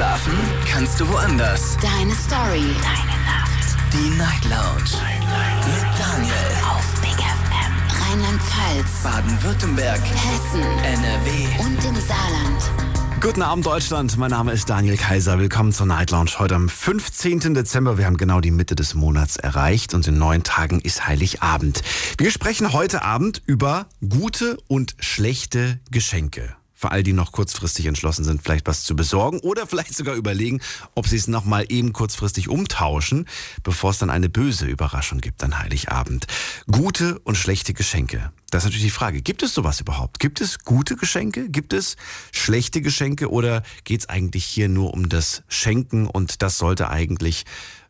Schlafen kannst du woanders. Deine Story. Deine Nacht. Die Night Lounge. Night, Mit Daniel. Auf Big FM. Rheinland-Pfalz. Baden-Württemberg. Hessen. NRW. Und im Saarland. Guten Abend Deutschland, mein Name ist Daniel Kaiser. Willkommen zur Night Lounge heute am 15. Dezember. Wir haben genau die Mitte des Monats erreicht und in neun Tagen ist Heiligabend. Wir sprechen heute Abend über gute und schlechte Geschenke. Für all die noch kurzfristig entschlossen sind, vielleicht was zu besorgen oder vielleicht sogar überlegen, ob sie es nochmal eben kurzfristig umtauschen, bevor es dann eine böse Überraschung gibt an Heiligabend. Gute und schlechte Geschenke. Das ist natürlich die Frage. Gibt es sowas überhaupt? Gibt es gute Geschenke? Gibt es schlechte Geschenke? Oder geht es eigentlich hier nur um das Schenken und das sollte eigentlich,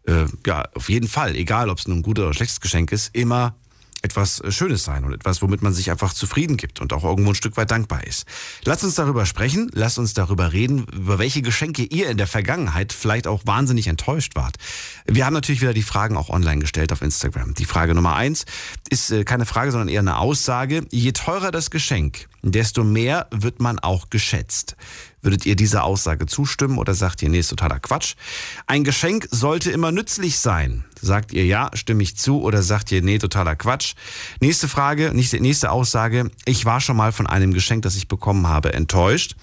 äh, ja, auf jeden Fall, egal ob es nun ein gutes oder schlechtes Geschenk ist, immer etwas Schönes sein und etwas, womit man sich einfach zufrieden gibt und auch irgendwo ein Stück weit dankbar ist. Lasst uns darüber sprechen, lasst uns darüber reden, über welche Geschenke ihr in der Vergangenheit vielleicht auch wahnsinnig enttäuscht wart. Wir haben natürlich wieder die Fragen auch online gestellt auf Instagram. Die Frage Nummer eins ist äh, keine Frage, sondern eher eine Aussage. Je teurer das Geschenk, desto mehr wird man auch geschätzt. Würdet ihr dieser Aussage zustimmen oder sagt ihr, nee, ist totaler Quatsch? Ein Geschenk sollte immer nützlich sein. Sagt ihr ja, stimme ich zu oder sagt ihr, nee, totaler Quatsch? Nächste Frage, nächste Aussage. Ich war schon mal von einem Geschenk, das ich bekommen habe, enttäuscht.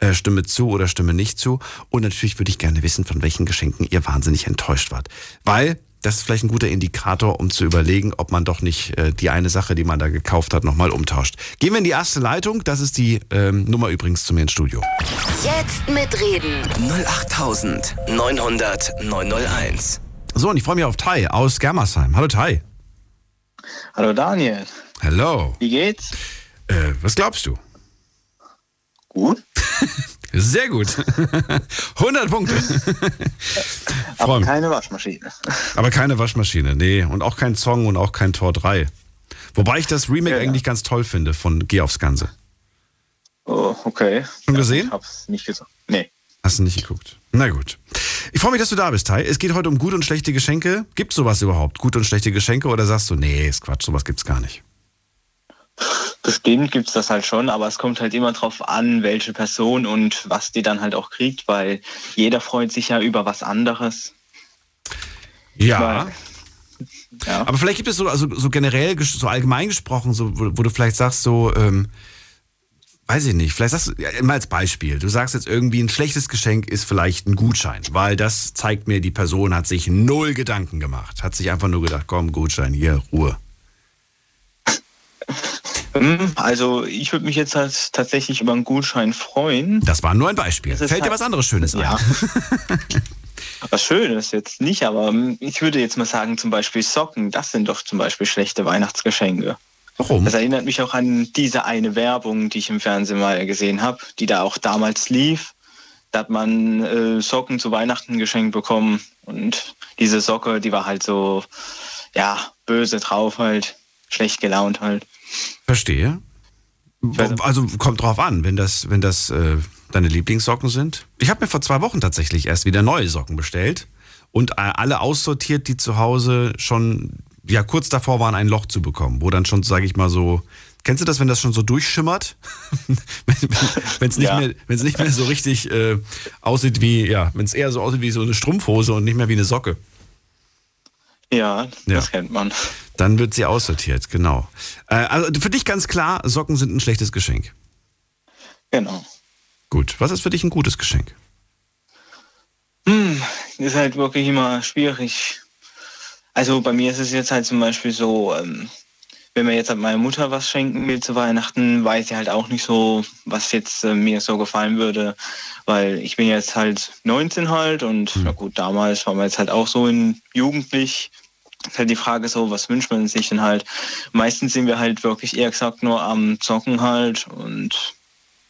Äh, stimme zu oder stimme nicht zu. Und natürlich würde ich gerne wissen, von welchen Geschenken ihr wahnsinnig enttäuscht wart. Weil das ist vielleicht ein guter Indikator, um zu überlegen, ob man doch nicht äh, die eine Sache, die man da gekauft hat, nochmal umtauscht. Gehen wir in die erste Leitung. Das ist die ähm, Nummer übrigens zu mir ins Studio. Jetzt mitreden. 08900 901. So, und ich freue mich auf Tai aus Germersheim. Hallo Tai. Hallo Daniel, Hallo. wie geht's? Äh, was glaubst du? Gut. Sehr gut. 100 Punkte. Aber Freu mich. keine Waschmaschine. Aber keine Waschmaschine, nee. Und auch kein Song und auch kein Tor 3. Wobei ich das Remake Ja, ja. eigentlich ganz toll finde von Geh aufs Ganze. Oh, okay. Schon gesehen? Ich hab's nicht gesagt. Nee. Hast du nicht geguckt? Na gut. Ich freue mich, dass du da bist, Tai. Es geht heute um gute und schlechte Geschenke. Gibt sowas überhaupt? Gute und schlechte Geschenke? Oder sagst du, nee, ist Quatsch, sowas gibt's gar nicht? Bestimmt gibt's das halt schon, aber es kommt halt immer drauf an, welche Person und was die dann halt auch kriegt, weil jeder freut sich ja über was anderes. Ja. Weil- Ja. Aber vielleicht gibt es so, also so generell, so allgemein gesprochen, so, wo, wo du vielleicht sagst, so, ähm, weiß ich nicht, vielleicht sagst du, ja, mal als Beispiel, du sagst jetzt irgendwie, ein schlechtes Geschenk ist vielleicht ein Gutschein, weil das zeigt mir, die Person hat sich null Gedanken gemacht, hat sich einfach nur gedacht, komm, Gutschein, hier, Ruhe. Hm, Also ich würde mich jetzt halt tatsächlich über einen Gutschein freuen. Das war nur ein Beispiel. Fällt dir halt- was anderes Schönes ein? Ja. Was Schönes jetzt nicht, aber hm, ich würde jetzt mal sagen, zum Beispiel Socken, das sind doch zum Beispiel schlechte Weihnachtsgeschenke. Warum? Das erinnert mich auch an diese eine Werbung, die ich im Fernsehen mal gesehen habe, die da auch damals lief. Da hat man äh, Socken zu Weihnachten geschenkt bekommen und diese Socke, die war halt so, ja, böse drauf halt, schlecht gelaunt halt. Verstehe. Also kommt drauf an, wenn das, wenn das äh, deine Lieblingssocken sind. Ich habe mir vor zwei Wochen tatsächlich erst wieder neue Socken bestellt und äh, alle aussortiert, die zu Hause schon ja kurz davor waren, ein Loch zu bekommen, wo dann schon, sage ich mal so, kennst du das, wenn das schon so durchschimmert, wenn es nicht Ja. mehr, wenn es nicht mehr so richtig äh, aussieht wie, ja, wenn es eher so aussieht wie so eine Strumpfhose und nicht mehr wie eine Socke. Ja, Ja. das kennt man. Dann wird sie aussortiert, genau. Äh, also für dich ganz klar, Socken sind ein schlechtes Geschenk. Genau. Gut. Was ist für dich ein gutes Geschenk? Hm, ist halt wirklich immer schwierig. Also bei mir ist es jetzt halt zum Beispiel so, ähm, wenn mir jetzt halt meine Mutter was schenken will zu Weihnachten, weiß sie halt auch nicht so, was jetzt äh, mir so gefallen würde, weil ich bin jetzt halt 19 halt und na gut, damals war man jetzt halt auch so in jugendlich. Ist halt die Frage so, was wünscht man sich denn halt? Meistens sind wir halt wirklich eher gesagt nur am Zocken halt und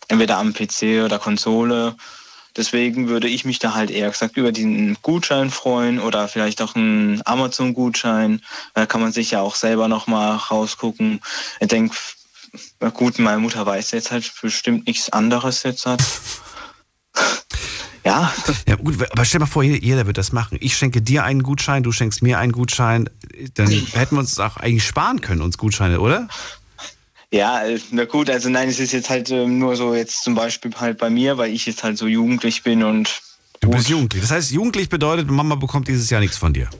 entweder am PC oder Konsole. Deswegen würde ich mich da halt eher gesagt über den Gutschein freuen oder vielleicht auch einen Amazon-Gutschein. Da kann man sich ja auch selber nochmal rausgucken. Ich denke, gut, meine Mutter weiß jetzt halt bestimmt nichts anderes jetzt hat. Ja, Ja, gut, aber stell mal vor, jeder- wird das machen. Ich schenke dir einen Gutschein, du schenkst mir einen Gutschein. Dann hätten wir uns auch eigentlich sparen können, uns Gutscheine, oder? Ja, äh, na gut, also nein, es ist jetzt halt ähm, nur so jetzt zum Beispiel halt bei mir, weil ich jetzt halt so jugendlich bin und Du bist jugendlich. Das heißt, jugendlich bedeutet, Mama bekommt dieses Jahr nichts von dir.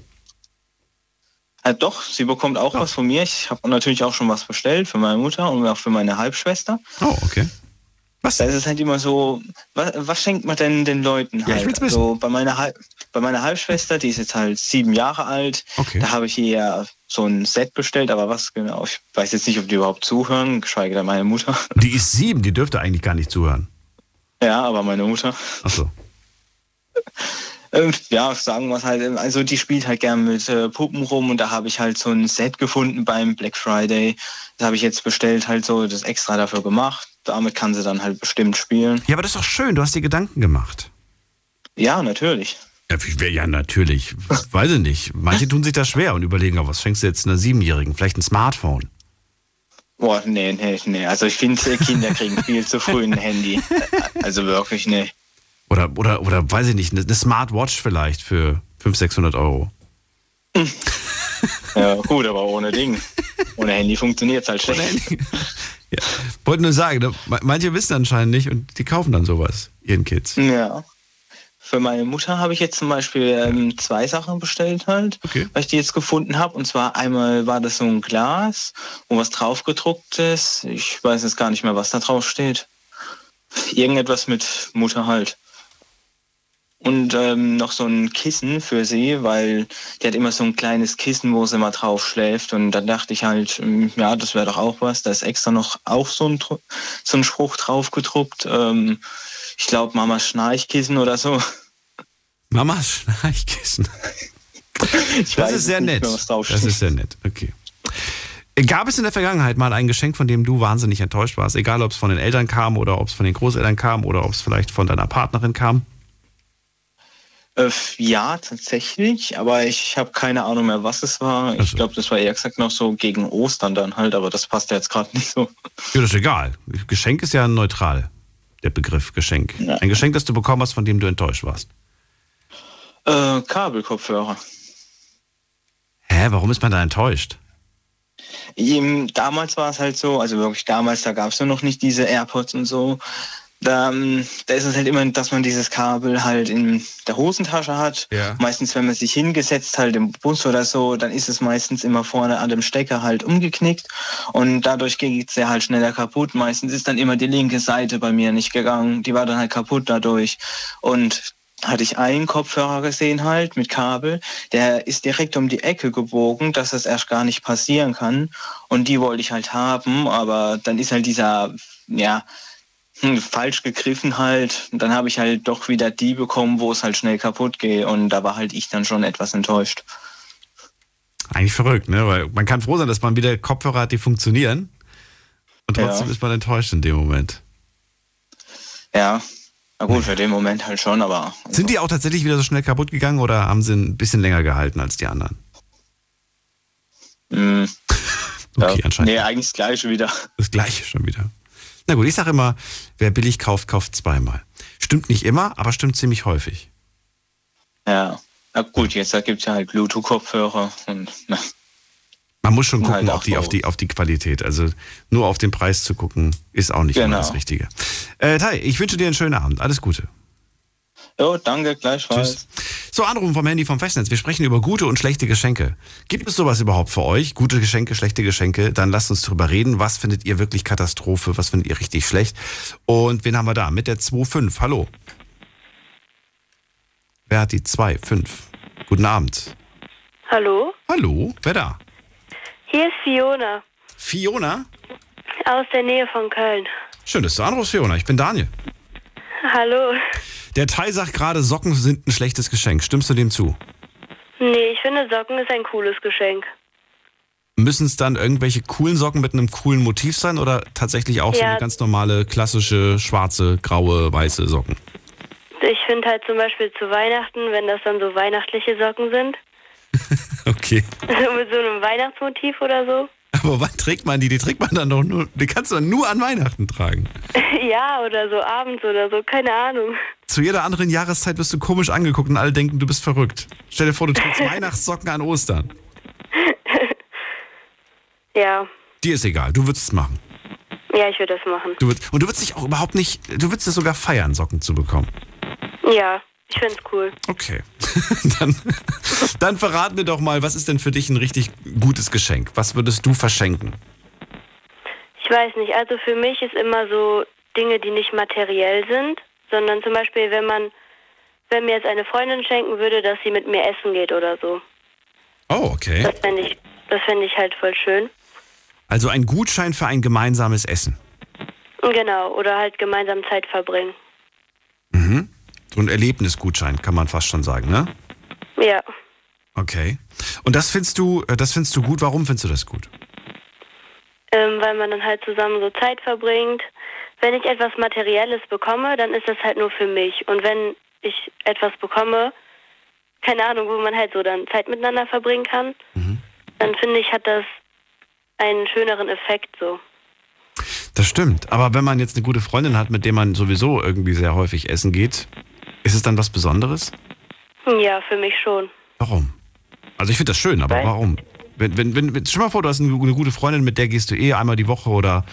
Äh, doch, sie bekommt auch Ja. was von mir. Ich habe natürlich auch schon was bestellt für meine Mutter und auch für meine Halbschwester. Oh, okay. Was? Da ist es halt immer so, was, was schenkt man denn den Leuten Ja, halt? ich will's wissen. Also bei meiner, Halb, bei meiner Halbschwester, die ist jetzt halt sieben Jahre alt, Okay. da habe ich ihr so ein Set bestellt, aber was genau, ich weiß jetzt nicht, ob die überhaupt zuhören, geschweige denn meine Mutter. Die ist sieben, die dürfte eigentlich gar nicht zuhören. Ja, aber meine Mutter. Achso. Ähm, ja, sagen wir es halt, ähm, also die spielt halt gern mit äh, Puppen rum und da habe ich halt so ein Set gefunden beim Black Friday. Das habe ich jetzt bestellt, halt so, das extra dafür gemacht. Damit kann sie dann halt bestimmt spielen. Ja, aber das ist doch schön, du hast dir Gedanken gemacht. Ja, natürlich. Ja, ja, natürlich. Weiß ich nicht. Manche tun sich das schwer und überlegen, was schenkst du jetzt einer Siebenjährigen? Vielleicht ein Smartphone. Boah, nee, nee, nee. Also ich finde, Kinder kriegen viel zu früh ein Handy. Also wirklich, nee. Oder, oder, oder weiß ich nicht, eine, Smartwatch vielleicht für 500, 600 Euro. Ja, gut, aber ohne Ding. Ohne Handy funktioniert es halt schlecht. ja. Wollte nur sagen, ne, ma- manche wissen anscheinend nicht und die kaufen dann sowas ihren Kids. Ja. Für meine Mutter habe ich jetzt zum Beispiel ähm, zwei Sachen bestellt halt, Okay. weil ich die jetzt gefunden habe. Und zwar einmal war das so ein Glas, wo was drauf gedruckt ist. Ich weiß jetzt gar nicht mehr, was da drauf steht. Irgendetwas mit Mutter halt. Und ähm, noch so ein Kissen für sie, weil die hat immer so ein kleines Kissen, wo sie mal drauf schläft. Und dann dachte ich halt, ähm, ja, das wäre doch auch was. Da ist extra noch auch so ein, so ein Spruch drauf gedruckt. Ähm, ich glaube, Mamas Schnarchkissen oder so. Mamas Schnarchkissen. Ich Das ist sehr nett. mehr, Das ist sehr nett. Okay. Gab es in der Vergangenheit mal ein Geschenk, von dem du wahnsinnig enttäuscht warst? Egal, ob es von den Eltern kam oder ob es von den Großeltern kam oder ob es vielleicht von deiner Partnerin kam? Äh, ja, tatsächlich, aber ich habe keine Ahnung mehr, was es war. Ach Ich glaube, das war eher gesagt noch so gegen Ostern dann halt, aber das passt ja jetzt gerade nicht so. Ja, das ist egal. Geschenk ist ja neutral, der Begriff Geschenk. Ja. Ein Geschenk, das du bekommen hast, von dem du enttäuscht warst. Äh, Kabelkopfhörer. Hä, warum ist man da enttäuscht? Damals war es halt so, also wirklich damals, da gab es ja noch nicht diese AirPods und so. Da, ähm, da ist es halt immer, dass man dieses Kabel halt in der Hosentasche hat. Ja. Meistens, wenn man sich hingesetzt halt im Bus oder so, dann ist es meistens immer vorne an dem Stecker halt umgeknickt und dadurch geht es ja halt schneller kaputt. Meistens ist dann immer die linke Seite bei mir nicht gegangen. Die war dann halt kaputt dadurch. Und hatte ich einen Kopfhörer gesehen halt mit Kabel, der ist direkt um die Ecke gebogen, dass das erst gar nicht passieren kann. Und die wollte ich halt haben, aber dann ist halt dieser, ja, falsch gegriffen halt. Und dann habe ich halt doch wieder die bekommen, wo es halt schnell kaputt geht. Und da war halt ich dann schon etwas enttäuscht. Eigentlich verrückt, ne? Weil man kann froh sein, dass man wieder Kopfhörer hat, die funktionieren. Und trotzdem Ja. ist man enttäuscht in dem Moment. Ja, na gut, für den Moment halt schon, aber. Sind die auch tatsächlich wieder so schnell kaputt gegangen oder haben sie ein bisschen länger gehalten als die anderen? Hm, Okay, ja. anscheinend. Nee, eigentlich das gleiche wieder. Das gleiche schon wieder. Na gut, ich sage immer, wer billig kauft, kauft zweimal. Stimmt nicht immer, aber stimmt ziemlich häufig. Ja. Na gut, jetzt gibt es ja halt Bluetooth-Kopfhörer und na, Man muss schon Und gucken halt auf, die, auf, die, auf die Qualität. Also nur auf den Preis zu gucken, ist auch nicht immer Genau. das Richtige. Äh, Tai, ich wünsche dir einen schönen Abend. Alles Gute. Jo, danke, gleichfalls. Tschüss. So, Anrufen vom Handy vom Festnetz. Wir sprechen über gute und schlechte Geschenke. Gibt es sowas überhaupt für euch? Gute Geschenke, schlechte Geschenke? Dann lasst uns drüber reden. Was findet ihr wirklich Katastrophe? Was findet ihr richtig schlecht? Und wen haben wir da? Mit der 2.5. Hallo. Wer hat die 2.5? Guten Abend. Hallo, Hallo, wer da? hier ist Fiona Fiona? aus der Nähe von Köln. Schön, dass du anrufst, Fiona. Ich bin Daniel. Hallo. Der Tai sagt gerade, Socken sind ein schlechtes Geschenk. Stimmst du dem zu? Nee, ich finde Socken ist ein cooles Geschenk. Müssen es dann irgendwelche coolen Socken mit einem coolen Motiv sein oder tatsächlich auch so Ja. eine ganz normale, klassische, schwarze, graue, weiße Socken? Ich finde halt zum Beispiel zu Weihnachten, wenn das dann so weihnachtliche Socken sind, Okay. mit so einem Weihnachtsmotiv oder so. Aber wann trägt man die? Die trägt man dann doch nur, die kannst du dann nur an Weihnachten tragen. ja, oder so abends oder so, keine Ahnung. Zu jeder anderen Jahreszeit wirst du komisch angeguckt und alle denken, du bist verrückt. Stell dir vor, du trägst Weihnachtssocken an Ostern. Ja, Dir ist egal, du würdest es machen. ja, ich würde das machen. Du würd, und du würdest dich auch überhaupt nicht, du würdest es sogar feiern, Socken zu bekommen. Ja, Ich find's cool. Okay. dann, dann verrat mir doch mal, was ist denn für dich ein richtig gutes Geschenk? Was würdest du verschenken? Ich weiß nicht, also für mich ist immer so Dinge, die nicht materiell sind, sondern zum Beispiel, wenn man, wenn mir jetzt eine Freundin schenken würde, dass sie mit mir essen geht oder so. Oh, okay. Das fände ich, das fände ich halt voll schön. Also ein Gutschein für ein gemeinsames Essen. Genau, oder halt gemeinsam Zeit verbringen. Mhm. So ein Erlebnisgutschein, kann man fast schon sagen, ne? Ja. Okay. Und das findest du, äh, das findest du gut. Warum findest du das gut? Ähm, weil man dann halt zusammen so Zeit verbringt. Wenn ich etwas Materielles bekomme, dann ist das halt nur für mich. Und wenn ich etwas bekomme, keine Ahnung, wo man halt so dann Zeit miteinander verbringen kann, dann finde ich, hat das einen schöneren Effekt so. Das stimmt. Aber wenn man jetzt eine gute Freundin hat, mit der man sowieso irgendwie sehr häufig essen geht, ist es dann was Besonderes? Ja, für mich schon. Warum? Also ich finde das schön, aber Weil- warum? Wenn, wenn, wenn, stell mal vor, du hast eine, eine gute Freundin, mit der gehst du eh einmal die Woche oder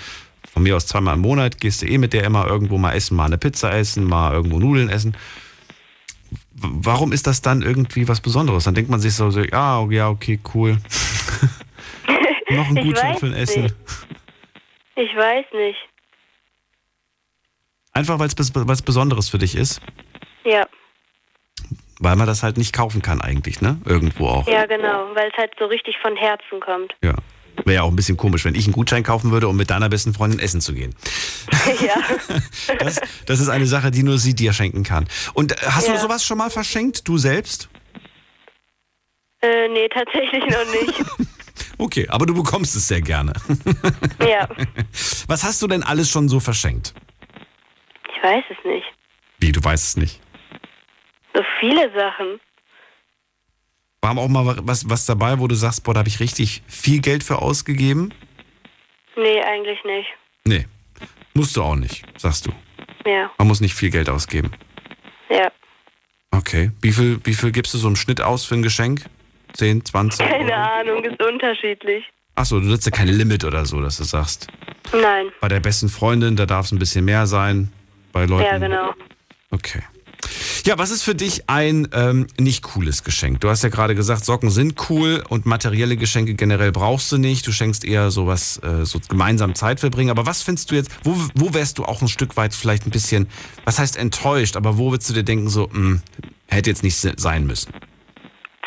von mir aus zweimal im Monat, gehst du eh mit der immer irgendwo mal essen, mal eine Pizza essen, mal irgendwo Nudeln essen. Warum ist das dann irgendwie was Besonderes? Dann denkt man sich so, so ja, ja, okay, cool. Noch ein Gutschein für ein Essen. nicht. Ich weiß nicht. Einfach weil es was Besonderes für dich ist, Ja, weil man das halt nicht kaufen kann eigentlich, ne? Irgendwo auch. ja genau, weil es halt so richtig von Herzen kommt. Ja. Wäre ja auch ein bisschen komisch, wenn ich einen Gutschein kaufen würde, um mit deiner besten Freundin essen zu gehen. ja. Das, das ist eine Sache, die nur sie dir schenken kann. Und äh, hast du Ja. sowas schon mal verschenkt, du selbst? Äh, nee, tatsächlich noch nicht. Okay, aber du bekommst es sehr gerne. ja, Was hast du denn alles schon so verschenkt? ich weiß es nicht. Wie, du weißt es nicht. So viele Sachen. War auch mal was, was dabei, wo du sagst, boah, da habe ich richtig viel Geld für ausgegeben? Nee, eigentlich nicht. Nee, musst du auch nicht, sagst du. Ja, Man muss nicht viel Geld ausgeben. ja. Okay, wie viel, wie viel gibst du so im Schnitt aus für ein Geschenk? 10, 20? Keine Euro? Ahnung, ist unterschiedlich. Achso, du setzt ja kein Limit oder so, dass du sagst. Nein. Bei der besten Freundin, da darf es ein bisschen mehr sein. Bei Leuten. Ja, genau. Okay. Ja, was ist für dich ein ähm, nicht cooles Geschenk? Du hast ja gerade gesagt, Socken sind cool und materielle Geschenke generell brauchst du nicht. Du schenkst eher sowas, äh, so gemeinsam Zeit verbringen. Aber was findest du jetzt, wo, wo wärst du auch ein Stück weit vielleicht ein bisschen, was heißt enttäuscht, aber wo würdest du dir denken, so, mh, hätte jetzt nicht se- sein müssen?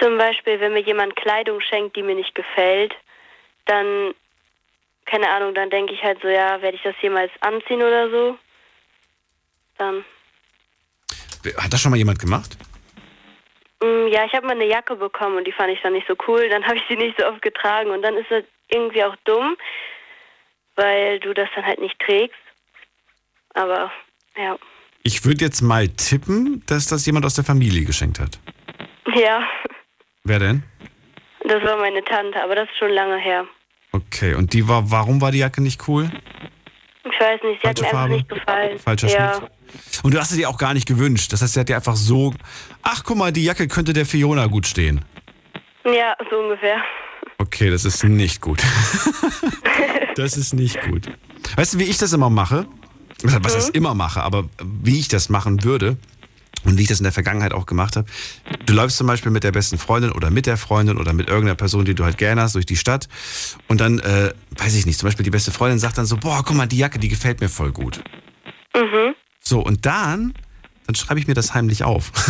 Zum Beispiel, wenn mir jemand Kleidung schenkt, die mir nicht gefällt, dann, keine Ahnung, dann denke ich halt so, ja, werde ich das jemals anziehen oder so? Dann, Hat das schon mal jemand gemacht? mm, ja, ich habe mal eine Jacke bekommen und die fand ich dann nicht so cool. Dann habe ich sie nicht so oft getragen und dann ist das irgendwie auch dumm, weil du das dann halt nicht trägst. Aber, ja. Ich würde jetzt mal tippen, dass das jemand aus der Familie geschenkt hat. Ja, Wer denn? das war meine Tante, aber das ist schon lange her. Okay, und die war, warum war die Jacke nicht cool? Ich weiß nicht, sie hat Falsche mir einfach Farbe? nicht gefallen. Falscher ja. Schnitt? Und du hast sie dir auch gar nicht gewünscht. Das heißt, sie hat dir einfach so, ach guck mal, die Jacke könnte der Fiona gut stehen. Ja, so ungefähr. Okay, das ist nicht gut. das ist nicht gut. Weißt du, wie ich das immer mache? Was Mhm. ich immer mache, aber wie ich das machen würde und wie ich das in der Vergangenheit auch gemacht habe. Du läufst zum Beispiel mit der besten Freundin oder mit der Freundin oder mit irgendeiner Person, die du halt gerne hast, durch die Stadt. Und dann, äh, weiß ich nicht, zum Beispiel die beste Freundin sagt dann so, boah, guck mal, die Jacke, die gefällt mir voll gut. Mhm. So, und dann, dann schreibe ich mir das heimlich auf.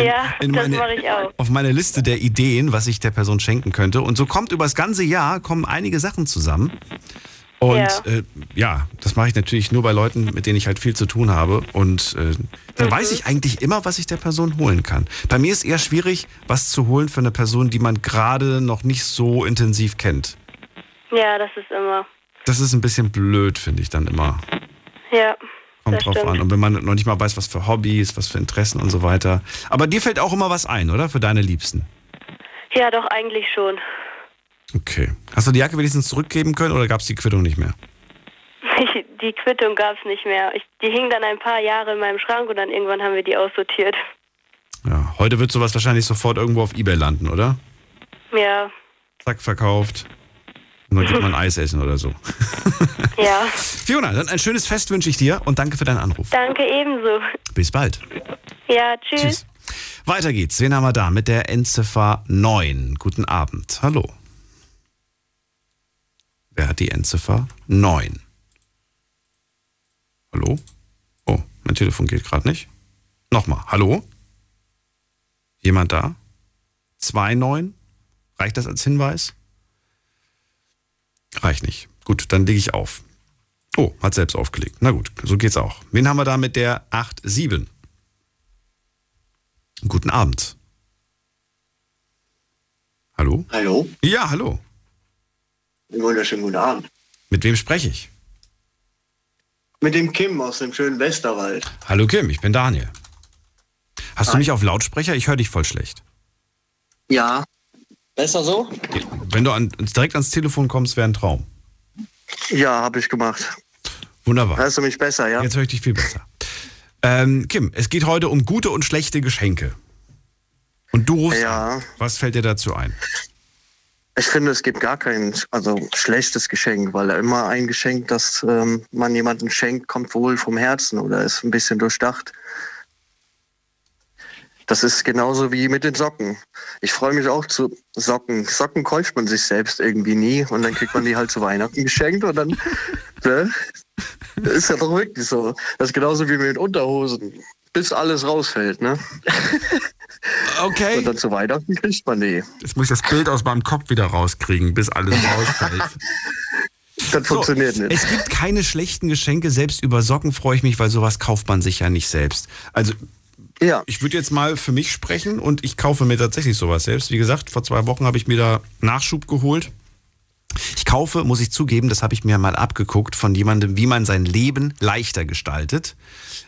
Ja, in das meine- mache ich auch. auf meine Liste der Ideen, was ich der Person schenken könnte. Und so kommt über das ganze Jahr kommen einige Sachen zusammen. Und Ja. äh, ja, das mache ich natürlich nur bei Leuten, mit denen ich halt viel zu tun habe. Und äh, dann Mhm. weiß ich eigentlich immer, was ich der Person holen kann. Bei mir ist eher schwierig, was zu holen für eine Person, die man gerade noch nicht so intensiv kennt. Ja, das ist immer. Das ist ein bisschen blöd, finde ich dann immer. Ja. Kommt drauf stimmt. an. Und wenn man noch nicht mal weiß, was für Hobbys, was für Interessen und so weiter. Aber dir fällt auch immer was ein, oder? Für deine Liebsten. Ja, doch, eigentlich schon. Okay. Hast du die Jacke wenigstens zurückgeben können oder gab es die Quittung nicht mehr? Die Quittung gab es nicht mehr. Ich, die hing dann ein paar Jahre in meinem Schrank und dann irgendwann haben wir die aussortiert. Ja, heute wird sowas wahrscheinlich sofort irgendwo auf Ebay landen, oder? Ja, Zack, verkauft. Mal geht man Eis essen oder so. Ja. Fiona, dann ein schönes Fest wünsche ich dir und danke für deinen Anruf. Danke ebenso. Bis bald. Ja, tschüss. Tschüss. Weiter geht's. Wen haben wir da mit der Endziffer 9? Guten Abend. Hallo. Wer hat die Endziffer 9? Hallo? Oh, mein Telefon geht gerade nicht. Nochmal. Hallo? Jemand da? 2-9? Reicht das als Hinweis? Reicht nicht. Gut, dann lege ich auf. Oh, hat selbst aufgelegt. Na gut, so geht's auch. Wen haben wir da mit der 8-7? Guten Abend. Hallo? Hallo, Ja, hallo. einen wunderschönen guten Abend. Mit wem spreche ich? Mit dem Kim aus dem schönen Westerwald. Hallo Kim, ich bin Daniel. Hast du Hi. mich auf Lautsprecher? Ich höre dich voll schlecht. Ja. Besser so? Wenn du an, direkt ans Telefon kommst, wäre ein Traum. Ja, habe ich gemacht. Wunderbar. Hörst du mich besser, ja? Jetzt höre ich dich viel besser. Ähm, Kim, es geht heute um gute und schlechte Geschenke. Und du rufst Ja. an. Was fällt dir dazu ein? Ich finde, es gibt gar kein also schlechtes Geschenk, weil immer ein Geschenk, das ähm, man jemandem schenkt, kommt wohl vom Herzen oder ist ein bisschen durchdacht. Das ist genauso wie mit den Socken. Ich freue mich auch zu Socken. Socken kauft man sich selbst irgendwie nie und dann kriegt man die halt zu Weihnachten geschenkt und dann ne? Das ist ja doch wirklich so. Das ist genauso wie mit Unterhosen, bis alles rausfällt, ne? Okay. Und dann zu Weihnachten kriegt man die. Jetzt muss ich das Bild aus meinem Kopf wieder rauskriegen, bis alles rausfällt. Das funktioniert so, nicht. Es gibt keine schlechten Geschenke. Selbst über Socken freue ich mich, weil sowas kauft man sich ja nicht selbst. Also Ja, ich würde jetzt mal für mich sprechen und ich kaufe mir tatsächlich sowas selbst. Wie gesagt, vor zwei Wochen habe ich mir da Nachschub geholt. Ich kaufe, muss ich zugeben, das habe ich mir mal abgeguckt von jemandem, wie man sein Leben leichter gestaltet.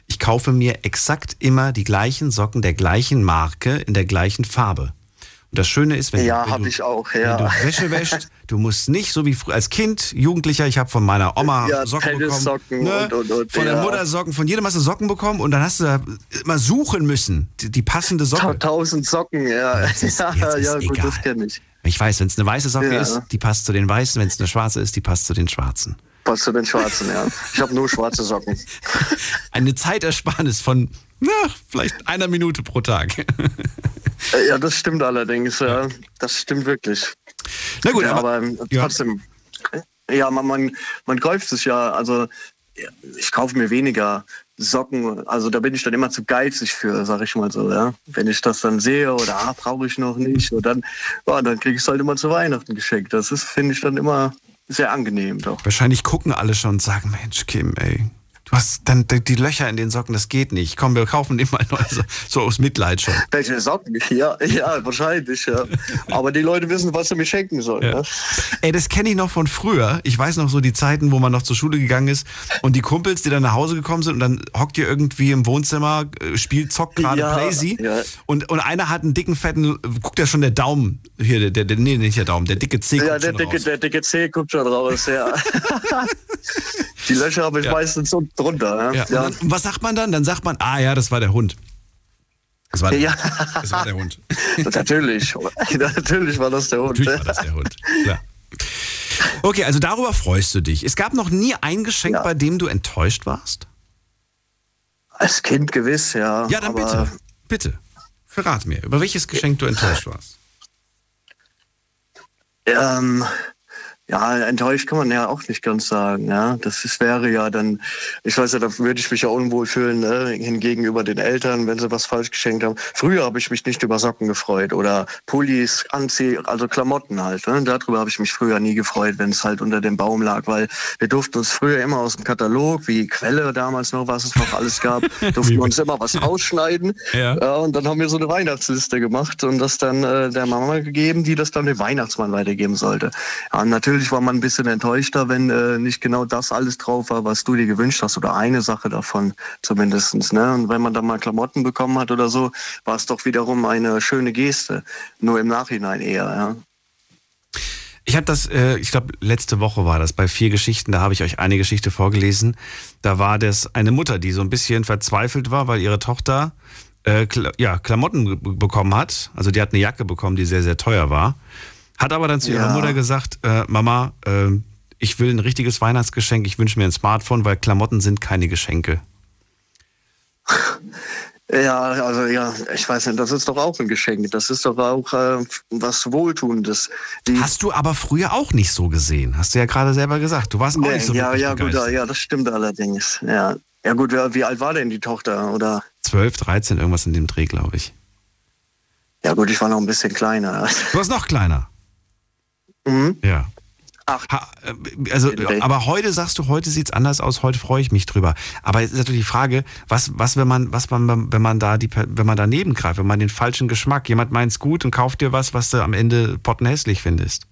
Ich kaufe mir exakt immer die gleichen Socken der gleichen Marke in der gleichen Farbe. Und das Schöne ist, wenn, Ja, du, wenn, du, auch, wenn ja. du Wäsche wäschst, du musst nicht so wie früher als Kind, Jugendlicher, ich habe von meiner Oma Ja, Socken bekommen. Ne? und- und- und, von der ja. Mutter Socken, von jedem hast du Socken bekommen und dann hast du da immer suchen müssen, die, die passende Socke. tausend Socken, ja. Jetzt ist- ja, jetzt ist ja, gut, egal. das kenne ich. Ich weiß, wenn es eine weiße Socke Ja. ist, die passt zu den weißen, wenn es eine schwarze ist, die passt zu den schwarzen. Passt zu den Schwarzen, ja. Ich habe nur schwarze Socken. Eine Zeitersparnis von, na, vielleicht einer Minute pro Tag. Äh, Ja, das stimmt allerdings, ja. Das stimmt wirklich. Na gut, ja, aber, aber, ähm, ja. trotzdem, ja, man, man, man kauft sich ja, also ich kaufe mir weniger Socken, also da bin ich dann immer zu geizig für, sag ich mal so, ja. Wenn ich das dann sehe oder ah, brauche ich noch nicht, und dann, ja, dann kriege ich es halt immer zu Weihnachten geschenkt. Das ist, finde ich, dann immer sehr angenehm doch. wahrscheinlich gucken alle schon und sagen, Mensch, Kim, ey, hast dann die Löcher in den Socken, das geht nicht. Komm, wir kaufen dir mal neue, so, so aus Mitleid schon. Welche Socken? Ja, ja, wahrscheinlich, ja. Aber die Leute wissen, was sie mir schenken sollen. Ja. Ja. Ey, das kenne ich noch von früher. Ich weiß noch so die Zeiten, wo man noch zur Schule gegangen ist und die Kumpels, die dann nach Hause gekommen sind und dann hockt ihr irgendwie im Wohnzimmer, äh, spielt, zockt gerade Ja, Playsy ja. und, und einer hat einen dicken, fetten, guckt ja schon der Daumen, hier, der, der, der nee, nicht der Daumen, der dicke C Ja, guckt der schon dicke, raus. der dicke C guckt schon raus, ja. die Löcher habe ich meistens unten drunter. Ja, Ja. und, dann, was sagt man dann? Dann sagt man, ah ja, das war der Hund. Das war der, Ja. das war der Hund. natürlich. natürlich war das der Hund. Natürlich war das der Hund. Klar. Okay, also darüber freust du dich. Es gab noch nie ein Geschenk, Ja. bei dem du enttäuscht warst? Als Kind gewiss, ja. Ja, dann bitte. Bitte. Verrat mir, über welches Geschenk du enttäuscht warst. Ähm, ja, enttäuscht kann man ja auch nicht ganz sagen. Ja, das ist, wäre ja dann, ich weiß ja, da würde ich mich ja unwohl fühlen, ne? hingegenüber den Eltern, wenn sie was falsch geschenkt haben. Früher habe ich mich nicht über Socken gefreut oder Pullis, Anzieh, also Klamotten halt. Ne? Darüber habe ich mich früher nie gefreut, wenn es halt unter dem Baum lag, weil wir durften uns früher immer aus dem Katalog, wie Quelle damals noch, was es noch alles gab, durften wir uns immer was ausschneiden. Ja. Ja, und dann haben wir so eine Weihnachtsliste gemacht und das dann äh, der Mama gegeben, die das dann dem Weihnachtsmann weitergeben sollte. Ja, und natürlich war man ein bisschen enttäuschter, wenn äh, nicht genau das alles drauf war, was du dir gewünscht hast oder eine Sache davon zumindestens. Ne? Und wenn man dann mal Klamotten bekommen hat oder so, war es doch wiederum eine schöne Geste. Nur im Nachhinein eher, ja. Ich habe das, äh, ich glaube, letzte Woche war das bei vier Geschichten, da habe ich euch eine Geschichte vorgelesen. Da war das eine Mutter, die so ein bisschen verzweifelt war, weil ihre Tochter äh, Kla ja, Klamotten be- bekommen hat. Also die hat eine Jacke bekommen, die sehr, sehr teuer war. Hat aber dann zu ihrer Ja. Mutter gesagt, äh, Mama, äh, ich will ein richtiges Weihnachtsgeschenk, ich wünsche mir ein Smartphone, weil Klamotten sind keine Geschenke. Ja, also ja, ich weiß nicht, das ist doch auch ein Geschenk. Das ist doch auch äh, was Wohltuendes. Die, Hast du aber früher auch nicht so gesehen, hast du ja gerade selber gesagt. Du warst auch Nee, nicht so ja, ja, gut, ja, das stimmt allerdings. Ja, ja gut, wie, wie alt war denn die Tochter? Oder 12, 13, irgendwas in dem Dreh, glaube ich. ja gut, ich war noch ein bisschen kleiner. Du warst noch kleiner. Mhm. Ja. Ach. Ha, äh, also, aber heute sagst du, heute sieht's anders aus, heute freue ich mich drüber. Aber jetzt ist natürlich die Frage, was, was, wenn man, was man, wenn man da die, wenn man daneben greift, wenn man den falschen Geschmack, jemand meint's gut und kauft dir was, was du am Ende pottenhässlich findest.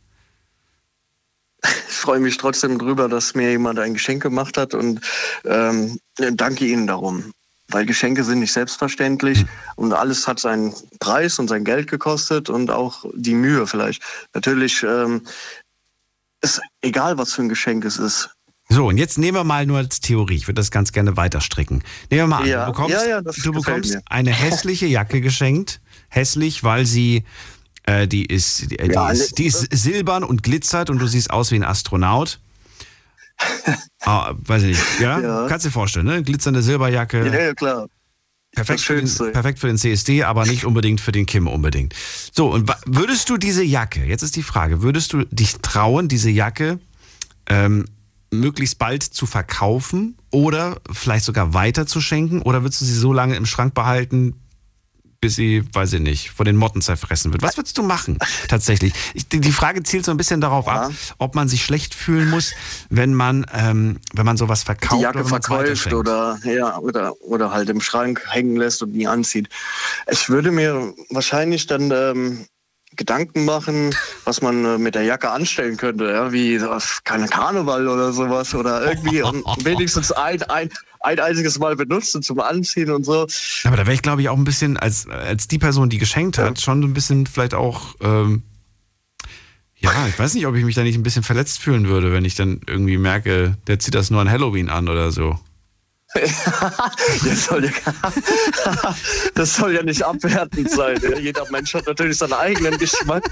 Ich freue mich trotzdem drüber, dass mir jemand ein Geschenk gemacht hat und ähm, danke Ihnen darum. Weil Geschenke sind nicht selbstverständlich und alles hat seinen Preis und sein Geld gekostet und auch die Mühe vielleicht. Natürlich ähm, ist egal, was für ein Geschenk es ist. So, und jetzt nehmen wir mal nur als Theorie. Ich würde das ganz gerne weiter stricken. Nehmen wir mal an, Ja, du bekommst, ja, ja, du bekommst eine hässliche Jacke geschenkt. Hässlich, weil sie, äh, die, ist, die, die, ist, die ist silbern und glitzert und du siehst aus wie ein Astronaut. Ah, weiß ich nicht, ja? Ja. Kannst dir vorstellen, ne? Glitzernde Silberjacke. Ja, ja klar. Perfekt für, den, perfekt für den CSD, aber nicht unbedingt für den Kim unbedingt. So, und würdest du diese Jacke, jetzt ist die Frage, würdest du dich trauen, diese Jacke ähm, möglichst bald zu verkaufen oder vielleicht sogar weiter zu schenken? Oder würdest du sie so lange im Schrank behalten, bis sie, weiß ich nicht, von den Motten zerfressen wird? Was würdest du machen tatsächlich? Ich, die Frage zielt so ein bisschen darauf Ja. ab, ob man sich schlecht fühlen muss, wenn man, ähm, wenn man sowas verkauft die Jacke weiterschenkt. oder ja oder oder halt im Schrank hängen lässt und nie anzieht. Ich würde mir wahrscheinlich dann ähm, Gedanken machen, was man äh, mit der Jacke anstellen könnte, ja, wie äh, keine Karneval oder sowas oder irgendwie und wenigstens ein, ein, ein einziges Mal benutzen zum Anziehen und so. Aber da wäre ich, glaube ich, auch ein bisschen als, als die Person, die geschenkt hat, schon ein bisschen vielleicht auch, ähm, ja, ich weiß nicht, ob ich mich da nicht ein bisschen verletzt fühlen würde, wenn ich dann irgendwie merke, der zieht das nur an Halloween an oder so. Das soll, ja, das soll ja nicht abwertend sein. Jeder Mensch hat natürlich seinen eigenen Geschmack.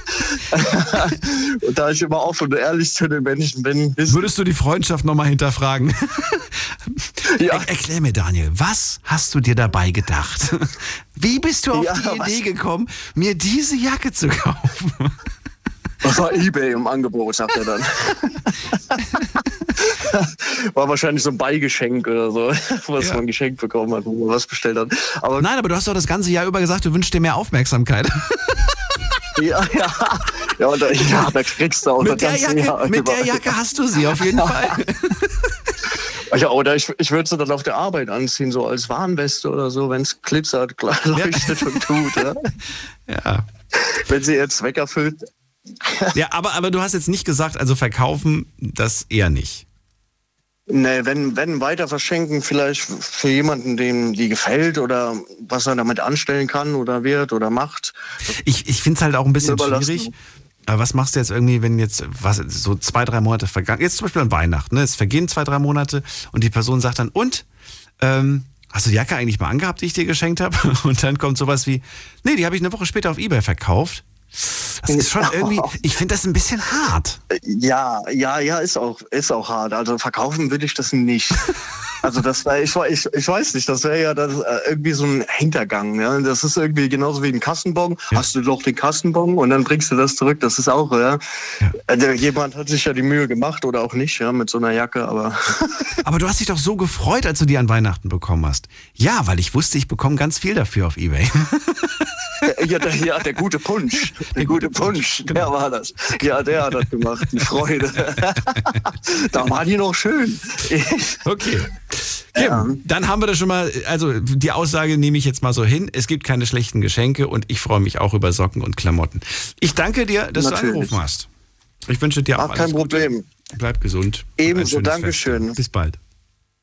Und da ich immer offen und ehrlich zu den Menschen bin, Würdest du die Freundschaft nochmal hinterfragen? ja, Er, erklär mir, Daniel, was hast du dir dabei gedacht? Wie bist du auf Ja, die was- Idee gekommen, mir diese Jacke zu kaufen? Das war Ebay im Angebot, sagt er dann. War wahrscheinlich so ein Beigeschenk oder so, was Ja. man geschenkt bekommen hat, wo man was bestellt hat. Aber Nein, aber du hast doch das ganze Jahr über gesagt, du wünschst dir mehr Aufmerksamkeit. ja, ja, ja, und da, ja, da kriegst du auch mit das der, ganze Jahr Jacke, mit über. der Jacke hast du sie auf jeden Fall. Ja, oder ich, ich würde sie dann auf der Arbeit anziehen, so als Warnweste oder so, wenn es glitzert, leuchtet und tut. Ja. Ja. Wenn sie ihren Zweck erfüllt. Ja, aber, aber du hast jetzt nicht gesagt, also verkaufen, das eher nicht. Nee, wenn, wenn weiter verschenken, vielleicht für jemanden, dem die gefällt oder was er damit anstellen kann oder wird oder macht. Ich, ich finde es halt auch ein bisschen Überlassen. schwierig. Aber was machst du jetzt irgendwie, wenn jetzt was, so zwei, drei Monate vergangen, jetzt zum Beispiel an Weihnachten, ne? es vergehen zwei, drei Monate und die Person sagt dann, und, ähm, hast du die Jacke eigentlich mal angehabt, die ich dir geschenkt habe? Und dann kommt sowas wie, nee, die habe ich eine Woche später auf Ebay verkauft. Das ist schon irgendwie, ich finde das ein bisschen hart. Ja, ja, ja, ist auch, ist auch hart. Also verkaufen würde ich das nicht. Also das wäre, ich, ich, ich weiß nicht, das wäre ja das, äh, irgendwie so ein Hintergang. Ja? Das ist irgendwie genauso wie ein Kassenbon. Ja. Hast du doch den Kassenbon und dann bringst du das zurück. Das ist auch, ja. Also jemand hat sich ja die Mühe gemacht oder auch nicht, ja, mit so einer Jacke, aber Aber du hast dich doch so gefreut, als du die an Weihnachten bekommen hast. Ja, weil ich wusste, ich bekomme ganz viel dafür auf Ebay. ja, der, ja, der gute Punsch. Der gute Punsch, der war das. Ja, der hat das gemacht, die Freude. da war die noch schön. Okay. Kim, Ja. dann haben wir das schon mal, also die Aussage nehme ich jetzt mal so hin. Es gibt keine schlechten Geschenke und ich freue mich auch über Socken und Klamotten. Ich danke dir, dass Natürlich. du angerufen hast. Ich wünsche dir auch Ach, kein alles Gute. Problem. Bleib gesund. Ebenso, Dankeschön. Fest. Bis bald.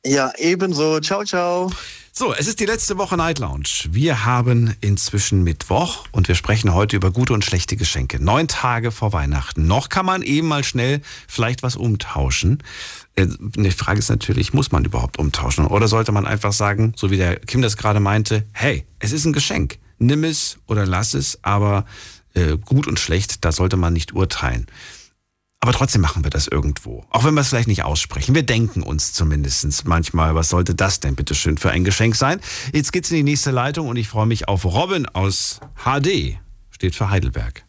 Ja, ebenso. Ciao, ciao. So, es ist die letzte Woche Night Lounge. Wir haben inzwischen Mittwoch und wir sprechen heute über gute und schlechte Geschenke. Neun Tage vor Weihnachten. Noch kann man eben mal schnell vielleicht was umtauschen. Äh, Die Frage ist natürlich, muss man überhaupt umtauschen? Oder sollte man einfach sagen, so wie der Kim das gerade meinte, hey, es ist ein Geschenk. Nimm es oder lass es, aber äh, gut und schlecht, da sollte man nicht urteilen. Aber trotzdem machen wir das irgendwo. Auch wenn wir es vielleicht nicht aussprechen. Wir denken uns zumindest manchmal, was sollte das denn bitte schön für ein Geschenk sein? Jetzt geht's in die nächste Leitung und ich freue mich auf Robin aus HD. Steht für Heidelberg.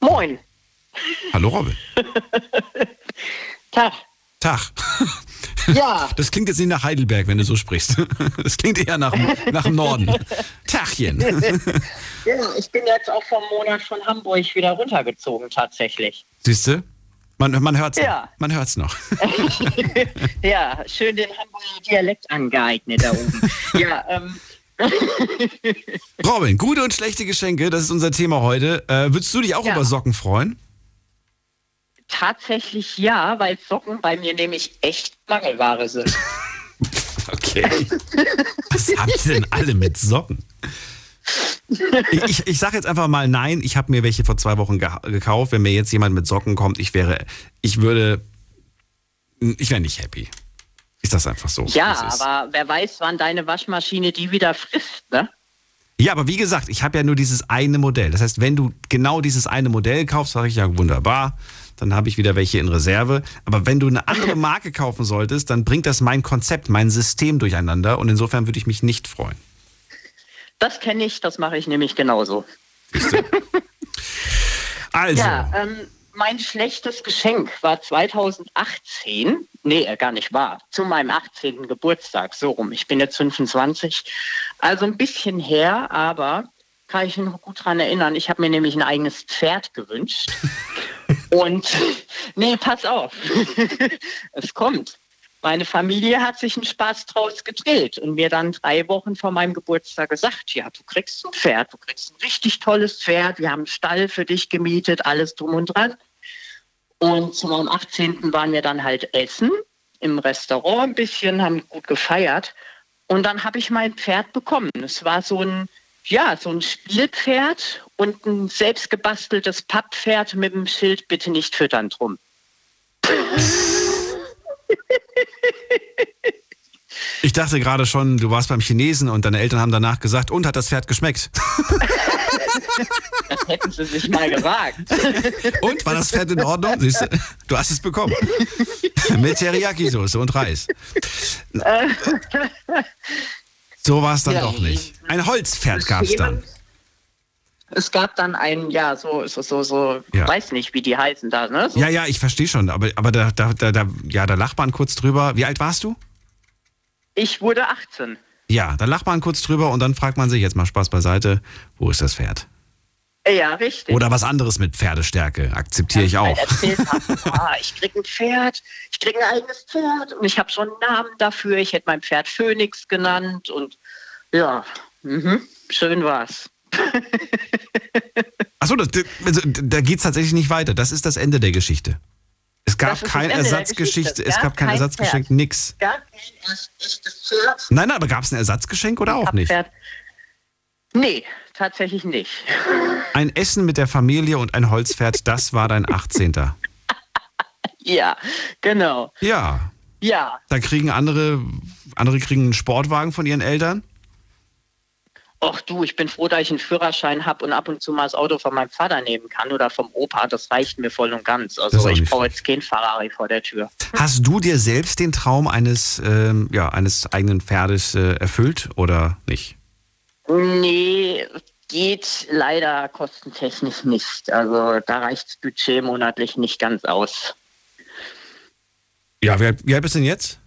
Moin. Hallo Robin. Tag. Tag. Ja. Das klingt jetzt nicht nach Heidelberg, wenn du so sprichst. Das klingt eher nach, nach dem Norden. Tachchen. Ja, ich bin jetzt auch vom Monat von Hamburg wieder runtergezogen, tatsächlich. Siehst du? Man, man hört es Ja. noch. Man hört's noch. Ja, schön den Hamburger Dialekt angeeignet da oben. ja, ähm, Robin, gute und schlechte Geschenke, das ist unser Thema heute. Äh, würdest du dich auch Ja. über Socken freuen? Tatsächlich ja, weil Socken bei mir nämlich echt Mangelware sind. Okay. Was habt ihr denn alle mit Socken? Ich, ich, ich sage jetzt einfach mal nein, ich habe mir welche vor zwei Wochen gekauft. Wenn mir jetzt jemand mit Socken kommt, ich wäre, ich würde, ich wäre nicht happy. Ist das einfach so? Ja, aber wer weiß, wann deine Waschmaschine die wieder frisst, ne? Ja, aber wie gesagt, ich habe ja nur dieses eine Modell. Das heißt, wenn du genau dieses eine Modell kaufst, sage ich ja wunderbar, dann habe ich wieder welche in Reserve. Aber wenn du eine andere Marke kaufen solltest, dann bringt das mein Konzept, mein System durcheinander und insofern würde ich mich nicht freuen. Das kenne ich, das mache ich nämlich genauso. Also, Ja, ähm, mein schlechtes Geschenk war 2018, nee, äh, gar nicht wahr, zu meinem 18. Geburtstag, so rum. Ich bin jetzt 25, also ein bisschen her, aber kann ich mich noch gut dran erinnern. Ich habe mir nämlich ein eigenes Pferd gewünscht. Und, nee, pass auf, es kommt. Meine Familie hat sich einen Spaß draus gedreht und mir dann drei Wochen vor meinem Geburtstag gesagt, ja, du kriegst ein Pferd, du kriegst ein richtig tolles Pferd, wir haben einen Stall für dich gemietet, alles drum und dran. Und zu meinem 18. waren wir dann halt essen im Restaurant ein bisschen, haben gut gefeiert. Und dann habe ich mein Pferd bekommen. Es war so ein, ja, so ein Spielpferd und ein selbstgebasteltes Papppferd mit dem Schild bitte nicht füttern drum. ich dachte gerade schon, du warst beim Chinesen und deine Eltern haben danach gesagt, und hat das Pferd geschmeckt? Das hätten sie sich mal gewagt. Und war das Pferd in Ordnung? Siehst du, du hast es bekommen. Mit Teriyaki-Soße und Reis. So war es dann Ja, doch nicht. Ein Holzpferd gab es dann. Es gab dann ein, ja, so, so, so, so Ja. weiß nicht, wie die heißen da, ne? So, Ja, ja, ich verstehe schon, aber, aber da, da, da, da, ja, da lacht man kurz drüber. Wie alt warst du? Ich wurde 18. Ja, da lacht man kurz drüber und dann fragt man sich, jetzt mal Spaß beiseite, wo ist das Pferd? Ja, richtig. Oder was anderes mit Pferdestärke, akzeptiere ich Weil auch. hat, ah, ich krieg ein Pferd, ich krieg ein eigenes Pferd und ich habe schon einen Namen dafür. Ich hätte mein Pferd Phoenix genannt und ja, mhm, schön war's. Achso, das, also, da geht es tatsächlich nicht weiter. Das ist das Ende der Geschichte. Es gab ist das kein Ende der Ersatzgeschichte, Geschichte. es gab gab kein kein Ersatzgeschenk, Pferd. nix. Gar kein echtes Pferd. Nein, nein, aber gab es ein Ersatzgeschenk oder auch nicht? Pferd. Nee, tatsächlich nicht. Ein Essen mit der Familie und ein Holzpferd, das war dein 18. Ja, genau. Ja, Ja, da kriegen andere, andere kriegen einen Sportwagen von ihren Eltern. Ach du, ich bin froh, dass ich einen Führerschein habe und ab und zu mal das Auto von meinem Vater nehmen kann oder vom Opa. Das reicht mir voll und ganz. Also ich brauche jetzt kein Ferrari vor der Tür. Hast du dir selbst den Traum eines, ähm, ja, eines eigenen Pferdes äh, erfüllt oder nicht? Nee, geht leider kostentechnisch nicht. Also da reicht das Budget monatlich nicht ganz aus. Ja, wie alt, wie alt bist du denn jetzt?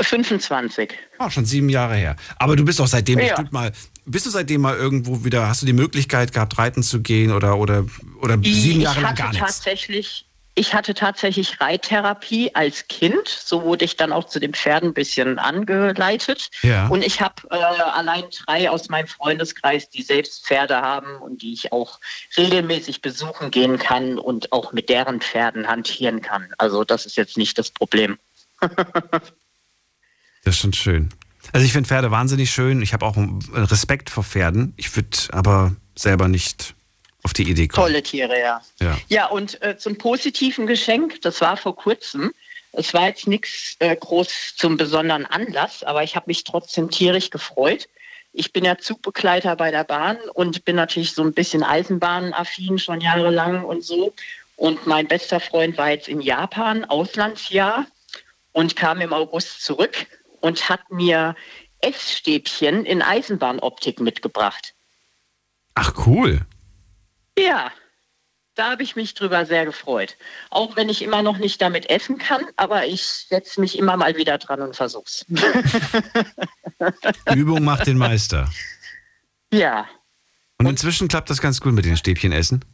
25. Ah, schon sieben Jahre her. Aber du bist doch seitdem Ja. bestimmt mal, bist du seitdem mal irgendwo wieder, hast du die Möglichkeit gehabt, reiten zu gehen oder, oder, oder sieben Jahre ich lang gar nichts? tatsächlich, ich hatte tatsächlich Reittherapie als Kind. So wurde ich dann auch zu den Pferden ein bisschen angeleitet. Ja. Und ich habe äh, allein drei aus meinem Freundeskreis, die selbst Pferde haben und die ich auch regelmäßig besuchen gehen kann und auch mit deren Pferden hantieren kann. Also das ist jetzt nicht das Problem. Das ist schon schön. Also ich finde Pferde wahnsinnig schön. Ich habe auch Respekt vor Pferden. Ich würde aber selber nicht auf die Idee kommen. Tolle Tiere, ja. Ja. Ja, und äh, zum positiven Geschenk, das war vor kurzem. Es war jetzt nichts äh, groß zum besonderen Anlass, aber ich habe mich trotzdem tierisch gefreut. ich bin ja Zugbegleiter bei der Bahn und bin natürlich so ein bisschen Eisenbahnaffin schon jahrelang und so. Und mein bester Freund war jetzt in Japan, Auslandsjahr, und kam im August zurück und hat mir Essstäbchen in Eisenbahnoptik mitgebracht. Ach cool. Ja, da habe ich mich drüber sehr gefreut. Auch wenn ich immer noch nicht damit essen kann, aber ich setze mich immer mal wieder dran und versuch's. Übung macht den Meister. Ja. Und inzwischen klappt das ganz gut mit den Stäbchen essen?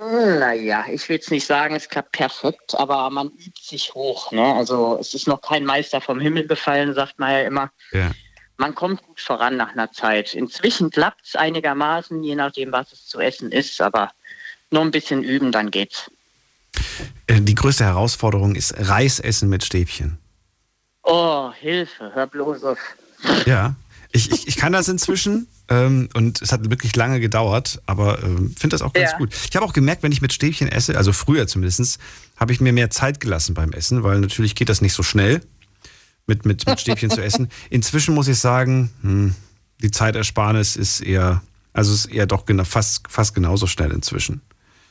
Naja, ich will es nicht sagen, es klappt perfekt, aber man übt sich hoch. Ne? Also es ist noch kein Meister vom Himmel gefallen, sagt man ja immer. Ja. Man kommt gut voran nach einer Zeit. Inzwischen klappt es einigermaßen, je nachdem, was es zu essen ist, aber nur ein bisschen üben, dann geht's. Äh, die größte Herausforderung ist Reisessen mit Stäbchen. Oh, Hilfe, hör bloß auf. Ja, ich, ich, ich kann das inzwischen ähm, und es hat wirklich lange gedauert, aber ähm, finde das auch ganz Ja. gut. Ich habe auch gemerkt, wenn ich mit Stäbchen esse, also früher zumindest, habe ich mir mehr Zeit gelassen beim Essen, weil natürlich geht das nicht so schnell, mit, mit, mit Stäbchen zu essen. Inzwischen muss ich sagen, hm, die Zeitersparnis ist eher, also ist eher doch fast, fast genauso schnell inzwischen.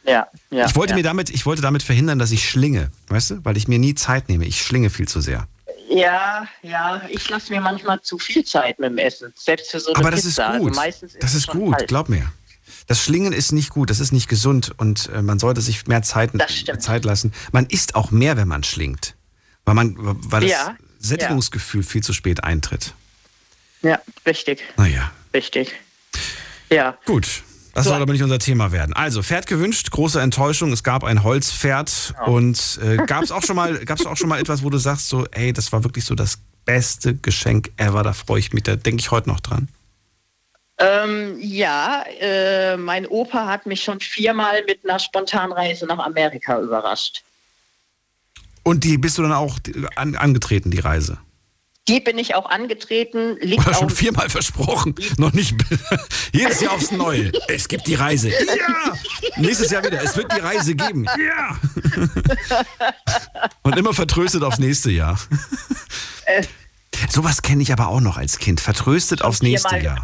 Ja, ja. ich wollte ja. mir damit, ich wollte damit verhindern, dass ich schlinge, weißt du, weil ich mir nie Zeit nehme. Ich schlinge viel zu sehr. Ja, ja, ich lasse mir manchmal zu viel Zeit mit dem Essen. Selbst für so eine Aber das Pizza. ist gut. Also meistens ist das ist gut, kalt. glaub mir. Das Schlingen ist nicht gut, das ist nicht gesund und äh, man sollte sich mehr Zeit. Zeit lassen. Man isst auch mehr, wenn man schlingt, weil, man, weil Ja, das Sättigungsgefühl viel zu spät eintritt. Ja, richtig, Naja, richtig. Ja. gut. Das So. soll aber nicht unser Thema werden. Also, Pferd gewünscht, große Enttäuschung. Es gab ein Holzpferd und äh, gab es auch schon mal, gab's auch schon mal etwas, wo du sagst so, ey, das war wirklich so das beste Geschenk ever. Da freue ich mich, da denke ich heute noch dran. Ähm, ja, äh, mein Opa hat mich schon viermal mit einer Spontanreise nach Amerika überrascht. Und die bist du dann auch an, angetreten, die Reise? Die bin ich auch angetreten, liegt Oder schon viermal versprochen. Noch nicht. Jedes Jahr aufs Neue. Es gibt die Reise. Ja! Nächstes Jahr wieder. Es wird die Reise geben. Ja! Und immer vertröstet aufs nächste Jahr. Sowas kenne ich aber auch noch als Kind. Vertröstet aufs nächste Jahr.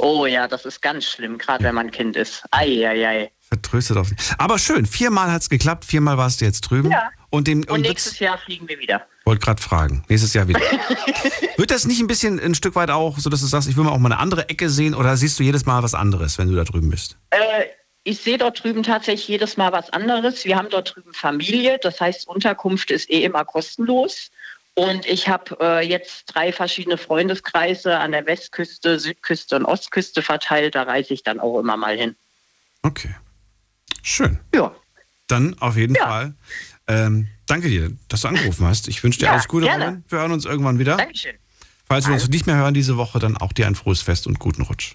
Oh ja, das ist ganz schlimm, gerade wenn man Kind ist. Eieiei. Vertröstet aufs Aber schön. Viermal hat es geklappt. Viermal warst du jetzt drüben. Ja. Und, dem, Und und nächstes Jahr fliegen wir wieder. Wollte gerade fragen. Nächstes Jahr wieder. Wird das nicht ein bisschen ein Stück weit auch, so dass du sagst, ich will mal auch mal eine andere Ecke sehen oder siehst du jedes Mal was anderes, wenn du da drüben bist? Äh, ich sehe dort drüben tatsächlich jedes Mal was anderes. Wir haben dort drüben Familie, das heißt, Unterkunft ist eh immer kostenlos. Und ich habe äh, jetzt drei verschiedene Freundeskreise an der Westküste, Südküste und Ostküste verteilt. Da reise ich dann auch immer mal hin. Okay. Schön. Ja. Dann auf jeden Ja. Fall. Ähm, danke dir, dass du angerufen hast. Ich wünsche dir Ja, alles Gute, gerne. Robin. Wir hören uns irgendwann wieder. Dankeschön. Falls wir uns nicht mehr hören diese Woche, dann auch dir ein frohes Fest und guten Rutsch.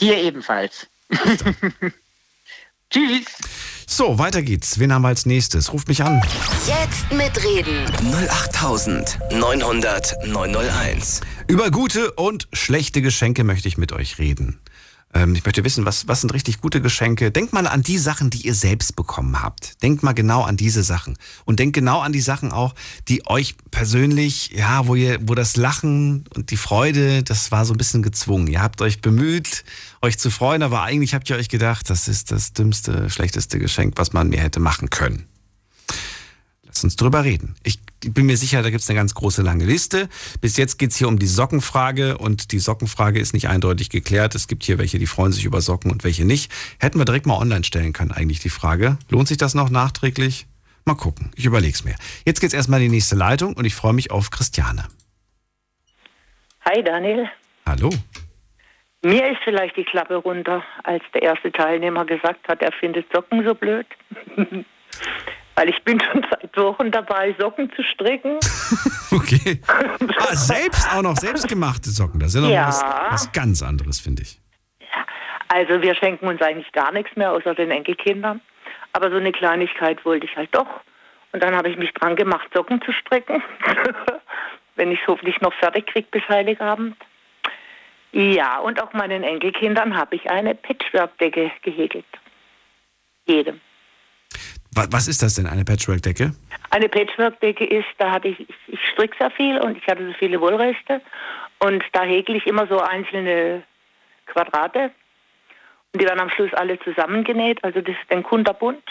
Dir ebenfalls. Tschüss. So, weiter geht's. Wen haben wir als nächstes? Ruft mich an. Jetzt mitreden. 08900 901. Über gute und schlechte Geschenke möchte ich mit euch reden. Ähm, ich möchte wissen, was, was sind richtig gute Geschenke? Denkt mal an die Sachen, die ihr selbst bekommen habt. Denkt mal genau an diese Sachen. Und denkt genau an die Sachen auch, die euch persönlich, ja, wo ihr, wo das Lachen und die Freude, das war so ein bisschen gezwungen. Ihr habt euch bemüht, euch zu freuen, aber eigentlich habt ihr euch gedacht, das ist das dümmste, schlechteste Geschenk, was man mir hätte machen können. Lass uns drüber reden. Ich bin mir sicher, da gibt es eine ganz große lange Liste. Bis jetzt geht es hier um die Sockenfrage und die Sockenfrage ist nicht eindeutig geklärt. Es gibt hier welche, die freuen sich über Socken und welche nicht. Hätten wir direkt mal online stellen können, eigentlich die Frage. Lohnt sich das noch nachträglich? Mal gucken. Ich überleg's mir. Jetzt geht's erstmal in die nächste Leitung und ich freue mich auf Christiane. Hi Daniel. Hallo. Mir ist vielleicht die Klappe runter, als der erste Teilnehmer gesagt hat, er findet Socken so blöd. Weil ich bin schon seit Wochen dabei, Socken zu stricken. Okay. Ah, selbst auch noch selbstgemachte Socken. Das ist ja noch Ja. was, was ganz anderes, finde ich. Also wir schenken uns eigentlich gar nichts mehr, außer den Enkelkindern. Aber so eine Kleinigkeit wollte ich halt doch. Und dann habe ich mich dran gemacht, Socken zu stricken. Wenn ich es hoffentlich noch fertig kriege bis Heiligabend. Ja, und auch meinen Enkelkindern habe ich eine Patchwork-Decke gehäkelt. Jedem. Wa- Was ist das denn, eine Patchwork-Decke? Eine Patchwork-Decke ist, da hatte ich, ich, ich stricke sehr viel und ich hatte so viele Wollreste. Und da häkel ich immer so einzelne Quadrate. Und die werden am Schluss alle zusammengenäht. Also das ist ein kunterbunt.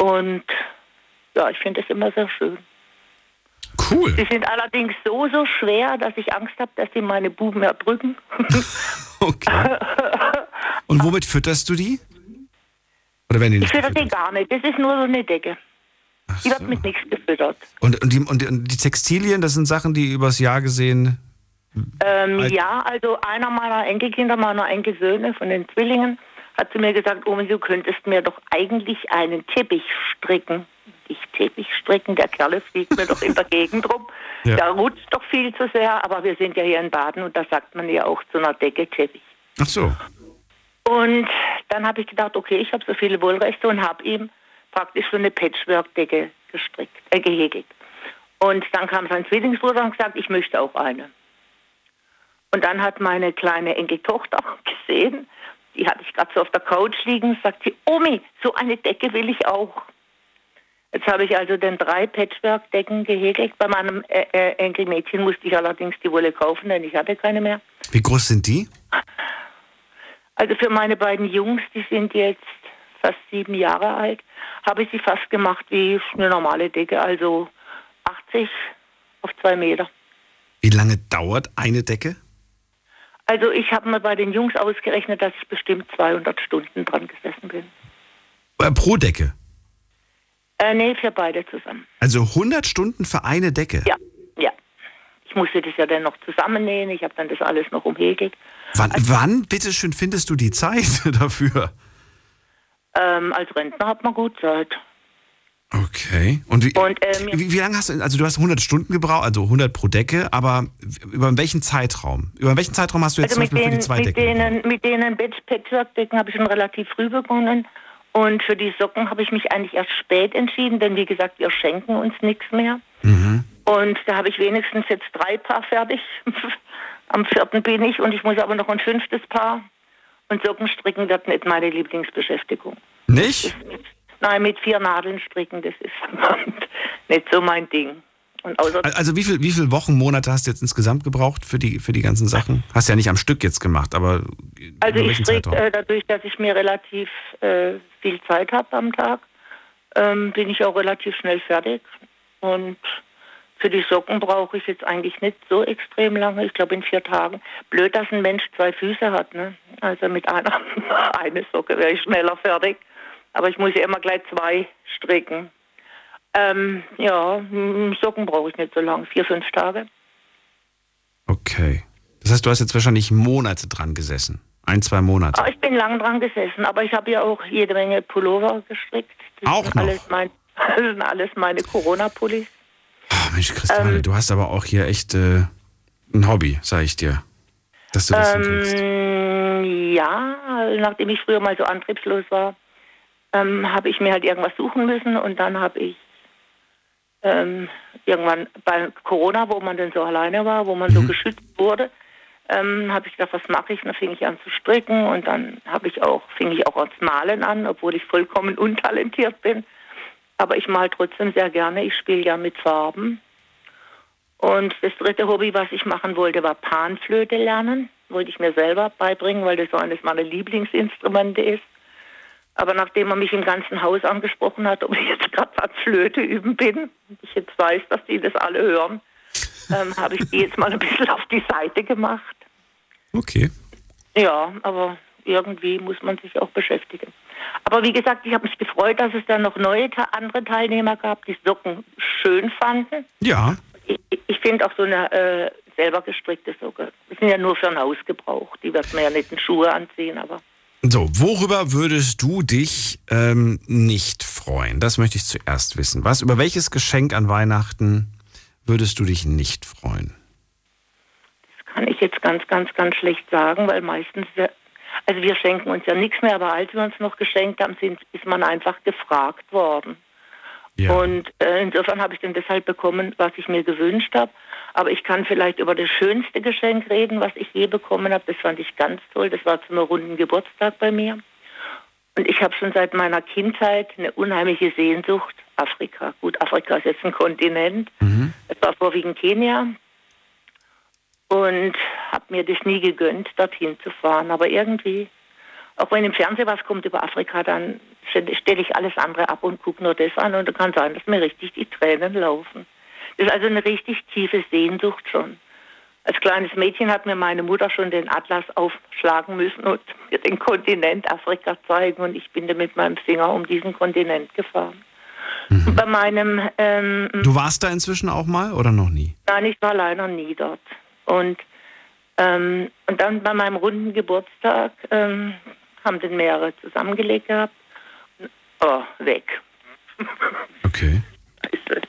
Und ja, ich finde das immer sehr schön. Cool. Die sind allerdings so, so schwer, dass ich Angst habe, dass sie meine Buben erdrücken. Okay. Und womit fütterst du die? Oder werden die Ich fütter die gefüttert? gar nicht. Das ist nur so eine Decke. Ach Die wird so. mit nichts gefüttert. Und, und, die, und die- und die Textilien, das sind Sachen, die übers Jahr gesehen. Ähm, Alt- ja, also einer meiner Enkelkinder, meiner Enkelsöhne von den Zwillingen, hat zu mir gesagt, Omi, du könntest mir doch eigentlich einen Teppich stricken. Ich Teppich stricken, der Kerle fliegt mir doch in der Gegend rum. Ja. Der rutscht doch viel zu sehr, aber wir sind ja hier in Baden und da sagt man ja auch zu einer Decke Teppich. Ach so. Und dann habe ich gedacht, okay, ich habe so viele Wohlrechte und habe ihm praktisch so eine Patchwork-Decke gestrickt, äh, gehäkelt. Und dann kam sein Zwillingsbruder und gesagt, ich möchte auch eine. Und dann hat meine kleine Enkeltochter gesehen, die hatte ich gerade so auf der Couch liegen, sagt sie, Omi, so eine Decke will ich auch. Jetzt habe ich also den drei Patchwork-Decken gehäkelt. Bei meinem äh, äh, Enkelmädchen musste ich allerdings die Wolle kaufen, denn ich hatte keine mehr. Wie groß sind die? Also für meine beiden Jungs, die sind jetzt fast sieben Jahre alt, habe ich sie fast gemacht wie eine normale Decke, also 80 auf zwei Meter. Wie lange dauert eine Decke? Also ich habe mir bei den Jungs ausgerechnet, dass ich bestimmt 200 Stunden dran gesessen bin. Äh, pro Decke. Äh, nee, für beide zusammen. Also 100 Stunden für eine Decke. Ja. Ich musste das ja dann noch zusammennähen, ich habe dann das alles noch umhäkelt. Wann, wann, bitteschön, findest du die Zeit dafür? Ähm, als Rentner hat man gut Zeit. Okay. Und wie, Und, ähm, wie, wie lange hast du, also du hast 100 Stunden gebraucht, also 100 pro Decke, aber über welchen Zeitraum? Über welchen Zeitraum hast du jetzt Also zum Beispiel für den, die zwei mit Decken? denen, mit denen Patch- Patchwork-Decken habe ich schon relativ früh begonnen. Und für die Socken habe ich mich eigentlich erst spät entschieden, denn wie gesagt, wir schenken uns nichts mehr. Mhm. Und da habe ich wenigstens jetzt drei Paar fertig. Am vierten bin ich und ich muss aber noch ein fünftes Paar. Und Socken stricken wird nicht meine Lieblingsbeschäftigung. Nicht? Nein, mit vier Nadeln stricken, das ist nicht so mein Ding. Also wie viel, wie viele Wochen, Monate hast du jetzt insgesamt gebraucht für die, für die ganzen Sachen? Hast ja nicht am Stück jetzt gemacht, aber Also ich stricke äh, dadurch, dass ich mir relativ äh, viel Zeit habe am Tag, ähm, bin ich auch relativ schnell fertig. Und für die Socken brauche ich jetzt eigentlich nicht so extrem lange. Ich glaube in vier Tagen. Blöd, dass ein Mensch zwei Füße hat. Ne? Also mit einer eine Socke wäre ich schneller fertig. Aber ich muss ja immer gleich zwei stricken. Ähm, ja, Socken brauche ich nicht so lange. Vier, fünf Tage. Okay. Das heißt, du hast jetzt wahrscheinlich Monate dran gesessen. Ein, zwei Monate. Ah, ich bin lang dran gesessen, aber ich habe ja auch jede Menge Pullover gestrickt. Das Auch noch? Alles mein, das sind alles meine Corona-Pullis. Mensch, Christiane, ähm, du hast aber auch hier echt äh, ein Hobby, sag ich dir. Dass du das hinkriegst. Ähm, ja, nachdem ich früher mal so antriebslos war, ähm, habe ich mir halt irgendwas suchen müssen und dann habe ich ähm, irgendwann bei Corona, wo man dann so alleine war, wo man so geschützt wurde, ähm, habe ich gedacht, was mache ich? Und dann fing ich an zu stricken und dann habe ich auch, fing ich auch ans Malen an, obwohl ich vollkommen untalentiert bin. Aber ich mal trotzdem sehr gerne. Ich spiele ja mit Farben. Und das dritte Hobby, was ich machen wollte, war Panflöte lernen. Wollte ich mir selber beibringen, weil das so eines meiner Lieblingsinstrumente ist. Aber nachdem man mich im ganzen Haus angesprochen hat, ob ich jetzt gerade an Flöte üben bin, ich jetzt weiß, dass die das alle hören, ähm, habe ich die jetzt mal ein bisschen auf die Seite gemacht. Okay. Ja, aber irgendwie muss man sich auch beschäftigen. Aber wie gesagt, ich habe mich gefreut, dass es dann noch neue andere Teilnehmer gab, die Socken schön fanden. Ja. Ich, ich finde auch so eine äh, selber gestrickte Socke. Die sind ja nur für einen Hausgebrauch. Die wird man ja nicht in Schuhe anziehen, aber So, worüber würdest du dich ähm, nicht freuen? Das möchte ich zuerst wissen. Was, über welches Geschenk an Weihnachten würdest du dich nicht freuen? das kann ich jetzt ganz, ganz, ganz schlecht sagen, weil meistens, äh, also wir schenken uns ja nichts mehr, aber als wir uns noch geschenkt haben, sind, ist man einfach gefragt worden. Ja. Und äh, insofern habe ich dann deshalb bekommen, was ich mir gewünscht habe. Aber ich kann vielleicht über das schönste Geschenk reden, was ich je bekommen habe. Das fand ich ganz toll. Das war zum runden Geburtstag bei mir. Und ich habe schon seit meiner Kindheit eine unheimliche Sehnsucht. Afrika. Gut, Afrika ist jetzt ein Kontinent. Mhm. Es war vorwiegend Kenia. Und habe mir das nie gegönnt, dorthin zu fahren. Aber irgendwie, auch wenn im Fernsehen was kommt über Afrika, dann stelle ich alles andere ab und gucke nur das an und dann kann sein, dass mir richtig die Tränen laufen. Das ist also eine richtig tiefe Sehnsucht schon. Als kleines Mädchen hat mir meine Mutter schon den Atlas aufschlagen müssen und mir den Kontinent Afrika zeigen und ich bin dann mit meinem Finger um diesen Kontinent gefahren. Mhm. Bei meinem ähm, Du warst da inzwischen auch mal oder noch nie? Nein, ich war leider nie dort. Und, ähm, und dann bei meinem runden Geburtstag ähm, haben den mehrere zusammengelegt gehabt. Oh, weg. Okay.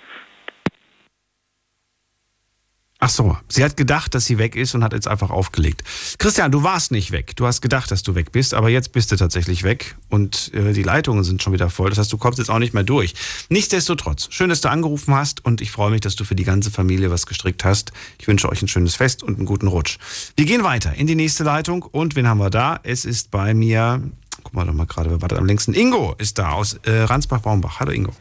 Ach so, sie hat gedacht, dass sie weg ist und hat jetzt einfach aufgelegt. Christian, du warst nicht weg. Du hast gedacht, dass du weg bist, aber jetzt bist du tatsächlich weg und äh, die Leitungen sind schon wieder voll. Das heißt, du kommst jetzt auch nicht mehr durch. Nichtsdestotrotz, schön, dass du angerufen hast und ich freue mich, dass du für die ganze Familie was gestrickt hast. Ich wünsche euch ein schönes Fest und einen guten Rutsch. Wir gehen weiter in die nächste Leitung und wen haben wir da? Es ist bei mir, guck mal doch mal gerade, wer wartet am längsten? Ingo ist da aus äh, Ransbach-Baumbach. Hallo Ingo.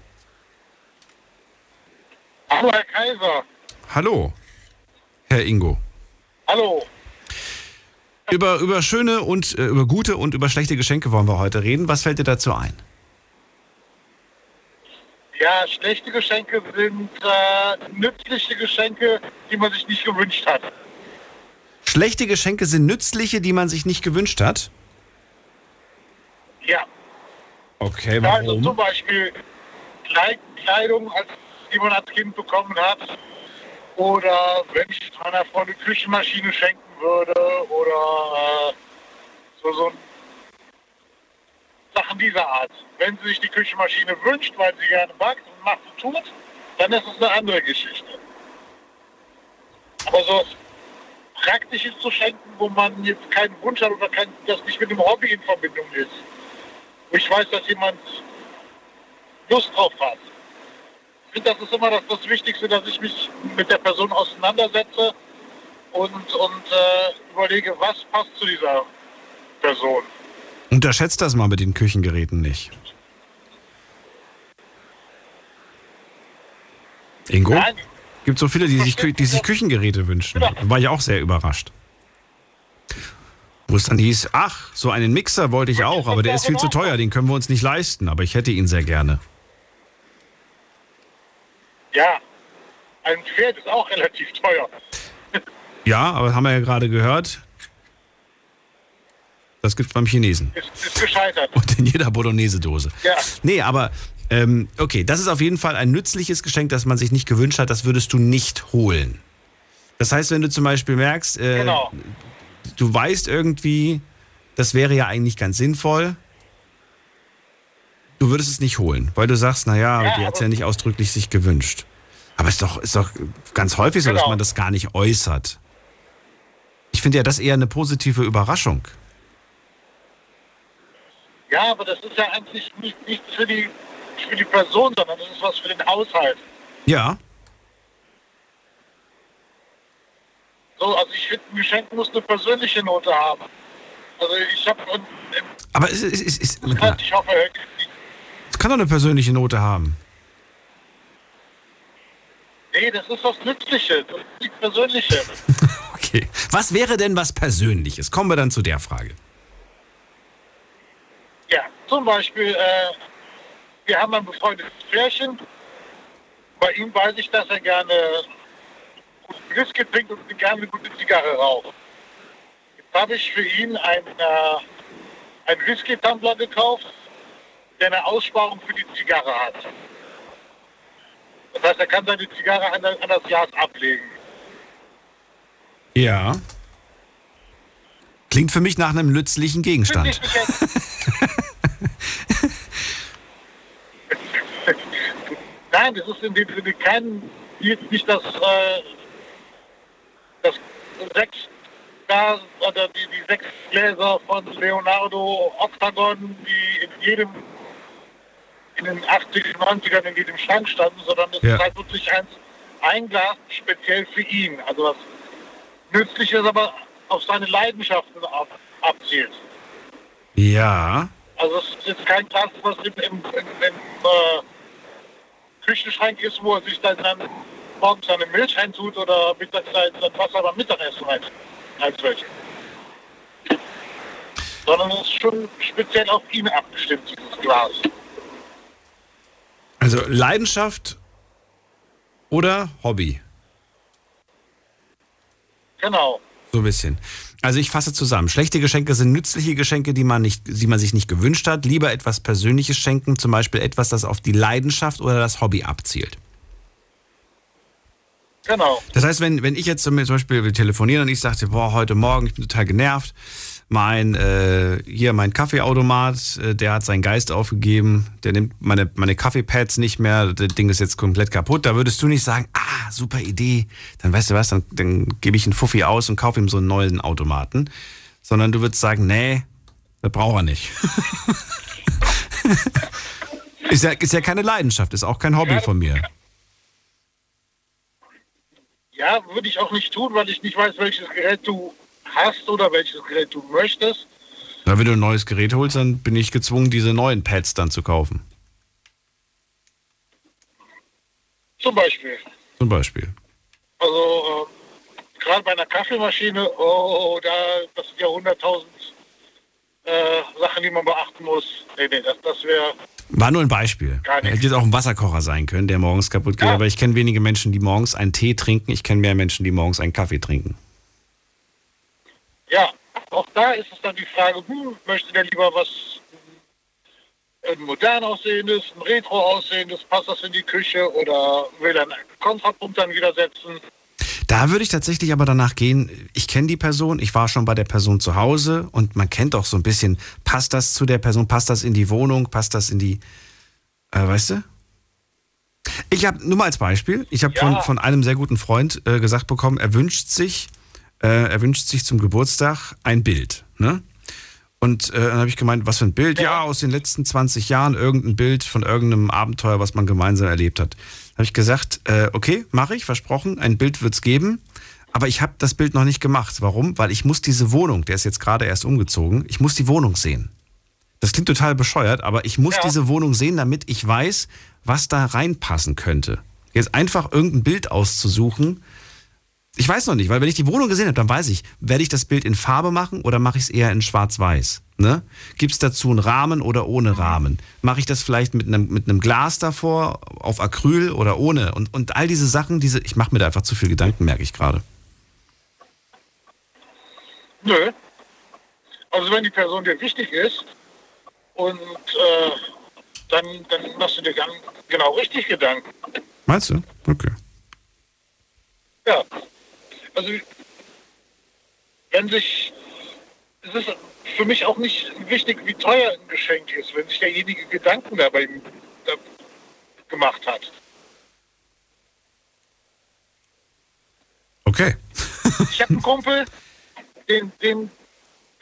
Hallo Herr Kaiser. Hallo. Herr Ingo. Hallo. Über, über schöne und äh, über gute und über schlechte Geschenke wollen wir heute reden. Was fällt dir dazu ein? Ja, schlechte Geschenke sind äh, nützliche Geschenke, die man sich nicht gewünscht hat. Schlechte Geschenke sind nützliche, die man sich nicht gewünscht hat? Ja. Okay, also warum? zum Beispiel Kleid- Kleidung, als, die man als Kind bekommen hat. Oder wenn ich meiner Frau eine Küchenmaschine schenken würde. Oder äh, so, so Sachen dieser Art. Wenn sie sich die Küchenmaschine wünscht, weil sie gerne backt und macht und tut, dann ist es eine andere Geschichte. Aber so Praktisches zu schenken, wo man jetzt keinen Wunsch hat oder kein, das nicht mit einem Hobby in Verbindung ist. Wo ich weiß, dass jemand Lust drauf hat. Ich finde, das ist immer das, das Wichtigste, dass ich mich mit der Person auseinandersetze und, und äh, überlege, was passt zu dieser Person. Unterschätzt das mal mit den Küchengeräten nicht. Ingo? Nein. Gibt so viele, die sich, die sich Küchengeräte wünschen. Da war ich auch sehr überrascht. Wo es dann hieß, ach, so einen Mixer wollte ich auch, aber der ist viel zu teuer, den können wir uns nicht leisten, aber ich hätte ihn sehr gerne. Ja, ein Pferd ist auch relativ teuer. Ja, aber haben wir ja gerade gehört, das gibt's beim Chinesen. Ist, ist gescheitert. Und in jeder Bolognese-Dose. Ja. Nee, aber ähm, okay, das ist auf jeden Fall ein nützliches Geschenk, das man sich nicht gewünscht hat, das würdest du nicht holen. Das heißt, wenn du zum Beispiel merkst, äh, Genau. du weißt irgendwie, das wäre ja eigentlich ganz sinnvoll, du würdest es nicht holen, weil du sagst, naja, Ja, die hat es ja nicht ausdrücklich sich gewünscht. Aber es ist doch, ist doch ganz häufig so, dass Genau. man das gar nicht äußert. Ich finde ja das eher eine positive Überraschung. Ja, aber das ist ja eigentlich nicht, nicht für, die, für die Person, sondern das ist was für den Haushalt. Ja, So, also ich finde, ein Geschenk muss eine persönliche Note haben. Also ich habe, aber es, es, es, es, ich hoffe, kann doch eine persönliche Note haben. nee, das ist was Nützliches, das ist nichts Persönliches. Okay. Was wäre denn was Persönliches? Kommen wir dann zu der Frage. Ja, zum Beispiel, äh, wir haben ein befreundetes Pärchen. Bei ihm weiß ich, dass er gerne guten Whisky trinkt und gerne eine gute Zigarre raucht. Jetzt habe ich für ihn ein, äh, einen Whisky-Tumbler gekauft, der eine Aussparung für die Zigarre hat. Das heißt, er kann seine Zigarre an, an das Glas ablegen. Ja. Klingt für mich nach einem nützlichen Gegenstand. Nein, das ist in dem Sinne kein, jetzt nicht das, äh, das sechs Glas oder die, die sechs Gläser von Leonardo Octagon, die in jedem, in den 80er, 90ern in jedem Schrank standen, sondern es Ja. ist halt wirklich eins, ein Glas speziell für ihn. Also was Nützliches, aber auf seine Leidenschaften ab, abzielt. Ja. Also es ist jetzt kein Glas, was im, im, im, im äh, Küchenschrank ist, wo er sich dann, dann morgens seine Milch reintut oder mittagszeit das Wasser beim Mittagessen rein, als welche. Sondern es ist schon speziell auf ihn abgestimmt, dieses Glas. Also Leidenschaft oder Hobby? Genau. So ein bisschen. Also ich fasse zusammen. Schlechte Geschenke sind nützliche Geschenke, die man, nicht, die man sich nicht gewünscht hat. Lieber etwas Persönliches schenken, zum Beispiel etwas, das auf die Leidenschaft oder das Hobby abzielt. Genau. Das heißt, wenn, wenn ich jetzt zum Beispiel wir telefonieren und ich sagte, boah, heute Morgen, ich bin total genervt, mein, äh, hier mein Kaffeeautomat, äh, der hat seinen Geist aufgegeben, der nimmt meine, meine Kaffeepads nicht mehr, das Ding ist jetzt komplett kaputt. Da würdest du nicht sagen, ah, super Idee, dann weißt du was, dann, dann gebe ich einen Fuffi aus und kaufe ihm so einen neuen Automaten. Sondern du würdest sagen, nee, das braucht er nicht. ist, ja, ist ja keine Leidenschaft, ist auch kein Hobby von mir. Ja, würde ich auch nicht tun, weil ich nicht weiß, welches Gerät du hast oder welches Gerät du möchtest. Na, wenn du ein neues Gerät holst, dann bin ich gezwungen, diese neuen Pads dann zu kaufen. Zum Beispiel. Zum Beispiel. Also äh, gerade bei einer Kaffeemaschine, oh, da, das sind ja 100.000 äh, Sachen, die man beachten muss. Nee, nee, das, das wäre War nur ein Beispiel. Hätte jetzt auch ein Wasserkocher sein können, der morgens kaputt geht. Ja. Aber ich kenne wenige Menschen, die morgens einen Tee trinken. Ich kenne mehr Menschen, die morgens einen Kaffee trinken. Ja, auch da ist es dann die Frage, hm, möchte der lieber was ein modern aussehendes, ein retro aussehendes, passt das in die Küche oder will er einen Kontrapunkt dann wieder setzen? Da würde ich tatsächlich aber danach gehen, ich kenne die Person, ich war schon bei der Person zu Hause und man kennt auch so ein bisschen, passt das zu der Person, passt das in die Wohnung, passt das in die, äh, weißt du? Ich habe, nur mal als Beispiel, ich habe Ja. von, von einem sehr guten Freund äh, gesagt bekommen, er wünscht sich, äh, er wünscht sich zum Geburtstag ein Bild, ne? Und äh, dann habe ich gemeint, was für ein Bild? Ja. aus den letzten 20 Jahren irgendein Bild von irgendeinem Abenteuer, was man gemeinsam erlebt hat. Habe ich gesagt, äh, okay, mache ich, versprochen, ein Bild wird's geben. Aber ich habe das Bild noch nicht gemacht. Warum? Weil ich muss diese Wohnung, der ist jetzt gerade erst umgezogen, ich muss die Wohnung sehen. Das klingt total bescheuert, aber ich muss Ja. diese Wohnung sehen, damit ich weiß, was da reinpassen könnte. Jetzt einfach irgendein Bild auszusuchen, ich weiß noch nicht, weil wenn ich die Wohnung gesehen habe, dann weiß ich, werde ich das Bild in Farbe machen oder mache ich es eher in Schwarz-Weiß? Ne? Gibt es dazu einen Rahmen oder ohne Rahmen? Mache ich das vielleicht mit einem, mit einem Glas davor, auf Acryl oder ohne? Und, und all diese Sachen, diese, ich mache mir da einfach zu viel Gedanken, merke ich gerade. Nö. Also wenn die Person dir wichtig ist und äh, dann, dann machst du dir ganz genau richtig Gedanken. Meinst du? Okay. Ja. Also wenn sich es ist für mich auch nicht wichtig, wie teuer ein Geschenk ist, wenn sich derjenige Gedanken dabei da gemacht hat. Okay. Ich habe einen Kumpel, den, den,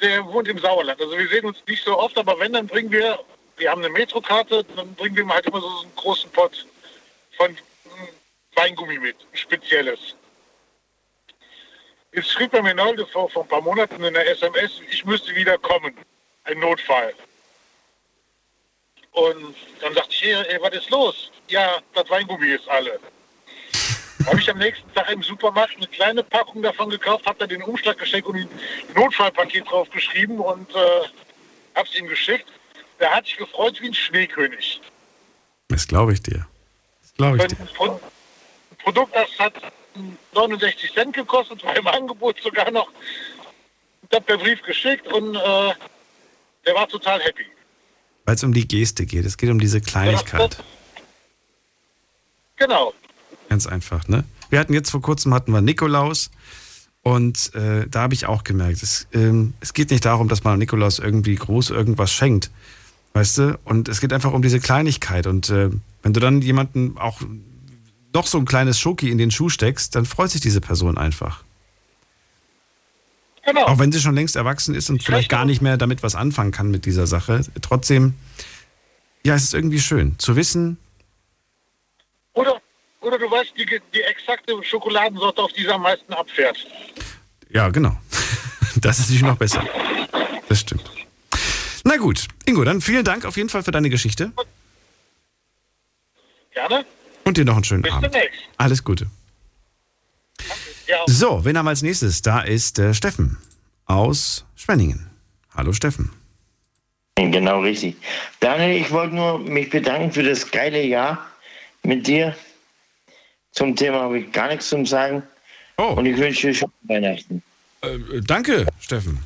der wohnt im Sauerland. Also wir sehen uns nicht so oft, aber wenn, dann bringen wir, wir haben eine Metrokarte, dann bringen wir ihm halt immer so einen großen Pott von mm, Weingummi mit, spezielles. Jetzt schrieb er mir neulich vor, vor ein paar Monaten in der SMS, ich müsste wieder kommen. Ein Notfall. Und dann dachte ich, ey, was ist los? Ja, das Weingummi ist alle. Habe ich am nächsten Tag im Supermarkt eine kleine Packung davon gekauft, habe da den Umschlag geschenkt und ein Notfallpaket draufgeschrieben und äh, habe es ihm geschickt. Der hat sich gefreut wie ein Schneekönig. Das glaube ich dir. Das glaube ich dir. Ein Produkt, das hat 69 Cent gekostet, war im Angebot sogar noch. Ich habe der Brief geschickt und äh, der war total happy. Weil es um die Geste geht. Es geht um diese Kleinigkeit. Genau. Ganz einfach, ne? Wir hatten jetzt vor kurzem hatten wir Nikolaus und äh, da habe ich auch gemerkt, es, ähm, es geht nicht darum, dass man Nikolaus irgendwie groß irgendwas schenkt, weißt du? Und es geht einfach um diese Kleinigkeit und äh, wenn du dann jemanden auch noch so ein kleines Schoki in den Schuh steckst, dann freut sich diese Person einfach. Genau. Auch wenn sie schon längst erwachsen ist und vielleicht gar nicht mehr damit was anfangen kann mit dieser Sache. Trotzdem, ja, es ist irgendwie schön zu wissen, Oder, oder du weißt die, die exakte Schokoladensorte, auf die sie am meisten abfährt. Ja, genau. Das ist natürlich noch besser. Das stimmt. Na gut, Ingo, dann vielen Dank auf jeden Fall für deine Geschichte Gerne. Und dir noch einen schönen Bis Abend. demnächst. Alles Gute. So, wen haben wir als nächstes? Da ist äh, Steffen aus Schwenningen. Hallo Steffen. Genau richtig. Daniel, ich wollte nur mich bedanken für das geile Jahr mit dir. Zum Thema habe ich gar nichts zu sagen. Oh. Und ich wünsche dir schon Weihnachten. Äh, danke, Steffen.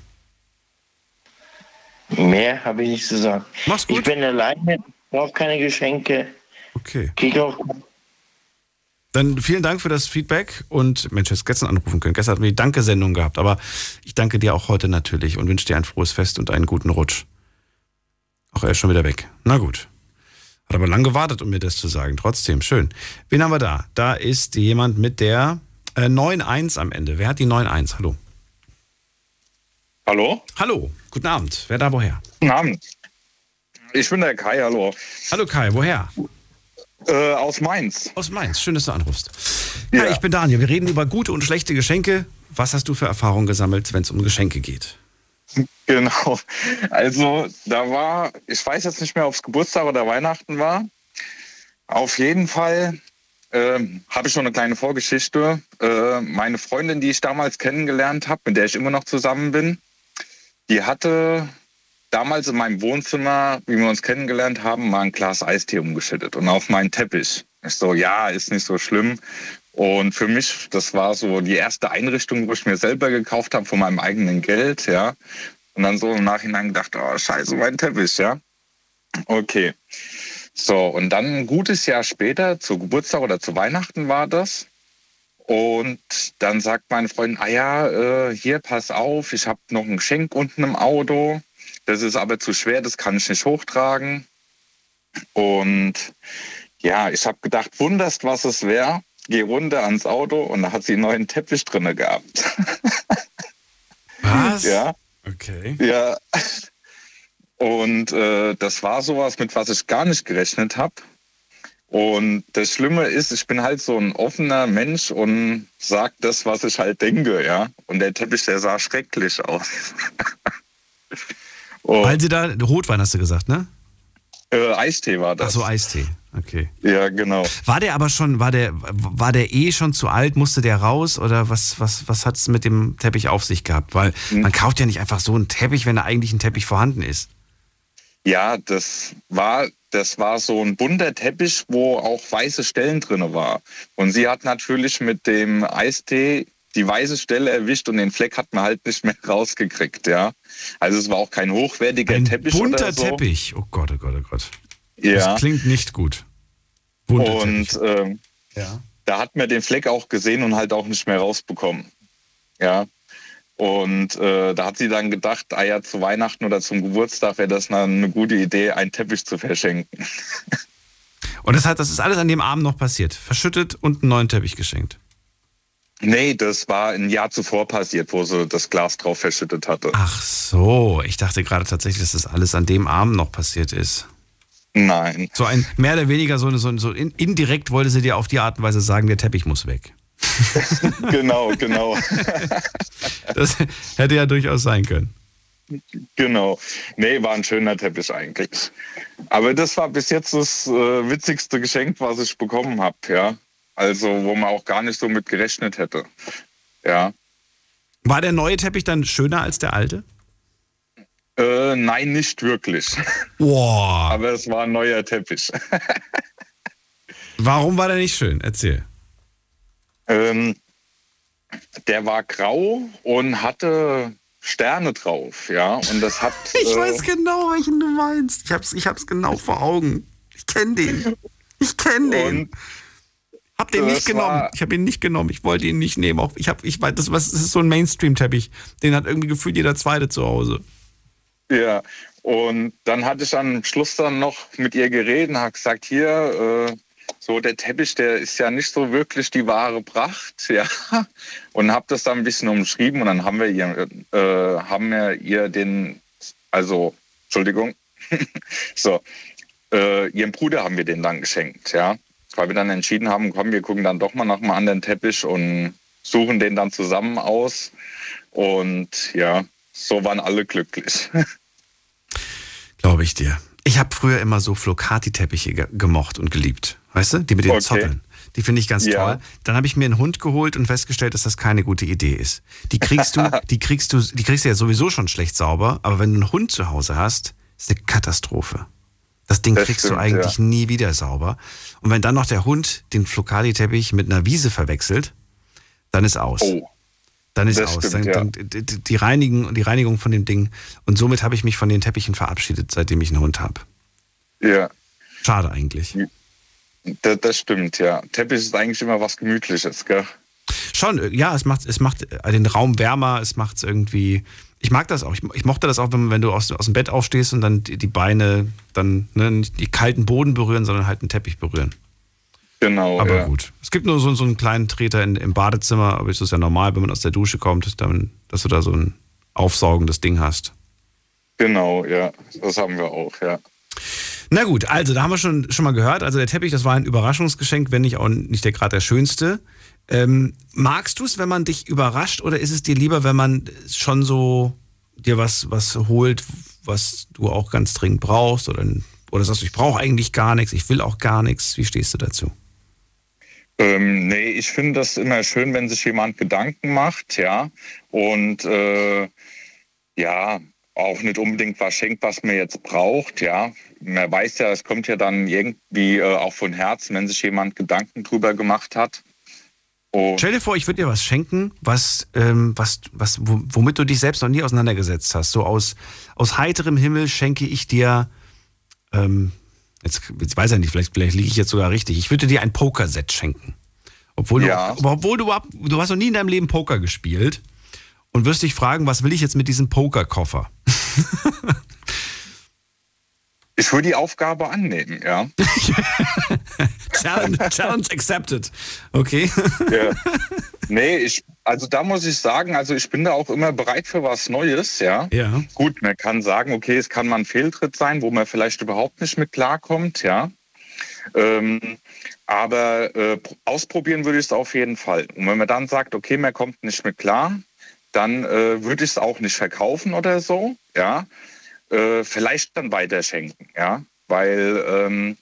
Mehr habe ich nicht zu sagen. Mach's gut. Ich bin alleine, brauche keine Geschenke. Okay. Krieg auch Dann vielen Dank für das Feedback und Mensch, hättest gestern anrufen können. Gestern hatten wir die Danke-Sendung gehabt, aber ich danke dir auch heute natürlich und wünsche dir ein frohes Fest und einen guten Rutsch. Ach, er ist schon wieder weg. Na gut. Hat aber lang gewartet, um mir das zu sagen. Trotzdem, schön. Wen haben wir da? Da ist jemand mit der äh, 9.1 am Ende. Wer hat die 9.1? Hallo. Hallo? Hallo, guten Abend. Wer da woher? Guten Abend. Ich bin der Kai, hallo. Hallo Kai, woher? Äh, aus Mainz. Aus Mainz, schön, dass du anrufst. Hi, ich bin Daniel. Wir reden über gute und schlechte Geschenke. Was hast du für Erfahrungen gesammelt, wenn es um Geschenke geht? Genau. Also, da war, ich weiß jetzt nicht mehr, ob es Geburtstag oder Weihnachten war. Auf jeden Fall ähm, habe ich noch eine kleine Vorgeschichte. Äh, meine Freundin, die ich damals kennengelernt habe, mit der ich immer noch zusammen bin, die hatte damals in meinem Wohnzimmer, wie wir uns kennengelernt haben, mal ein Glas Eistee umgeschüttet und auf meinen Teppich. Ich so, ja, ist nicht so schlimm. Und für mich, das war so die erste Einrichtung, wo ich mir selber gekauft habe von meinem eigenen Geld, ja. Und dann so im Nachhinein gedacht, oh, scheiße, mein Teppich, ja. Okay. So, und dann ein gutes Jahr später, zu Geburtstag oder zu Weihnachten war das. Und dann sagt meine Freundin, ah ja, äh, hier, pass auf, ich habe noch ein Geschenk unten im Auto. Das ist aber zu schwer, das kann ich nicht hochtragen. Und ja, ich habe gedacht, wunderst, was es wäre. Geh runter ans Auto und da hat sie einen neuen Teppich drinne gehabt. Was? Ja. Okay. Ja. Und äh, das war sowas, mit was ich gar nicht gerechnet habe. Und das Schlimme ist, ich bin halt so ein offener Mensch und sag das, was ich halt denke, ja. Und der Teppich, der sah schrecklich aus. Und, Weil sie da, Rotwein hast du gesagt, ne? äh, Eistee war das. Ach so, Eistee. Okay. Ja, genau. War der aber schon, war der, war der eh schon zu alt? Musste der raus? Oder was, was, was hat es mit dem Teppich auf sich gehabt? Weil man kauft ja nicht einfach so einen Teppich, wenn da eigentlich ein Teppich vorhanden ist. Ja, das war, das war so ein bunter Teppich, wo auch weiße Stellen drin war. Und sie hat natürlich mit dem Eistee die weiße Stelle erwischt und den Fleck hat man halt nicht mehr rausgekriegt, ja. Also es war auch kein hochwertiger Ein Teppich bunter oder so. Teppich. Oh Gott, oh Gott, oh Gott. Ja. Das klingt nicht gut. Bunter und ähm, Ja. da hat man den Fleck auch gesehen und halt auch nicht mehr rausbekommen. Ja. Und äh, da hat sie dann gedacht, ah ja, zu Weihnachten oder zum Geburtstag wäre das dann eine gute Idee, einen Teppich zu verschenken. Und das, hat, das ist alles an dem Abend noch passiert. Verschüttet und einen neuen Teppich geschenkt. Nee, das war ein Jahr zuvor passiert, wo sie das Glas drauf verschüttet hatte. Ach so, ich dachte gerade tatsächlich, dass das alles an dem Abend noch passiert ist. Nein. So ein, mehr oder weniger so, so, so in, indirekt wollte sie dir auf die Art und Weise sagen, der Teppich muss weg. genau, genau. Das hätte ja durchaus sein können. Genau. Nee, war ein schöner Teppich eigentlich. Aber das war bis jetzt das äh, witzigste Geschenk, was ich bekommen habe, ja. Also, wo man auch gar nicht so mit gerechnet hätte. Ja. War der neue Teppich dann schöner als der alte? Äh, nein, nicht wirklich. Boah. Aber es war ein neuer Teppich. Warum war der nicht schön? Erzähl. ähm, der war grau und hatte Sterne drauf, ja. Und das hat. Ich äh, weiß genau, welchen du meinst. Ich hab's, ich hab's genau vor Augen. Ich kenne den. Ich kenne den. Hab den nicht genommen. Ich habe ihn nicht genommen. Ich wollte ihn nicht nehmen. Auch ich habe, ich weiß, das, was, das ist so ein Mainstream-Teppich. Den hat irgendwie gefühlt jeder Zweite zu Hause. Ja, und dann hatte ich am Schluss dann noch mit ihr geredet und habe gesagt, hier, äh, so der Teppich, der ist ja nicht so wirklich die wahre Pracht, ja. Und habe das dann ein bisschen umschrieben und dann haben wir ihr, äh, haben wir ihr den, also, Entschuldigung, so, äh, ihrem Bruder haben wir den dann geschenkt, ja. Weil wir dann entschieden haben, komm, wir gucken dann doch mal nach einem anderen Teppich und suchen den dann zusammen aus. Und ja, so waren alle glücklich. Glaube ich dir. Ich habe früher immer so Flocati-Teppiche ge gemocht und geliebt. Weißt du? Die mit den Okay. Zotteln. Die finde ich ganz Ja. toll. Dann habe ich mir einen Hund geholt und festgestellt, dass das keine gute Idee ist. Die kriegst du, die kriegst du, die kriegst du ja sowieso schon schlecht sauber, aber wenn du einen Hund zu Hause hast, ist eine Katastrophe. Das Ding Das kriegst du stimmt, eigentlich ja. nie wieder sauber. Und wenn dann noch der Hund den Flocali-Teppich mit einer Wiese verwechselt, dann ist aus. Dann ist Oh, Das aus. stimmt, dann, dann, die, Reinigen, die Reinigung von dem Ding. Und somit habe ich mich von den Teppichen verabschiedet, seitdem ich einen Hund habe. Ja. Schade eigentlich. Das, das stimmt, ja. Teppich ist eigentlich immer was Gemütliches, gell? Schon, ja, es macht, es macht den Raum wärmer, es macht es irgendwie. Ich mag das auch. Ich, ich mochte das auch, wenn, wenn du aus, aus dem Bett aufstehst und dann die, die Beine dann ne, nicht die kalten Boden berühren, sondern halt einen Teppich berühren. Genau. Aber ja. gut. Es gibt nur so, so einen kleinen Treter in, im Badezimmer, aber es ist ja normal, wenn man aus der Dusche kommt, dann, dass du da so ein aufsaugendes Ding hast. Genau, ja. Das haben wir auch, ja. Na gut, also da haben wir schon, schon mal gehört. Also der Teppich, das war ein Überraschungsgeschenk, wenn nicht auch nicht der gerade der schönste. Ähm, magst du es, wenn man dich überrascht, oder ist es dir lieber, wenn man schon so dir was, was holt, was du auch ganz dringend brauchst? Oder, oder sagst du, ich brauche eigentlich gar nichts, ich will auch gar nichts. Wie stehst du dazu? Ähm, nee, ich finde das immer schön, wenn sich jemand Gedanken macht, ja. Und äh, ja, auch nicht unbedingt was schenkt, was man jetzt braucht, ja. Man weiß ja, es kommt ja dann irgendwie äh, auch von Herzen, wenn sich jemand Gedanken drüber gemacht hat. Und Stell dir vor, ich würde dir was schenken, was, ähm, was, was, womit du dich selbst noch nie auseinandergesetzt hast. So aus, aus heiterem Himmel schenke ich dir, ähm, jetzt, jetzt weiß ich nicht, vielleicht, vielleicht liege ich jetzt sogar richtig. Ich würde dir ein Pokerset schenken. Obwohl, du, Ja. aber obwohl du, du hast noch nie in deinem Leben Poker gespielt und wirst dich fragen, was will ich jetzt mit diesem Pokerkoffer? ich würde die Aufgabe annehmen, ja. Challenge, Challenge accepted. Okay. ja. Nee, ich, also da muss ich sagen, also ich bin da auch immer bereit für was Neues, ja. Ja. Gut, man kann sagen, okay, es kann mal ein Fehltritt sein, wo man vielleicht überhaupt nicht mit klarkommt, ja. Ähm, aber äh, pr- ausprobieren würde ich es auf jeden Fall. Und wenn man dann sagt, okay, man kommt nicht mit klar, dann äh, würde ich es auch nicht verkaufen oder so, ja. Äh, vielleicht dann weiterschenken, ja. Weil ähm,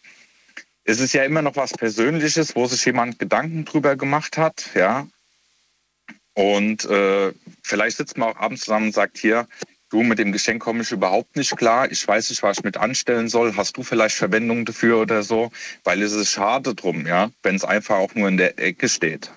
es ist ja immer noch was Persönliches, wo sich jemand Gedanken drüber gemacht hat, ja. Und äh, vielleicht sitzt man auch abends zusammen und sagt, hier, du, mit dem Geschenk komme ich überhaupt nicht klar. Ich weiß nicht, was ich mit anstellen soll. Hast du vielleicht Verwendung dafür oder so? Weil es ist schade drum, ja, wenn es einfach auch nur in der Ecke steht.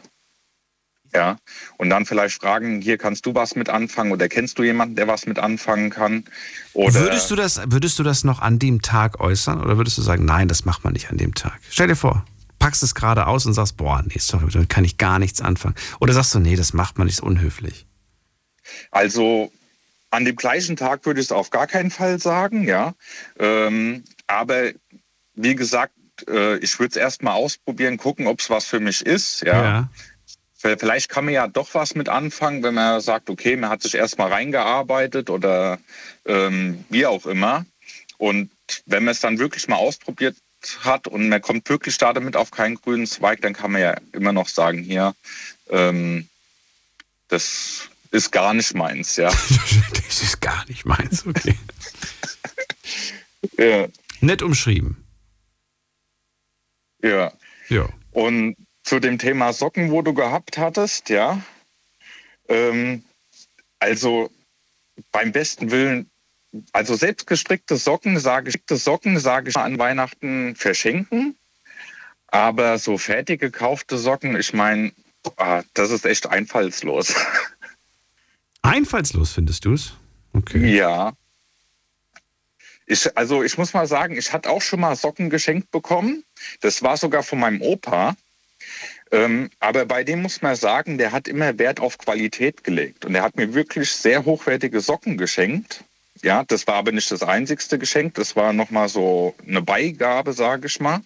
Ja, und dann vielleicht fragen, hier kannst du was mit anfangen oder kennst du jemanden, der was mit anfangen kann? Oder Würdest du, das, würdest du das noch an dem Tag äußern oder würdest du sagen, nein, das macht man nicht an dem Tag? Stell dir vor, packst es gerade aus und sagst, boah, nee, sorry, damit kann ich gar nichts anfangen. Oder sagst du, nee, das macht man nicht, ist unhöflich. Also an dem gleichen Tag würde ich es auf gar keinen Fall sagen, ja. Ähm, aber wie gesagt, äh, ich würde es erst mal ausprobieren, gucken, ob es was für mich ist, ja. Ja. Vielleicht kann man ja doch was mit anfangen, wenn man sagt, okay, man hat sich erst mal reingearbeitet oder ähm, wie auch immer. Und wenn man es dann wirklich mal ausprobiert hat und man kommt wirklich da damit auf keinen grünen Zweig, dann kann man ja immer noch sagen, hier, ähm, das ist gar nicht meins, ja. das ist gar nicht meins, okay. ja. Nett umschrieben. Ja. Ja. Und zu dem Thema Socken, wo du gehabt hattest, ja. Ähm, also beim besten Willen, also selbstgestrickte Socken, sage ich, Socken sage ich an Weihnachten verschenken. Aber so fertig gekaufte Socken, ich meine, ah, das ist echt einfallslos. Einfallslos findest du es? Okay. Ja. Ich, also ich muss mal sagen, ich hatte auch schon mal Socken geschenkt bekommen. Das war sogar von meinem Opa. Ähm, aber bei dem muss man sagen, der hat immer Wert auf Qualität gelegt. Und er hat mir wirklich sehr hochwertige Socken geschenkt. Ja, das war aber nicht das einzigste Geschenk. Das war nochmal so eine Beigabe, sage ich mal.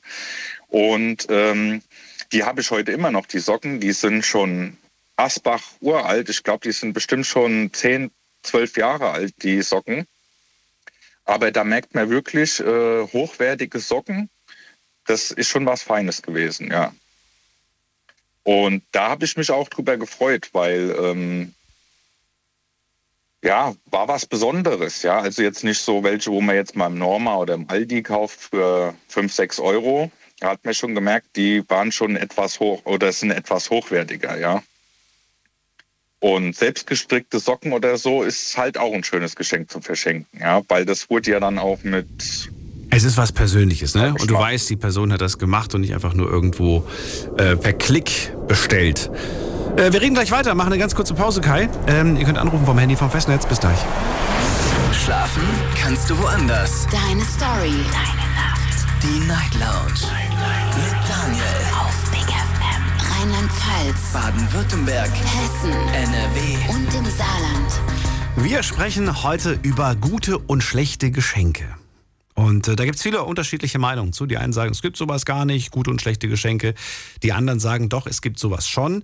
Und ähm, die habe ich heute immer noch, die Socken. Die sind schon Asbach uralt. Ich glaube, die sind bestimmt schon 10, 12 Jahre alt, die Socken. Aber da merkt man wirklich äh, hochwertige Socken. Das ist schon was Feines gewesen, ja. Und da habe ich mich auch drüber gefreut, weil ähm, ja, war was Besonderes, ja. Also jetzt nicht so welche, wo man jetzt mal im Norma oder im Aldi kauft für 5, 6 Euro, hat man schon gemerkt, die waren schon etwas hoch oder sind etwas hochwertiger, ja. Und selbstgestrickte Socken oder so ist halt auch ein schönes Geschenk zum Verschenken, ja, weil das wurde ja dann auch mit. Es ist was Persönliches, ne? Und du weißt, die Person hat das gemacht und nicht einfach nur irgendwo äh, per Klick bestellt. Äh, wir reden gleich weiter, machen eine ganz kurze Pause, Kai. Ähm, ihr könnt anrufen vom Handy vom Festnetz. Bis gleich. Schlafen kannst du woanders. Deine Story. Deine Nacht. Die Night Lounge. Mit Daniel. Auf Big FM. Rheinland-Pfalz. Baden-Württemberg. Hessen. NRW. Und im Saarland. Wir sprechen heute über gute und schlechte Geschenke. Und äh, da gibt es viele unterschiedliche Meinungen zu. Die einen sagen, es gibt sowas gar nicht, gute und schlechte Geschenke. Die anderen sagen, doch, es gibt sowas schon.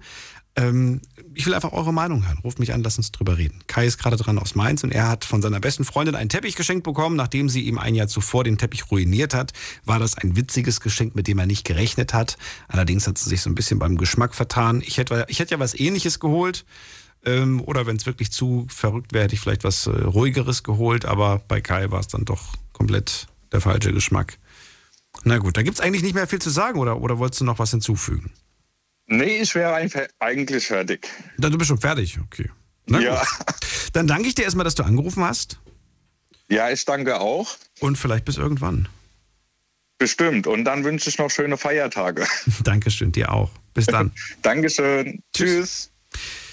Ähm, ich will einfach eure Meinung hören. Ruft mich an, lasst uns drüber reden. Kai ist gerade dran aus Mainz und er hat von seiner besten Freundin einen Teppich geschenkt bekommen, nachdem sie ihm ein Jahr zuvor den Teppich ruiniert hat. War das ein witziges Geschenk, mit dem er nicht gerechnet hat. Allerdings hat sie sich so ein bisschen beim Geschmack vertan. Ich hätte, ich hätte ja was ähnliches geholt. Ähm, oder wenn es wirklich zu verrückt wäre, hätte ich vielleicht was äh, ruhigeres geholt. Aber bei Kai war es dann doch komplett der falsche Geschmack. Na gut, da gibt es eigentlich nicht mehr viel zu sagen, oder, oder wolltest du noch was hinzufügen? Nee, ich wäre eigentlich fertig. Dann du bist schon fertig, okay. Na Ja. gut. Dann danke ich dir erstmal, dass du angerufen hast Ja, ich danke auch. und vielleicht bis irgendwann. Bestimmt. Und dann wünsche ich noch schöne Feiertage. Dankeschön, dir auch. Bis dann. Dankeschön. Tschüss.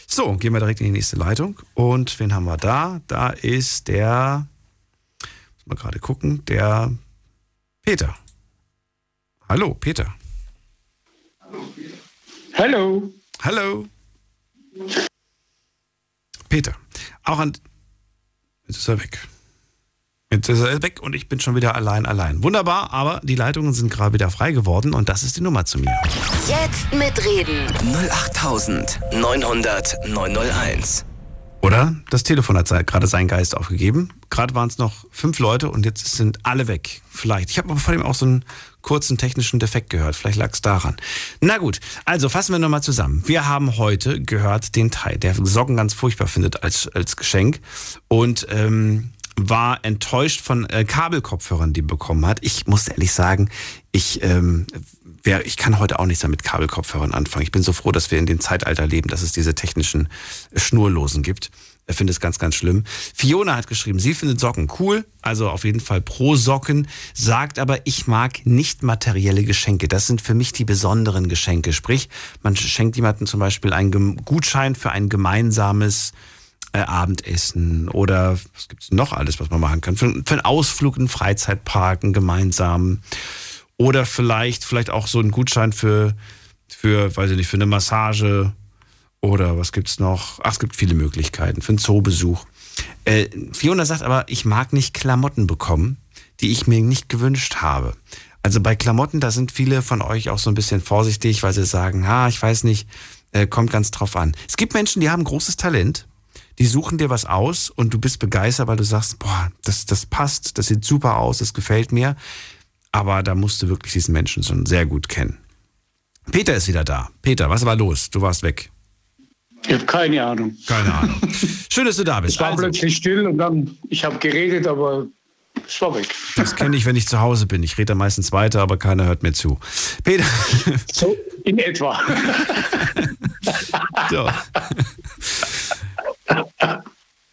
So, gehen wir direkt in die nächste Leitung. Und wen haben wir da? Da ist der, mal gerade gucken, der Peter. Hallo, Peter. Hallo. Hallo. Peter, auch an. Jetzt ist er weg. Jetzt ist er weg und ich bin schon wieder allein, allein. Wunderbar, aber die Leitungen sind gerade wieder frei geworden und das ist die Nummer zu mir. Jetzt mitreden. 08900 901. Oder? Das Telefon hat gerade seinen Geist aufgegeben. Gerade waren es noch fünf Leute und jetzt sind alle weg. Vielleicht. Ich habe aber vor dem auch so einen kurzen technischen Defekt gehört. Vielleicht lag es daran. Na gut, also fassen wir nochmal zusammen. Wir haben heute gehört den Teil, der Socken ganz furchtbar findet als, als Geschenk und ähm, war enttäuscht von äh, Kabelkopfhörern, die bekommen hat. Ich muss ehrlich sagen, ich, ähm, wer, ich kann heute auch nichts mehr mit Kabelkopfhörern anfangen. Ich bin so froh, dass wir in dem Zeitalter leben, dass es diese technischen äh, Schnurlosen gibt. Ich finde es ganz, ganz schlimm. Fiona hat geschrieben, sie findet Socken cool, also auf jeden Fall pro Socken, sagt aber, ich mag nicht materielle Geschenke. Das sind für mich die besonderen Geschenke. Sprich, man schenkt jemandem zum Beispiel einen Gutschein für ein gemeinsames äh, Abendessen oder was gibt's noch alles, was man machen kann? Für, für einen Ausflug in den Freizeitpark, einen. Oder vielleicht, vielleicht auch so einen Gutschein für, für, weiß ich nicht, für eine Massage oder was gibt's noch? Ach, es gibt viele Möglichkeiten. Für einen Zoobesuch. Äh, Fiona sagt aber, ich mag nicht Klamotten bekommen, die ich mir nicht gewünscht habe. Also bei Klamotten, da sind viele von euch auch so ein bisschen vorsichtig, weil sie sagen, ha, ich weiß nicht, äh, kommt ganz drauf an. Es gibt Menschen, die haben großes Talent, die suchen dir was aus und du bist begeistert, weil du sagst, boah, das, das passt, das sieht super aus, das gefällt mir. Aber da musst du wirklich diesen Menschen schon sehr gut kennen. Peter ist wieder da. Peter, was war los? Du warst weg. Ich habe keine Ahnung. Keine Ahnung. Schön, dass du da bist. Es war Also, plötzlich still und dann, ich habe geredet, aber es war weg. das kenne ich, wenn ich zu Hause bin. Ich rede meistens weiter, aber keiner hört mir zu. Peter. So in etwa. So.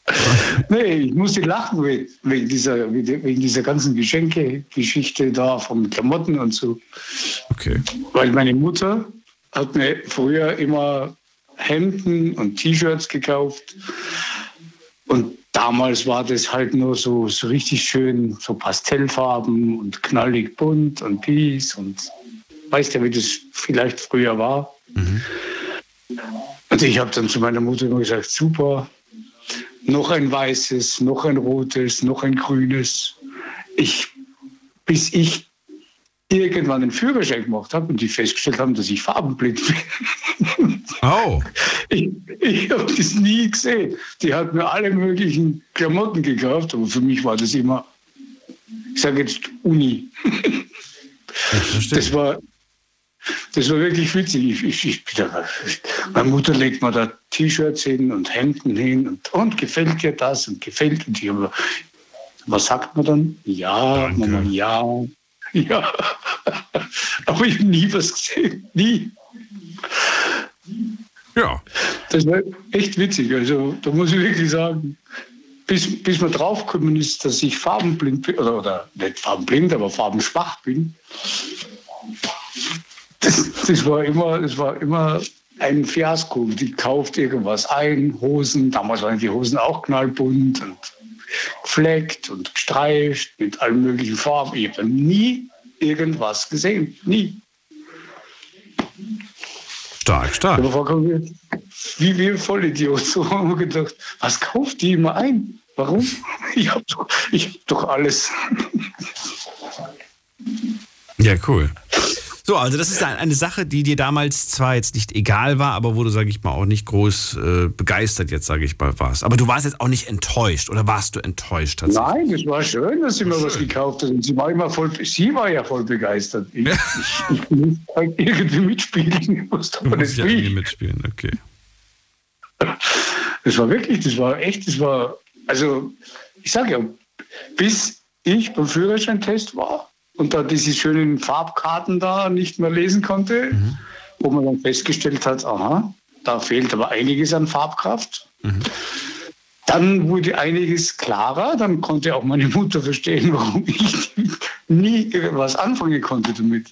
Nee, ich musste lachen we- wegen dieser, wegen dieser ganzen Geschenke-Geschichte da von Klamotten und so. Okay. Weil meine Mutter hat mir früher immer Hemden und T-Shirts gekauft. Und damals war das halt nur so, so richtig schön, so Pastellfarben und knallig bunt und Pies und weißt ja, wie das vielleicht früher war. Und ich habe dann zu meiner Mutter immer gesagt, super, noch ein weißes, noch ein rotes, noch ein grünes. Ich, bis ich irgendwann einen Führerschein gemacht habe und die festgestellt haben, dass ich farbenblind bin. Oh. Ich, ich habe das nie gesehen. Die hat mir alle möglichen Klamotten gekauft, aber für mich war das immer, ich sage jetzt Uni. Das war, das war wirklich witzig. Ich, ich, ich, meine Mutter legt mir da T-Shirts hin und Hemden hin und, und gefällt dir das und gefällt. Aber was sagt man dann? Ja, Mama, ja, ja. Aber ich habe nie was gesehen. Nie. Ja. Das war echt witzig. Also da muss ich wirklich sagen, bis, bis man draufgekommen ist, dass ich farbenblind bin, oder, oder nicht farbenblind, aber farbenschwach bin. Das, das, war immer, das war immer ein Fiasko. Die kauft irgendwas ein, Hosen. Damals waren die Hosen auch knallbunt und gefleckt und gestreift mit allen möglichen Farben. Ich habe nie irgendwas gesehen. Nie. Stark, stark. Wie wir Vollidiot. So haben wir gedacht, was kauft die immer ein? Warum? Ich habe doch, ich hab doch alles. Ja, cool. So, also das ist eine Sache, die dir damals zwar jetzt nicht egal war, aber wo du, sage ich mal, auch nicht groß äh, begeistert jetzt, sage ich mal, warst. Aber du warst jetzt auch nicht enttäuscht oder warst du enttäuscht tatsächlich? Nein, es war schön, dass sie mir was gekauft hat. Und sie war immer voll, sie war ja voll begeistert. Ich, ich, ich muss halt irgendwie mitspielen. Ich muss du musst ja irgendwie mitspielen, okay. Das war wirklich, das war echt, das war, also ich sage ja, bis ich beim Führerscheintest war, und da diese schönen Farbkarten da nicht mehr lesen konnte, mhm. wo man dann festgestellt hat, aha, da fehlt aber einiges an Farbkraft. Mhm. Dann wurde einiges klarer, dann konnte auch meine Mutter verstehen, warum ich nie was anfangen konnte damit.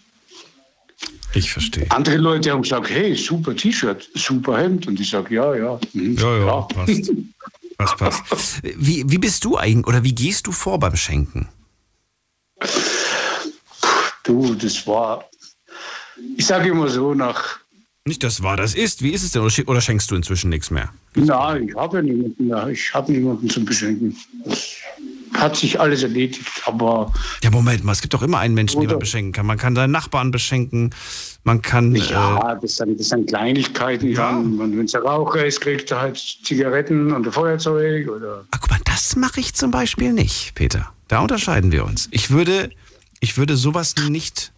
Ich verstehe. Andere Leute haben gesagt, hey, super T-Shirt, super Hemd. Und ich sage, ja, ja. Mhm, ja, ja, ja, passt. Was passt. Wie, wie bist du eigentlich, oder wie gehst du vor beim Schenken? Du, das war, ich sage immer so, nach. Nicht das war, das ist. Wie ist es denn? Oder schenkst du inzwischen nichts mehr? Nein, ich habe ja niemanden mehr. Ich habe niemanden zum Beschenken. Das hat sich alles erledigt, aber. Ja, Moment mal, es gibt doch immer einen Menschen, den man beschenken kann. Man kann seinen Nachbarn beschenken, man kann. Ja, äh, das, sind, das sind Kleinigkeiten. Ja. Wenn es ein Raucher ist, kriegt er halt Zigaretten und ein Feuerzeug. Oder Ach, guck mal, das mache ich zum Beispiel nicht, Peter. Da unterscheiden wir uns. Ich würde ich würde sowas nicht.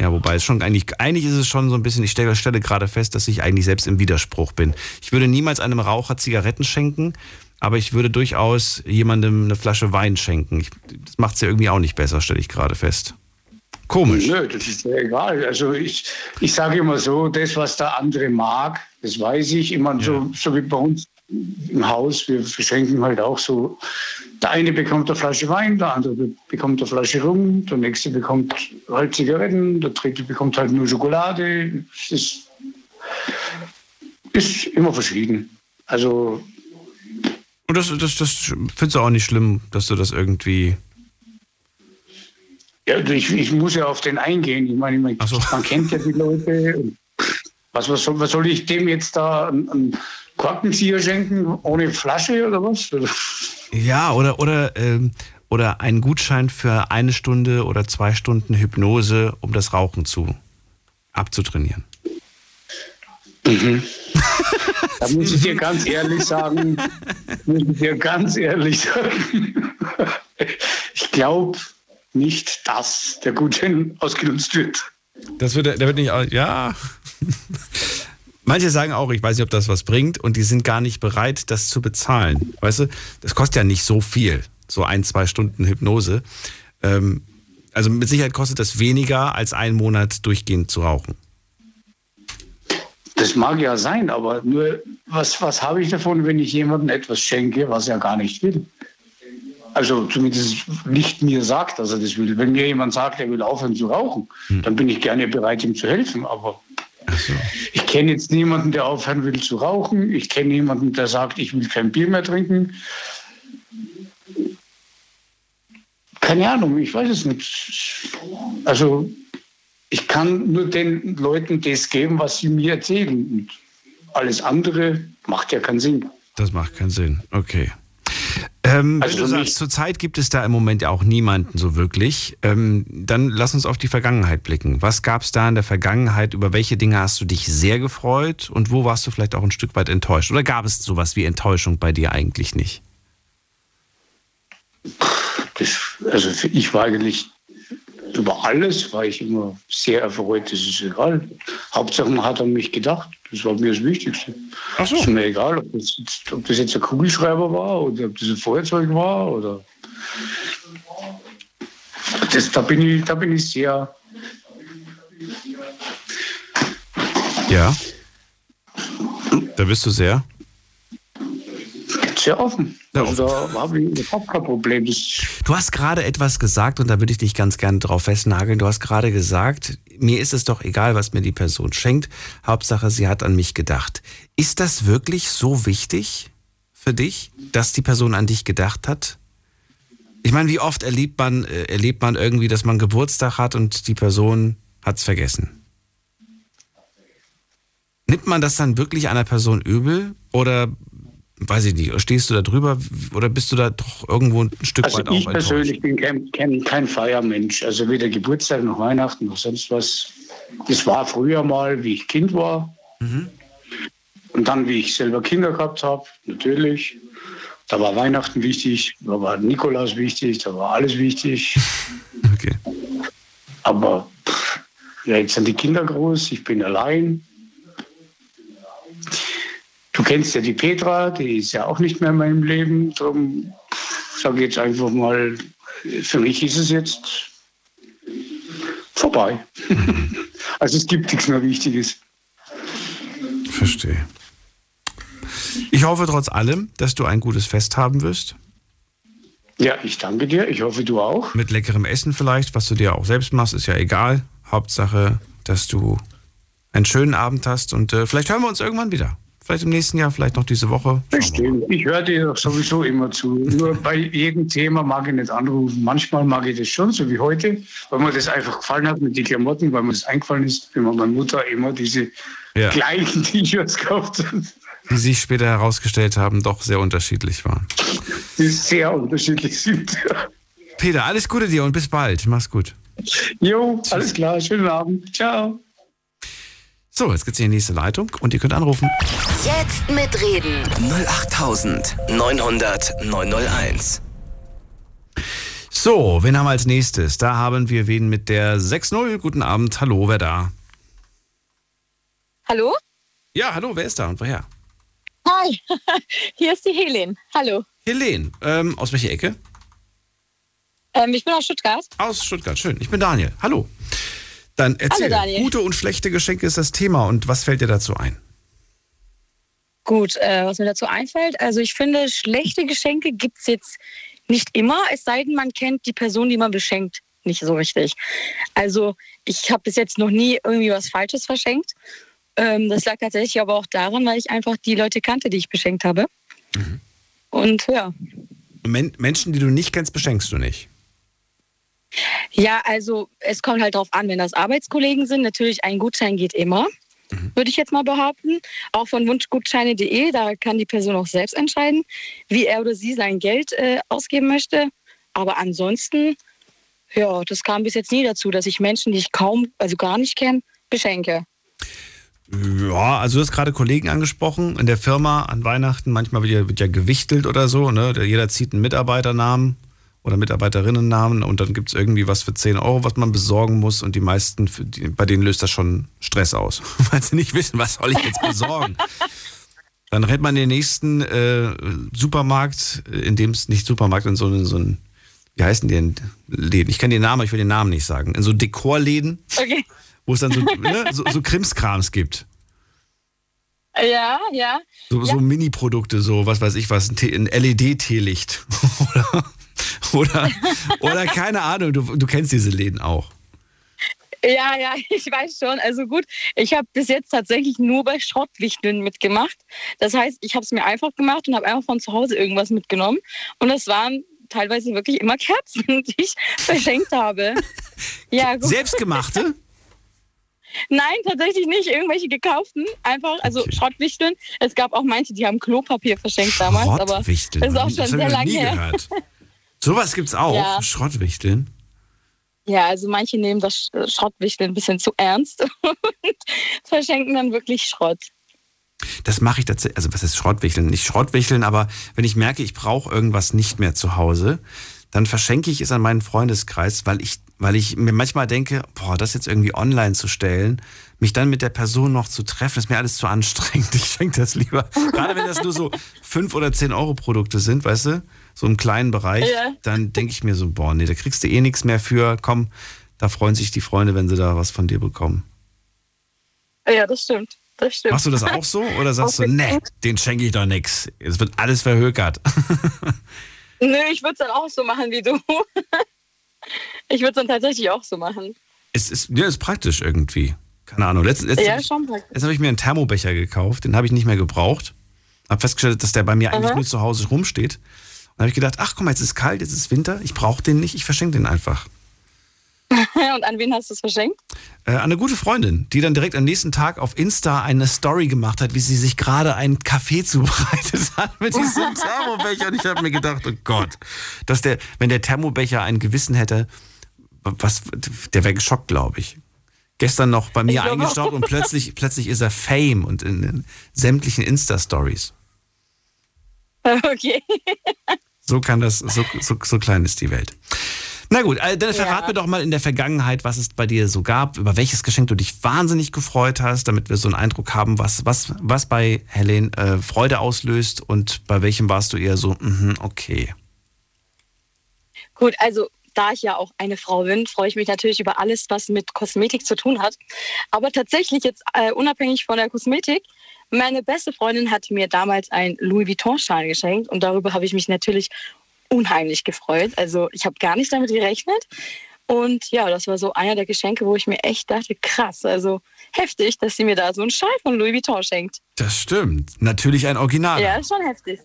Ja, wobei es schon eigentlich, eigentlich ist es schon so ein bisschen, ich stelle, stelle gerade fest, dass ich eigentlich selbst im Widerspruch bin. Ich würde niemals einem Raucher Zigaretten schenken, aber ich würde durchaus jemandem eine Flasche Wein schenken. Ich, das macht es ja irgendwie auch nicht besser, stelle ich gerade fest. Komisch. Nö, das ist ja egal. Also ich, ich sage immer so, das, was der andere mag, das weiß ich. Immer ja. so, so wie bei uns im Haus, wir verschenken halt auch so, der eine bekommt eine Flasche Wein, der andere bekommt eine Flasche Rum, der nächste bekommt halt Zigaretten, der dritte bekommt halt nur Schokolade. Es ist, ist immer verschieden. Also. Und das, das, das findest du auch nicht schlimm, dass du das irgendwie. Ja, ich, ich muss ja auf den eingehen. Ich meine, man, so. man kennt ja die Leute. Was, was, soll, was soll ich dem jetzt da an, an Korkenzieher schenken ohne Flasche oder was? Ja, oder, oder, ähm, oder einen Gutschein für eine Stunde oder zwei Stunden Hypnose, um das Rauchen zu abzutrainieren. Mhm. da muss ich dir ganz ehrlich sagen, muss ich dir ganz ehrlich sagen, ich glaube nicht, dass der Gutschein ausgenutzt wird. Das wird, der wird nicht, ja. Manche sagen auch, ich weiß nicht, ob das was bringt und die sind gar nicht bereit, das zu bezahlen. Weißt du, das kostet ja nicht so viel, so ein, zwei Stunden Hypnose. Ähm, also mit Sicherheit kostet das weniger, als einen Monat durchgehend zu rauchen. Das mag ja sein, aber nur was, was habe ich davon, wenn ich jemandem etwas schenke, was er gar nicht will? Also zumindest nicht mir sagt, dass er das will. Wenn mir jemand sagt, er will aufhören zu rauchen, hm. dann bin ich gerne bereit, ihm zu helfen. Aber so. Ich kenne jetzt niemanden, der aufhören will zu rauchen. Ich kenne niemanden, der sagt, ich will kein Bier mehr trinken. Keine Ahnung, ich weiß es nicht. Also ich kann nur den Leuten das geben, was sie mir erzählen. Und alles andere macht ja keinen Sinn. Das macht keinen Sinn. Okay. Ähm, also du sagst, zurzeit gibt es da im Moment ja auch niemanden so wirklich. Ähm, dann lass uns auf die Vergangenheit blicken. Was gab es da in der Vergangenheit? Über welche Dinge hast du dich sehr gefreut und wo warst du vielleicht auch ein Stück weit enttäuscht? Oder gab es sowas wie Enttäuschung bei dir eigentlich nicht? Das, also ich war eigentlich über alles war ich immer sehr erfreut, das ist egal. Hauptsache, man hat an mich gedacht. Das war mir das Wichtigste. Ach so. Ist mir egal, ob das, jetzt, ob das, jetzt ein Kugelschreiber war oder ob das ein Feuerzeug war oder. Das, da, bin ich, da bin ich sehr. Ja. Da bist du sehr. Sehr offen. Also da habe ich überhaupt kein Problem. Du hast gerade etwas gesagt und da würde ich dich ganz gerne drauf festnageln. Du hast gerade gesagt, mir ist es doch egal, was mir die Person schenkt. Hauptsache, sie hat an mich gedacht. Ist das wirklich so wichtig für dich, dass die Person an dich gedacht hat? Ich meine, wie oft erlebt man, äh, erlebt man irgendwie, dass man Geburtstag hat und die Person hat es vergessen? Nimmt man das dann wirklich einer Person übel oder weiß ich nicht, stehst du da drüber oder bist du da doch irgendwo ein Stück also weit auch ich persönlich bin kein, kein, kein Feiermensch. Also weder Geburtstag noch Weihnachten noch sonst was. Das war früher mal, wie ich Kind war. Mhm. Und dann, wie ich selber Kinder gehabt habe, natürlich. Da war Weihnachten wichtig, da war Nikolaus wichtig, da war alles wichtig. Okay. Aber pff, ja, jetzt sind die Kinder groß, ich bin allein. Du kennst ja die Petra, die ist ja auch nicht mehr in meinem Leben. Darum sage ich jetzt einfach mal, für mich ist es jetzt vorbei. also es gibt nichts mehr Wichtiges. Verstehe. Ich hoffe trotz allem, dass du ein gutes Fest haben wirst. Ja, ich danke dir. Ich hoffe, du auch. Mit leckerem Essen vielleicht, was du dir auch selbst machst, ist ja egal. Hauptsache, dass du einen schönen Abend hast und äh, vielleicht hören wir uns irgendwann wieder. Vielleicht im nächsten Jahr, vielleicht noch diese Woche. Bestimmt. Ich höre dir doch sowieso immer zu. Nur bei jedem Thema mag ich nicht anrufen. Manchmal mag ich das schon, so wie heute, weil mir das einfach gefallen hat mit den Klamotten, weil mir das eingefallen ist, wenn man meine Mutter immer diese Ja. gleichen T-Shirts kauft. Die sich später herausgestellt haben, doch sehr unterschiedlich waren. Die sehr unterschiedlich sind. Peter, alles Gute dir und bis bald. Mach's gut. Jo, alles klar. Schönen Abend. Ciao. So, jetzt geht's in die nächste Leitung und ihr könnt anrufen. Jetzt mitreden. 08900 901. So, wen haben wir als nächstes? Da haben wir wen mit der 6-0. Guten Abend. Hallo, wer da? Hallo? Ja, hallo, wer ist da und woher? Hi, hier ist die Helen. Hallo. Helene. Ähm, aus welcher Ecke? Ähm, ich bin aus Stuttgart. Aus Stuttgart, schön. Ich bin Daniel. Hallo. Dann erzähl. Hallo. Gute und schlechte Geschenke ist das Thema und was fällt dir dazu ein? Gut, äh, was mir dazu einfällt, also ich finde, schlechte Geschenke gibt es jetzt nicht immer, es sei denn, man kennt die Person, die man beschenkt, nicht so richtig. Also ich habe bis jetzt noch nie irgendwie was Falsches verschenkt. Ähm, das lag tatsächlich aber auch daran, weil ich einfach die Leute kannte, die ich beschenkt habe. Mhm. Und ja. Men Menschen, die du nicht kennst, beschenkst du nicht. Ja, also es kommt halt drauf an, wenn das Arbeitskollegen sind, natürlich ein Gutschein geht immer, würde ich jetzt mal behaupten. Auch von wunschgutscheine.de, da kann die Person auch selbst entscheiden, wie er oder sie sein Geld äh, ausgeben möchte. Aber ansonsten, ja, das kam bis jetzt nie dazu, dass ich Menschen, die ich kaum, also gar nicht kenne, beschenke. Ja, also du hast gerade Kollegen angesprochen in der Firma an Weihnachten. Manchmal wird ja, wird ja gewichtelt oder so. Ne? Jeder zieht einen Mitarbeiternamen oder Mitarbeiterinnennamen und dann gibt es irgendwie was für 10 Euro, was man besorgen muss. Und die meisten, die, bei denen löst das schon Stress aus, weil sie nicht wissen, was soll ich jetzt besorgen. dann rennt man in den nächsten äh, Supermarkt, in dem es nicht Supermarkt, in so, einen- so ein, wie heißen die denn Läden? Ich kenne den Namen, ich will den Namen nicht sagen. In so Dekorläden, Okay. wo es dann so, ne, so, so Krimskrams gibt. Ja, ja. So, so Mini-Produkte, so was weiß ich was, ein, ein LED-Teelicht. oder, oder, keine Ahnung, du, du kennst diese Läden auch. Ja, ja, ich weiß schon. Also gut, ich habe bis jetzt tatsächlich nur bei Schrottwichteln mitgemacht. Das heißt, ich habe es mir einfach gemacht und habe einfach von zu Hause irgendwas mitgenommen. Und das waren teilweise wirklich immer Kerzen, die ich verschenkt habe. Ja, gut. Selbstgemachte? Nein, tatsächlich nicht. Irgendwelche gekauften. Einfach, also Schrottwichteln. Es gab auch manche, die haben Klopapier verschenkt damals. Aber das ist auch das schon ich sehr lange her. gehört. Sowas gibt's auch, Ja. Schrottwichteln. Ja, also manche nehmen das Sch- Schrottwichteln ein bisschen zu ernst und verschenken dann wirklich Schrott. Das mache ich tatsächlich, also was ist Schrottwichteln? Nicht Schrottwichteln, aber wenn ich merke, ich brauche irgendwas nicht mehr zu Hause, dann verschenke ich es an meinen Freundeskreis, weil ich, weil ich mir manchmal denke, boah, das jetzt irgendwie online zu stellen, mich dann mit der Person noch zu treffen, ist mir alles zu anstrengend. Ich schenke das lieber. Gerade wenn das nur so 5 oder 10 Euro Produkte sind, weißt du, so im kleinen Bereich, Ja. dann denke ich mir so, boah, nee, da kriegst du eh nichts mehr für. Komm, da freuen sich die Freunde, wenn sie da was von dir bekommen. Ja, das stimmt. Das stimmt. Machst du das auch so oder sagst du, nee, den schenke ich doch nix. Es wird alles verhökert. Nö, ich würde es dann auch so machen wie du. ich würde es dann tatsächlich auch so machen. Es ist, ja, ist praktisch irgendwie. Keine Ahnung. Letztens, letztens, ja, schon praktisch. Jetzt habe ich mir einen Thermobecher gekauft, den habe ich nicht mehr gebraucht. Habe festgestellt, dass der bei mir eigentlich Aha. nur zu Hause rumsteht. Dann habe ich gedacht, ach guck mal, jetzt ist kalt, jetzt ist Winter, ich brauche den nicht, ich verschenke den einfach. Und an wen hast du es verschenkt? Äh, an eine gute Freundin, die dann direkt am nächsten Tag auf Insta eine Story gemacht hat, wie sie sich gerade einen Kaffee zubereitet hat mit diesem Thermobecher. Und ich habe mir gedacht, oh Gott, dass der, wenn der Thermobecher ein Gewissen hätte, was, der wäre geschockt, glaube ich. Gestern noch bei mir eingestaubt und plötzlich, plötzlich ist er Fame und in, in sämtlichen Insta-Stories. Okay. So kann das, so, so, so klein ist die Welt. Na gut, äh, dann verrat Ja. mir doch mal in der Vergangenheit, was es bei dir so gab, über welches Geschenk du dich wahnsinnig gefreut hast, damit wir so einen Eindruck haben, was, was, was bei Helen äh, Freude auslöst und bei welchem warst du eher so, mhm, okay. Gut, also da ich ja auch eine Frau bin, freue ich mich natürlich über alles, was mit Kosmetik zu tun hat. Aber tatsächlich jetzt äh, unabhängig von der Kosmetik, meine beste Freundin hat mir damals ein Louis Vuitton-Schal geschenkt und darüber habe ich mich natürlich unheimlich gefreut. Also ich habe gar nicht damit gerechnet. Und ja, das war so einer der Geschenke, wo ich mir echt dachte, krass, also heftig, dass sie mir da so einen Schal von Louis Vuitton schenkt. Das stimmt. Natürlich ein Original. Ja, ist schon heftig.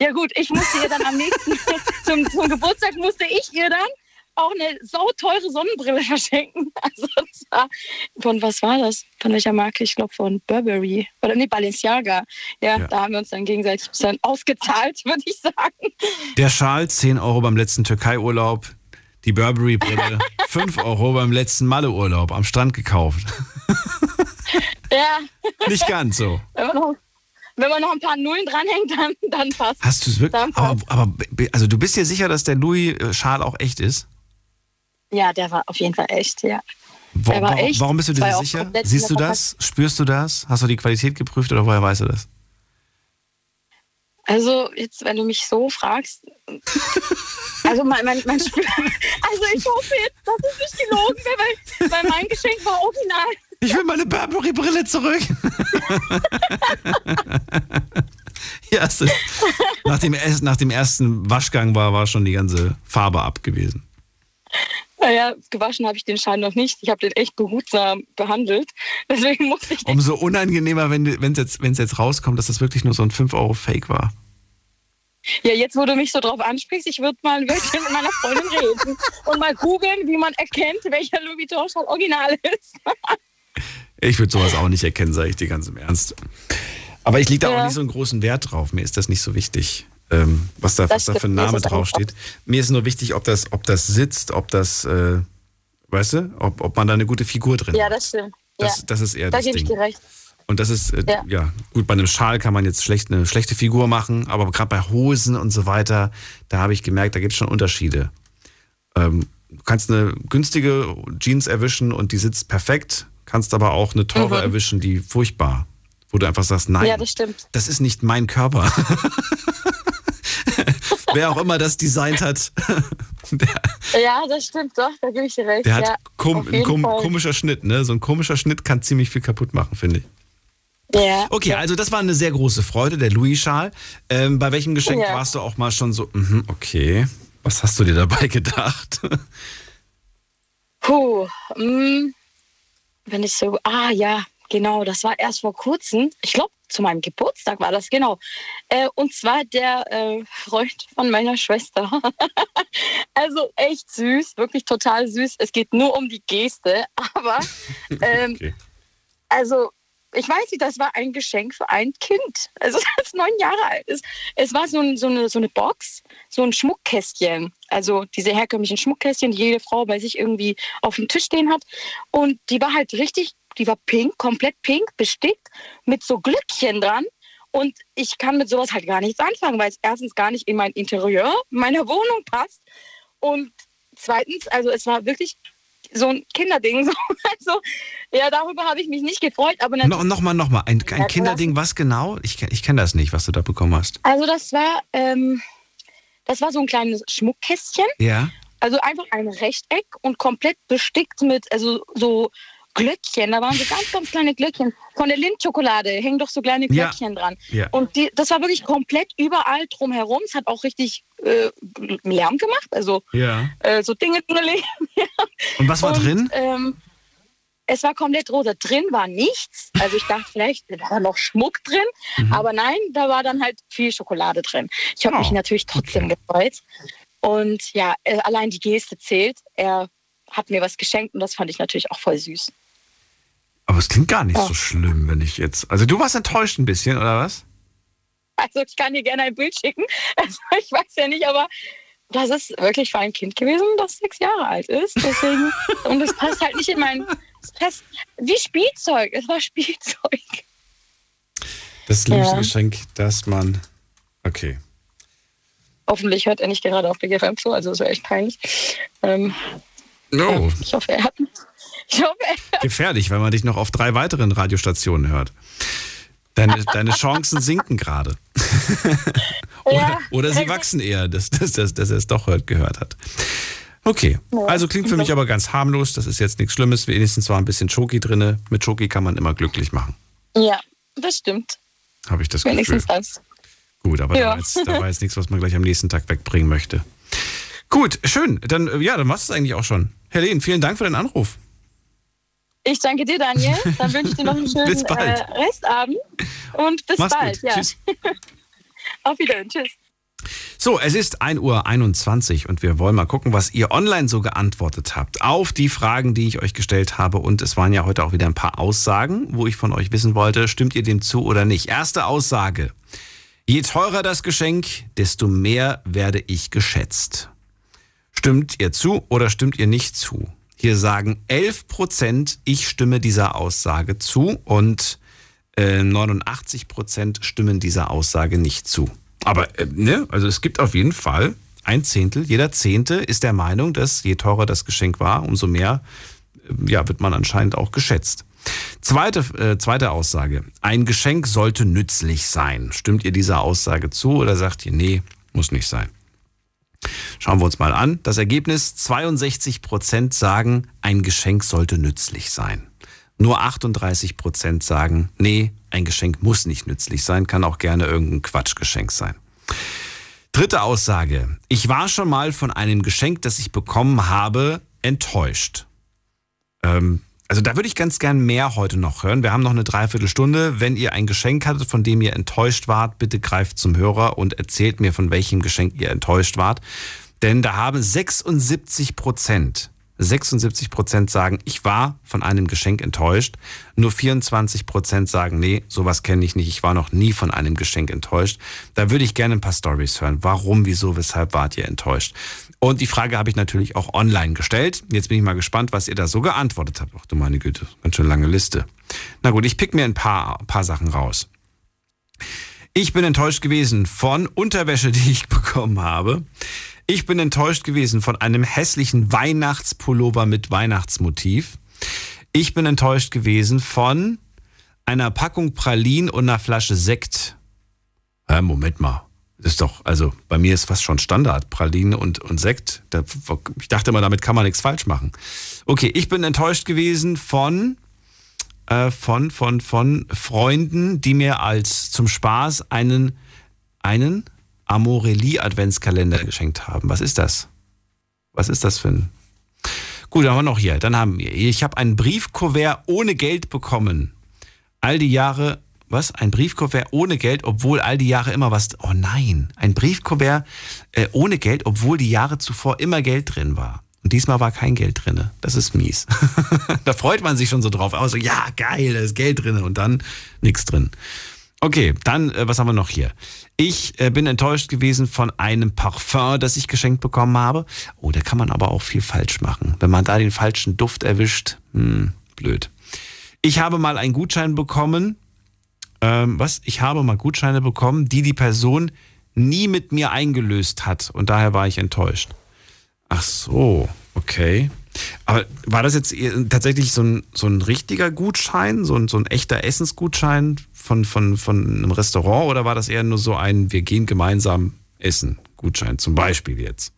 Ja gut, ich musste ihr dann am nächsten, zum, zum Geburtstag musste ich ihr dann auch eine sauteure Sonnenbrille verschenken. Also war, von was war das? Von welcher Marke? Ich glaube von Burberry. Oder nee, Balenciaga. Ja, Ja. da haben wir uns dann gegenseitig dann ausgezahlt, würde ich sagen. Der Schal 10 Euro beim letzten Türkei-Urlaub, die Burberry-Brille 5 Euro beim letzten Malle-Urlaub am Strand gekauft. Ja, Nicht ganz so. wenn man noch, ein paar Nullen dranhängt, dann, dann passt. Hast du es wirklich? Aber, aber also du bist dir sicher, dass der Louis-Schal auch echt ist? Ja, der war auf jeden Fall echt, ja. Wo, Der war warum, echt. warum bist du dir sicher? Siehst du das? Spürst du das? Hast du die Qualität geprüft oder woher weißt du das? Also jetzt, wenn du mich so fragst, also mein, mein, mein Spür, also ich hoffe jetzt, dass es nicht gelogen wäre, weil, weil mein Geschenk war original. Ich will meine Burberry-Brille zurück. ja, ist, nach, dem, nach dem ersten Waschgang war, war schon die ganze Farbe ab gewesen. Naja, gewaschen habe ich den Schein noch nicht. Ich habe den echt behutsam behandelt. Deswegen musste ich. Umso unangenehmer, wenn es jetzt, wenn's jetzt rauskommt, dass das wirklich nur so ein 5-Euro-Fake war. Ja, jetzt, wo du mich so drauf ansprichst, ich würde mal wirklich mit meiner Freundin reden und mal googeln, wie man erkennt, welcher Louis Vuitton-Schal original ist. Ich würde sowas auch nicht erkennen, sage ich dir ganz im Ernst. Aber ich lege da auch Ja. nicht so einen großen Wert drauf. Mir ist das nicht so wichtig, ähm, was da, was da für ein Name draufsteht. Mir ist nur wichtig, ob das, ob das sitzt, ob das, äh, weißt du, ob, ob man da eine gute Figur drin Ja, hat. das stimmt. Das, ja. das ist eher da das gebe ich dir recht. Und das ist, äh, ja. Ja. gut, bei einem Schal kann man jetzt schlecht eine schlechte Figur machen, aber gerade bei Hosen und so weiter, da habe ich gemerkt, da gibt es schon Unterschiede. Ähm, du kannst eine günstige Jeans erwischen und die sitzt perfekt, kannst aber auch eine teure Mhm. erwischen, die furchtbar, wo du einfach sagst, nein, Ja, das das ist nicht mein Körper. Wer auch immer das designt hat, Ja, das stimmt doch, da gebe ich dir recht. der hat ja, kom ein kom Fall. komischer Schnitt, ne? So ein komischer Schnitt kann ziemlich viel kaputt machen, finde ich. Ja. Okay, also das war eine sehr große Freude, der Louis-Schal. Ähm, bei welchem Geschenk Ja. warst du auch mal schon so, mhm, okay, was hast du dir dabei gedacht? Puh, mm, wenn ich so, ah ja, genau, das war erst vor kurzem. Ich glaube, zu meinem Geburtstag war das, genau. Äh, und zwar der äh, Freund von meiner Schwester. also echt süß, wirklich total süß. Es geht nur um die Geste, aber ähm, Okay. also ich weiß nicht, das war ein Geschenk für ein Kind, also das neun Jahre alt ist. Es war so, ein, so, eine, so eine Box, so ein Schmuckkästchen. Also diese herkömmlichen Schmuckkästchen, die jede Frau bei sich irgendwie auf dem Tisch stehen hat. Und die war halt richtig, die war pink, komplett pink, bestickt, mit so Glückchen dran. Und ich kann mit sowas halt gar nichts anfangen, weil es erstens gar nicht in mein Interieur meiner Wohnung passt. Und zweitens, also es war wirklich so ein Kinderding. So. Also, ja, darüber habe ich mich nicht gefreut, aber no. Nochmal, nochmal, ein, ein Kinderding, was genau? Ich, ich kenne das nicht, was du da bekommen hast. Also das war, ähm, das war so ein kleines Schmuckkästchen. Ja? Also einfach ein Rechteck und komplett bestickt mit, also so, Glöckchen, da waren so ganz, ganz kleine Glöckchen. Von der Lindschokolade hängen doch so kleine Ja. Glöckchen dran. Ja. Und die, das war wirklich komplett überall drumherum. Es hat auch richtig äh, Lärm gemacht. Also Ja. äh, so Dinge. ja. Und was war Und, drin? Ähm, es war komplett rosa. Drin war nichts. Also ich dachte vielleicht, da war noch Schmuck drin. Mhm. Aber nein, da war dann halt viel Schokolade drin. Ich habe mich Oh, natürlich trotzdem gefreut. Und ja, äh, allein die Geste zählt. Er hat mir was geschenkt und das fand ich natürlich auch voll süß. Aber es klingt gar nicht Ja. so schlimm, wenn ich jetzt. Also du warst enttäuscht ein bisschen, oder was? Also ich kann dir gerne ein Bild schicken. Also ich weiß ja nicht, aber das ist wirklich für ein Kind gewesen, das sechs Jahre alt ist. Deswegen und es passt halt nicht in mein. Es passt wie Spielzeug. Es war Spielzeug. Das Ja. liebste Geschenk, das man. Okay. Hoffentlich hört er nicht gerade auf BGFM zu, also wäre echt peinlich. Ähm, Oh, ich hoffe, er hat. Er gefährlich, weil man dich noch auf drei weiteren Radiostationen hört. Deine, deine Chancen sinken gerade. oder, Ja. oder sie wachsen eher, dass, dass, dass, dass er es doch hört, gehört hat. Okay, also klingt für mich aber ganz harmlos. Das ist jetzt nichts Schlimmes. Wenigstens war ein bisschen Schoki drinne. Mit Schoki kann man immer glücklich machen. Ja, das stimmt. Habe ich das Gefühl. Wenigstens das. Gut, aber Ja. da, war jetzt, da war jetzt nichts, was man gleich am nächsten Tag wegbringen möchte. Gut, schön. Dann, ja, dann war es eigentlich auch schon. Herr Lehn, vielen Dank für den Anruf. Ich danke dir, Daniel. Dann wünsche ich dir noch einen schönen. Äh, Restabend. Und bis Mach's bald. Ja. Tschüss. Auf Wiedersehen. Tschüss. So, es ist 1.21 Uhr und wir wollen mal gucken, was ihr online so geantwortet habt auf die Fragen, die ich euch gestellt habe. Und es waren ja heute auch wieder ein paar Aussagen, wo ich von euch wissen wollte, stimmt ihr dem zu oder nicht? Erste Aussage. Je teurer das Geschenk, desto mehr werde ich geschätzt. Stimmt ihr zu oder stimmt ihr nicht zu? Hier sagen 11 Prozent, ich stimme dieser Aussage zu und äh, 89 Prozent stimmen dieser Aussage nicht zu. Aber äh, ne, also es gibt auf jeden Fall ein Zehntel, jeder Zehnte ist der Meinung, dass je teurer das Geschenk war, umso mehr äh, ja, wird man anscheinend auch geschätzt. Zweite, äh, zweite Aussage. Ein Geschenk sollte nützlich sein. Stimmt ihr dieser Aussage zu oder sagt ihr, nee, muss nicht sein? Schauen wir uns mal an. Das Ergebnis, 62 Prozent sagen, ein Geschenk sollte nützlich sein. Nur 38 Prozent sagen, nee, ein Geschenk muss nicht nützlich sein, kann auch gerne irgendein Quatschgeschenk sein. Dritte Aussage. Ich war schon mal von einem Geschenk, das ich bekommen habe, enttäuscht. Ähm, also da würde ich ganz gern mehr heute noch hören. Wir haben noch eine Dreiviertelstunde. Wenn ihr ein Geschenk hattet, von dem ihr enttäuscht wart, bitte greift zum Hörer und erzählt mir, von welchem Geschenk ihr enttäuscht wart. Denn da haben 76 Prozent, 76 Prozent sagen, ich war von einem Geschenk enttäuscht. Nur 24 Prozent sagen, nee, sowas kenne ich nicht. Ich war noch nie von einem Geschenk enttäuscht. Da würde ich gerne ein paar Stories hören. Warum, wieso, weshalb wart ihr enttäuscht? Und die Frage habe ich natürlich auch online gestellt. Jetzt bin ich mal gespannt, was ihr da so geantwortet habt. Ach du meine Güte, ganz schön lange Liste. Na gut, ich pick mir ein paar, paar Sachen raus. Ich bin enttäuscht gewesen von Unterwäsche, die ich bekommen habe. Ich bin enttäuscht gewesen von einem hässlichen Weihnachtspullover mit Weihnachtsmotiv. Ich bin enttäuscht gewesen von einer Packung Pralinen und einer Flasche Sekt. Hä, Moment mal. Das ist doch, also bei mir ist fast schon Standard. Praline und, und Sekt. Da, ich dachte immer, damit kann man nichts falsch machen. Okay, ich bin enttäuscht gewesen von, äh, von, von, von Freunden, die mir als zum Spaß einen, einen Amorelie-Adventskalender geschenkt haben. Was ist das? Was ist das für ein. Gut, haben wir noch hier. Dann haben wir. Ich habe ein Briefkuvert ohne Geld bekommen. All die Jahre. Was? Ein Briefkuvert ohne Geld, obwohl all die Jahre immer was. Oh nein. Ein Briefkuvert äh, ohne Geld, obwohl die Jahre zuvor immer Geld drin war. Und diesmal war kein Geld drin. Das ist mies. da freut man sich schon so drauf. Also, ja, geil, da ist Geld drin. Und dann nichts drin. Okay, dann, äh, was haben wir noch hier? Ich äh, bin enttäuscht gewesen von einem Parfum, das ich geschenkt bekommen habe. Oh, da kann man aber auch viel falsch machen. Wenn man da den falschen Duft erwischt, hm, blöd. Ich habe mal einen Gutschein bekommen. Ähm, was? Ich habe mal Gutscheine bekommen, die die Person nie mit mir eingelöst hat. Und daher war ich enttäuscht. Ach so, okay. Aber war das jetzt tatsächlich so ein, so ein richtiger Gutschein, so ein, so ein echter Essensgutschein von, von, von einem Restaurant oder war das eher nur so ein, wir gehen gemeinsam essen Gutschein zum Beispiel jetzt?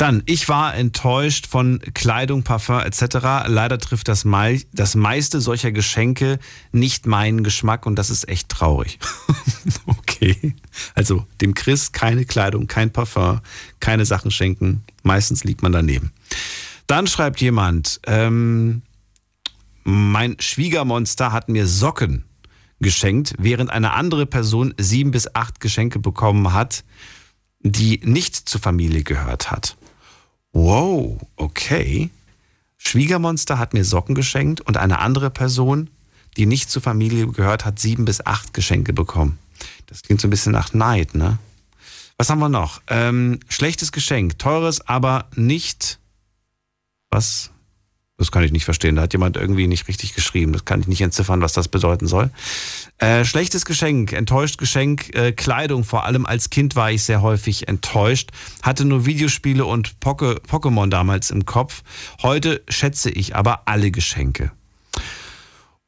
Dann, ich war enttäuscht von Kleidung, Parfum etc. Leider trifft das, mei das meiste solcher Geschenke nicht meinen Geschmack und das ist echt traurig. okay. Also dem Chris keine Kleidung, kein Parfum, keine Sachen schenken. Meistens liegt man daneben. Dann schreibt jemand, ähm, mein Schwiegermonster hat mir Socken geschenkt, während eine andere Person sieben bis acht Geschenke bekommen hat, die nicht zur Familie gehört hat. Wow, okay. Schwiegermonster hat mir Socken geschenkt und eine andere Person, die nicht zur Familie gehört hat, sieben bis acht Geschenke bekommen. Das klingt so ein bisschen nach Neid, ne? Was haben wir noch? Ähm, schlechtes Geschenk, teures, aber nicht. Was? Das kann ich nicht verstehen. Da hat jemand irgendwie nicht richtig geschrieben. Das kann ich nicht entziffern, was das bedeuten soll. Äh, schlechtes Geschenk, enttäuscht Geschenk, äh, Kleidung. Vor allem als Kind war ich sehr häufig enttäuscht. Hatte nur Videospiele und Pokémon damals im Kopf. Heute schätze ich aber alle Geschenke.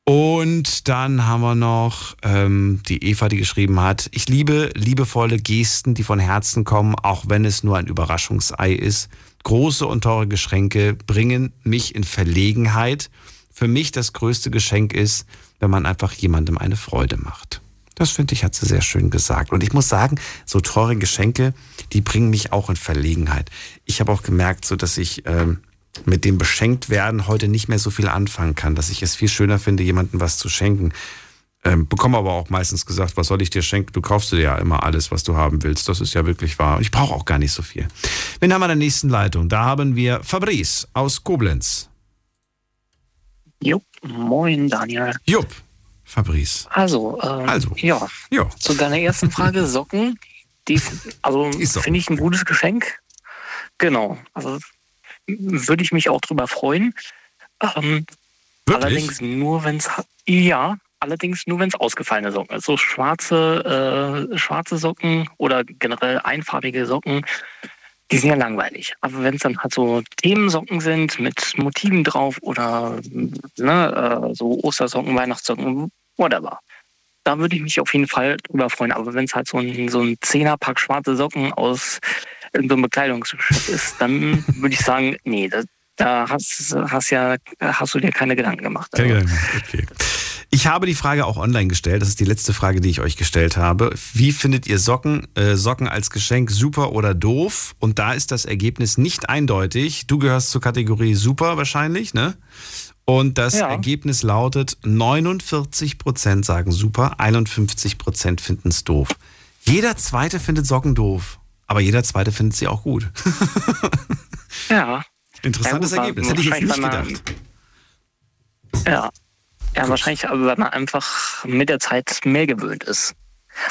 Und dann haben wir noch ähm, die Eva, die geschrieben hat, ich liebe liebevolle Gesten, die von Herzen kommen, auch wenn es nur ein Überraschungsei ist. Große und teure Geschenke bringen mich in Verlegenheit. Für mich das größte Geschenk ist, wenn man einfach jemandem eine Freude macht. Das finde ich, hat sie sehr schön gesagt. Und ich muss sagen, so teure Geschenke, die bringen mich auch in Verlegenheit. Ich habe auch gemerkt, so dass ich ähm, mit dem beschenkt werden heute nicht mehr so viel anfangen kann, dass ich es viel schöner finde, jemandem was zu schenken. Ähm, bekomme aber auch meistens gesagt, was soll ich dir schenken? Du kaufst dir ja immer alles, was du haben willst. Das ist ja wirklich wahr. Ich brauche auch gar nicht so viel. Wen haben wir in der nächsten Leitung? Da haben wir Fabrice aus Koblenz. Jupp, moin Daniel. Jupp, Fabrice. Also, ähm, also. Ja. ja. Zu deiner ersten Frage, Socken. Die, also finde ich ein gutes Geschenk. Genau. Also würde ich mich auch drüber freuen. Ähm, allerdings nur, wenn es ja, allerdings nur, wenn es ausgefallene Socken ist. So schwarze, äh, schwarze Socken oder generell einfarbige Socken, die sind ja langweilig. Aber wenn es dann halt so Themensocken sind mit Motiven drauf oder ne, äh, so Ostersocken, Weihnachtssocken, whatever. Da würde ich mich auf jeden Fall drüber freuen. Aber wenn es halt so ein, so ein Zehnerpack schwarze Socken aus irgendeinem Bekleidungsgeschäft ist, dann würde ich sagen, nee, das, da hast, hast, ja, hast du dir keine Gedanken gemacht. Keine Gedanken, okay. Ich habe die Frage auch online gestellt. Das ist die letzte Frage, die ich euch gestellt habe. Wie findet ihr Socken, äh, Socken als Geschenk super oder doof? Und da ist das Ergebnis nicht eindeutig. Du gehörst zur Kategorie super wahrscheinlich, ne? Und das ja. Ergebnis lautet, 49% sagen super, 51% finden es doof. Jeder zweite findet Socken doof, aber jeder zweite findet sie auch gut. ja. Interessantes ja, gut, Ergebnis, hätte ich jetzt nicht gedacht. Ja, ja, wahrscheinlich, aber weil man einfach mit der Zeit mehr gewöhnt ist.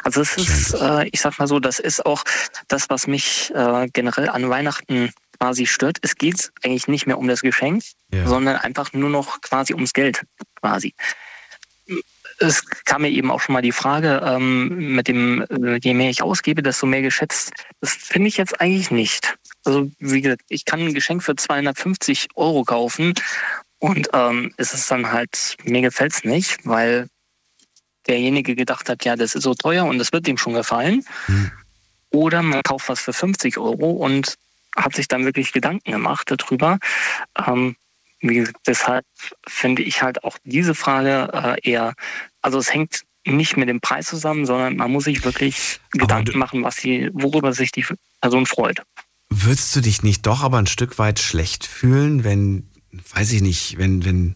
Also es ist, äh, ich sag mal so, das ist auch das, was mich äh, generell an Weihnachten quasi stört. Es geht eigentlich nicht mehr um das Geschenk, ja. sondern einfach nur noch quasi ums Geld quasi. Es kam mir eben auch schon mal die Frage, ähm, mit dem, äh, je mehr ich ausgebe, desto mehr geschätzt. Das finde ich jetzt eigentlich nicht. Also wie gesagt, ich kann ein Geschenk für 250 Euro kaufen und ähm, ist es dann halt, mir gefällt es nicht, weil derjenige gedacht hat, ja, das ist so teuer und das wird ihm schon gefallen. Mhm. Oder man kauft was für 50 Euro und hat sich dann wirklich Gedanken gemacht darüber. Ähm, wie, deshalb finde ich halt auch diese Frage äh, eher, also es hängt nicht mit dem Preis zusammen, sondern man muss sich wirklich Gedanken machen, was sie, worüber sich die Person freut. Würdest du dich nicht doch aber ein Stück weit schlecht fühlen, wenn weiß ich nicht, wenn, wenn,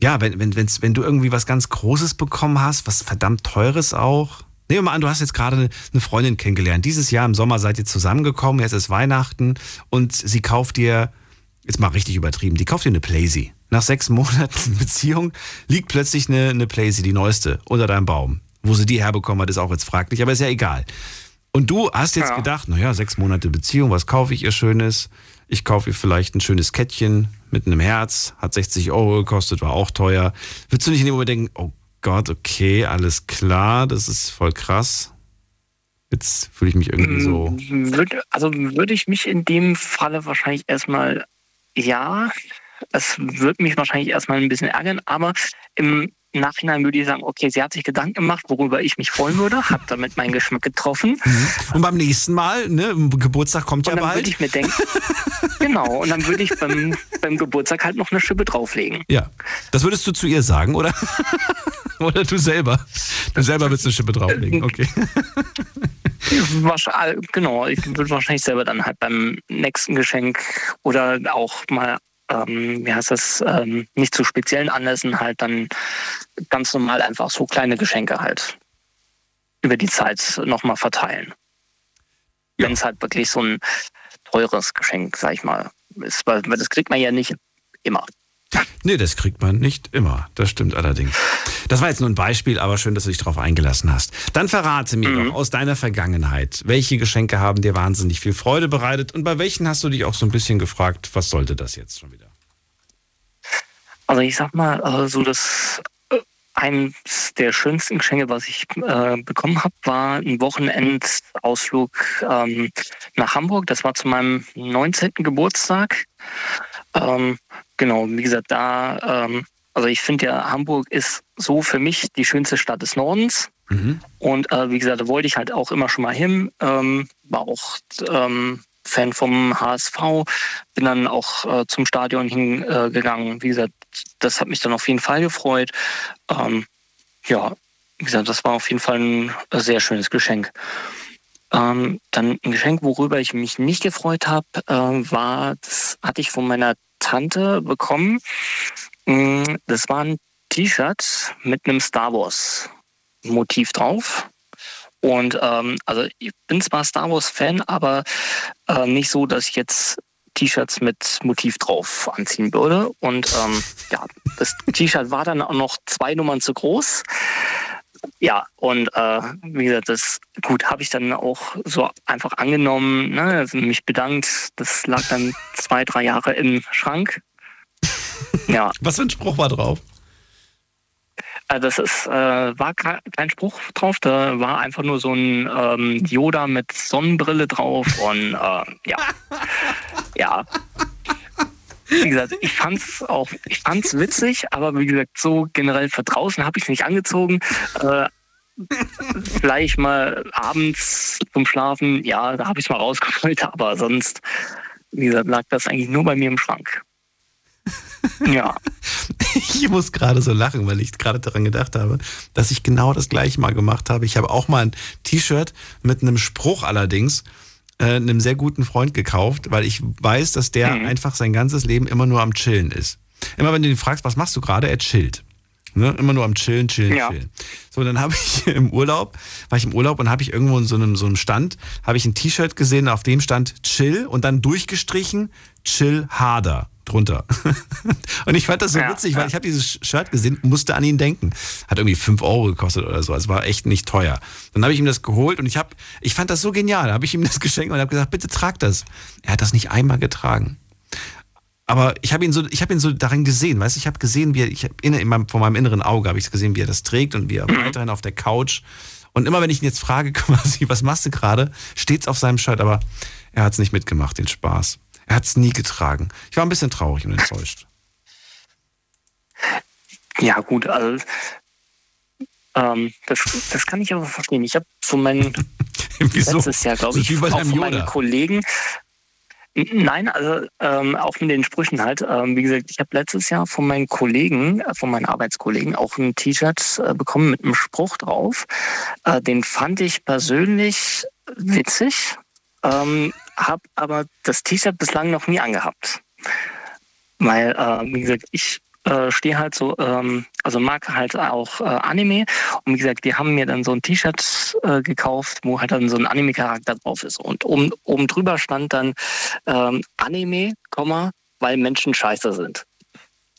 ja, wenn, wenn, wenn's, wenn du irgendwie was ganz Großes bekommen hast, was verdammt Teures auch. Nehmen wir mal an, du hast jetzt gerade eine Freundin kennengelernt. Dieses Jahr im Sommer seid ihr zusammengekommen, jetzt ist Weihnachten und sie kauft dir, jetzt mal richtig übertrieben, die kauft dir eine Playsee. Nach sechs Monaten Beziehung liegt plötzlich eine, eine Playsee, die neueste, unter deinem Baum. Wo sie die herbekommen hat, ist auch jetzt fraglich, aber ist ja egal. Und du hast jetzt ja. gedacht, naja, sechs Monate Beziehung, was kaufe ich ihr Schönes? Ich kaufe ihr vielleicht ein schönes Kettchen mit einem Herz, hat 60 Euro gekostet, war auch teuer. Würdest du nicht in dem Moment denken, oh Gott, okay, alles klar, das ist voll krass. Jetzt fühle ich mich irgendwie so. Würde, also würde ich mich in dem Falle wahrscheinlich erstmal, ja, es würde mich wahrscheinlich erstmal ein bisschen ärgern, aber im im Nachhinein würde ich sagen, okay, sie hat sich Gedanken gemacht, worüber ich mich freuen würde, hat damit meinen Geschmack getroffen. Und beim nächsten Mal, ne, Geburtstag kommt ja und dann bald. würde ich mir denken, genau, und dann würde ich beim, beim Geburtstag halt noch eine Schippe drauflegen. Ja. Das würdest du zu ihr sagen, oder? oder du selber? Du selber willst eine Schippe drauflegen, okay. Wahrscheinlich, genau, ich würde wahrscheinlich selber dann halt beim nächsten Geschenk oder auch mal, ähm, wie heißt das, ähm, nicht zu speziellen Anlässen halt dann ganz normal einfach so kleine Geschenke halt über die Zeit nochmal verteilen. Wenn es halt wirklich so ein teures Geschenk, sag ich mal, ist, weil das kriegt man ja nicht immer. Nee, das kriegt man nicht immer. Das stimmt allerdings. Das war jetzt nur ein Beispiel, aber schön, dass du dich darauf eingelassen hast. Dann verrate mir doch aus deiner Vergangenheit, welche Geschenke haben dir wahnsinnig viel Freude bereitet und bei welchen hast du dich auch so ein bisschen gefragt, was sollte das jetzt schon wieder? Also ich sag mal, äh, so das äh, eins der schönsten Geschenke, was ich äh, bekommen habe, war ein Wochenendausflug ähm, nach Hamburg. Das war zu meinem 19. Geburtstag. Ähm, genau, wie gesagt, da, ähm, also ich finde ja, Hamburg ist so für mich die schönste Stadt des Nordens. Und äh, wie gesagt, da wollte ich halt auch immer schon mal hin. Ähm, war auch ähm, Fan vom HSV, bin dann auch äh, zum Stadion hingegangen. Gegangen. wie gesagt, das hat mich dann auf jeden Fall gefreut. Ähm, ja, wie gesagt, das war auf jeden Fall ein äh, sehr schönes Geschenk. Ähm, dann ein Geschenk, worüber ich mich nicht gefreut habe, äh, war, das hatte ich von meiner Tante bekommen. Mm, Das war ein T-Shirt mit einem Star Wars Motiv drauf. Und ähm, also ich bin zwar Star Wars Fan, aber äh, nicht so, dass ich jetzt T-Shirts mit Motiv drauf anziehen würde. Und ähm, ja, das T-Shirt war dann auch noch zwei Nummern zu groß. Ja, und äh, wie gesagt, das gut habe ich dann auch so einfach angenommen, ne, also mich bedankt. Das lag dann zwei, drei Jahre im Schrank. Ja. Was für ein Spruch war drauf? Äh, Das ist, äh, war ke- kein Spruch drauf, da war einfach nur so ein ähm, Yoda mit Sonnenbrille drauf und äh, ja. ja. Wie gesagt, ich fand's auch, ich fand's witzig, aber wie gesagt, so generell für draußen habe ich es nicht angezogen. Äh, vielleicht mal abends zum Schlafen, ja, da habe ich es mal rausgeholt, aber sonst, wie gesagt, lag das eigentlich nur bei mir im Schrank. Ja. Ich muss gerade so lachen, weil ich gerade daran gedacht habe, dass ich genau das gleiche mal gemacht habe. Ich habe auch mal ein T-Shirt mit einem Spruch allerdings äh, einem sehr guten Freund gekauft, weil ich weiß, dass der einfach sein ganzes Leben immer nur am Chillen ist. Immer wenn du ihn fragst, was machst du gerade, er chillt. Ne? Immer nur am Chillen, Chillen, Ja. Chillen. So, dann habe ich im Urlaub, war ich im Urlaub und habe ich irgendwo in so einem, so einem Stand, habe ich ein T-Shirt gesehen, auf dem stand Chill und dann durchgestrichen Chill harder drunter. und ich fand das so witzig, weil ich habe dieses Shirt gesehen, musste an ihn denken. Hat irgendwie 5 Euro gekostet oder so. Es war echt nicht teuer. Dann habe ich ihm das geholt und ich habe, ich fand das so genial. Da habe ich ihm das geschenkt und habe gesagt, bitte trag das. Er hat das nicht einmal getragen. Aber ich habe ihn so, ich habe ihn so darin gesehen, weißt du, ich habe gesehen, wie er, ich hab in, in meinem, vor meinem inneren Auge habe ich gesehen, wie er das trägt und wie er weiterhin auf der Couch. Und immer wenn ich ihn jetzt frage, quasi, was machst du gerade, steht's auf seinem Shirt, aber er hat es nicht mitgemacht, den Spaß. Er hat es nie getragen. Ich war ein bisschen traurig und enttäuscht. Ja, gut, also ähm, das, das kann ich aber verstehen. Ich habe von meinen letztes Jahr, glaube ich, auch von meinen. Kollegen. Nein, also ähm, auch mit den Sprüchen halt. Ähm, wie gesagt, ich habe letztes Jahr von meinen Kollegen, äh, von meinen Arbeitskollegen auch ein T-Shirt äh, bekommen mit einem Spruch drauf. Äh, den fand ich persönlich witzig, ähm, habe aber das T-Shirt bislang noch nie angehabt. Weil, äh, wie gesagt, ich äh, stehe halt so, ähm, also mag halt auch äh, Anime. Und wie gesagt, die haben mir dann so ein T-Shirt äh, gekauft, wo halt dann so ein Anime-Charakter drauf ist. Und oben, oben drüber stand dann ähm, Anime, Komma, weil Menschen scheiße sind.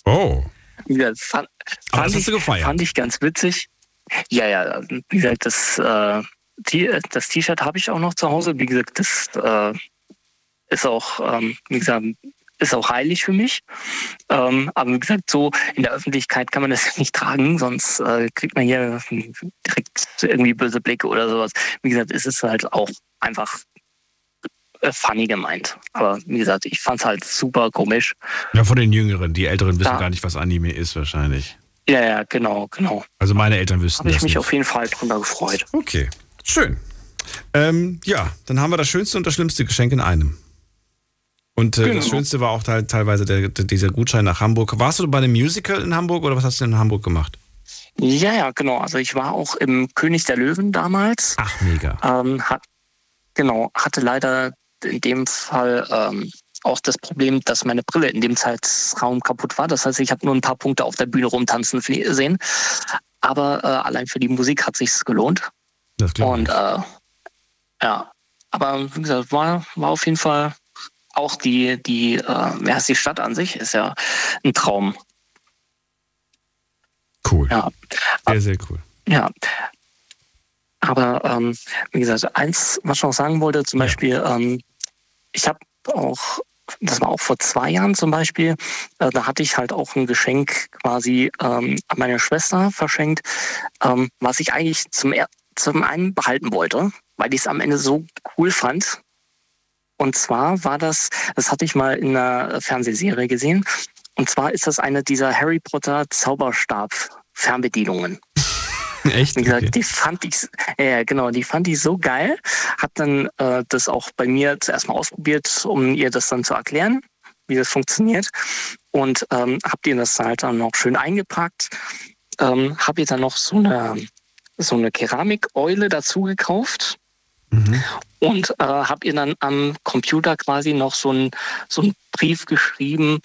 Oh. Wie gesagt, fand, Aber fand, das hast ich, du gefeiert. fand ich ganz witzig. Ja, ja, wie gesagt, das, das T-Shirt habe ich auch noch zu Hause. Wie gesagt, das äh, ist auch, ähm, wie gesagt, ist auch heilig für mich. Ähm, aber wie gesagt, so in der Öffentlichkeit kann man das nicht tragen, sonst äh, kriegt man hier direkt irgendwie böse Blicke oder sowas. Wie gesagt, es ist halt auch einfach äh, funny gemeint. Aber wie gesagt, ich fand es halt super komisch. Ja, von den Jüngeren. Die Älteren wissen Ja. gar nicht, was Anime ist, wahrscheinlich. Ja, ja, genau, genau. Also meine Eltern wüssten Habe ich das mich nicht. auf jeden Fall drüber gefreut. Okay, schön. Ähm, ja, dann haben wir das schönste und das schlimmste Geschenk in einem. Und äh, das Genau. Schönste war auch teil- teilweise der, der, dieser Gutschein nach Hamburg. Warst du bei einem Musical in Hamburg oder was hast du in Hamburg gemacht? Ja, ja, genau. Also ich war auch im König der Löwen damals. Ach, mega. Ähm, hat, genau, hatte leider in dem Fall ähm, auch das Problem, dass meine Brille in dem Zeitraum kaputt war. Das heißt, ich habe nur ein paar Punkte auf der Bühne rumtanzen sehen. Aber äh, allein für die Musik hat sich's gelohnt. Das Und äh, ja, aber wie gesagt, war, war auf jeden Fall auch die, die, äh, ja, die Stadt an sich ist ja ein Traum. Cool. Ja. Sehr, sehr cool. Ja. Aber ähm, wie gesagt, eins, was ich noch sagen wollte, zum Beispiel, ähm, ich habe auch, das war auch vor zwei Jahren zum Beispiel, äh, da hatte ich halt auch ein Geschenk quasi ähm, an meine Schwester verschenkt, ähm, was ich eigentlich zum, er zum einen behalten wollte, weil ich es am Ende so cool fand. Und zwar war das, das hatte ich mal in einer Fernsehserie gesehen, und zwar ist das eine dieser Harry Potter Zauberstab Fernbedienungen. Echt? Wie gesagt, die fand ich, ja genau, die fand ich so geil. Hab dann äh, das auch bei mir zuerst mal ausprobiert, um ihr das dann zu erklären, wie das funktioniert. Und ähm, hab ihr das halt dann noch schön eingepackt. Ähm, hab ihr dann noch so eine so eine Keramikeule dazu gekauft und äh, habe ihr dann am Computer quasi noch so einen so einen Brief geschrieben.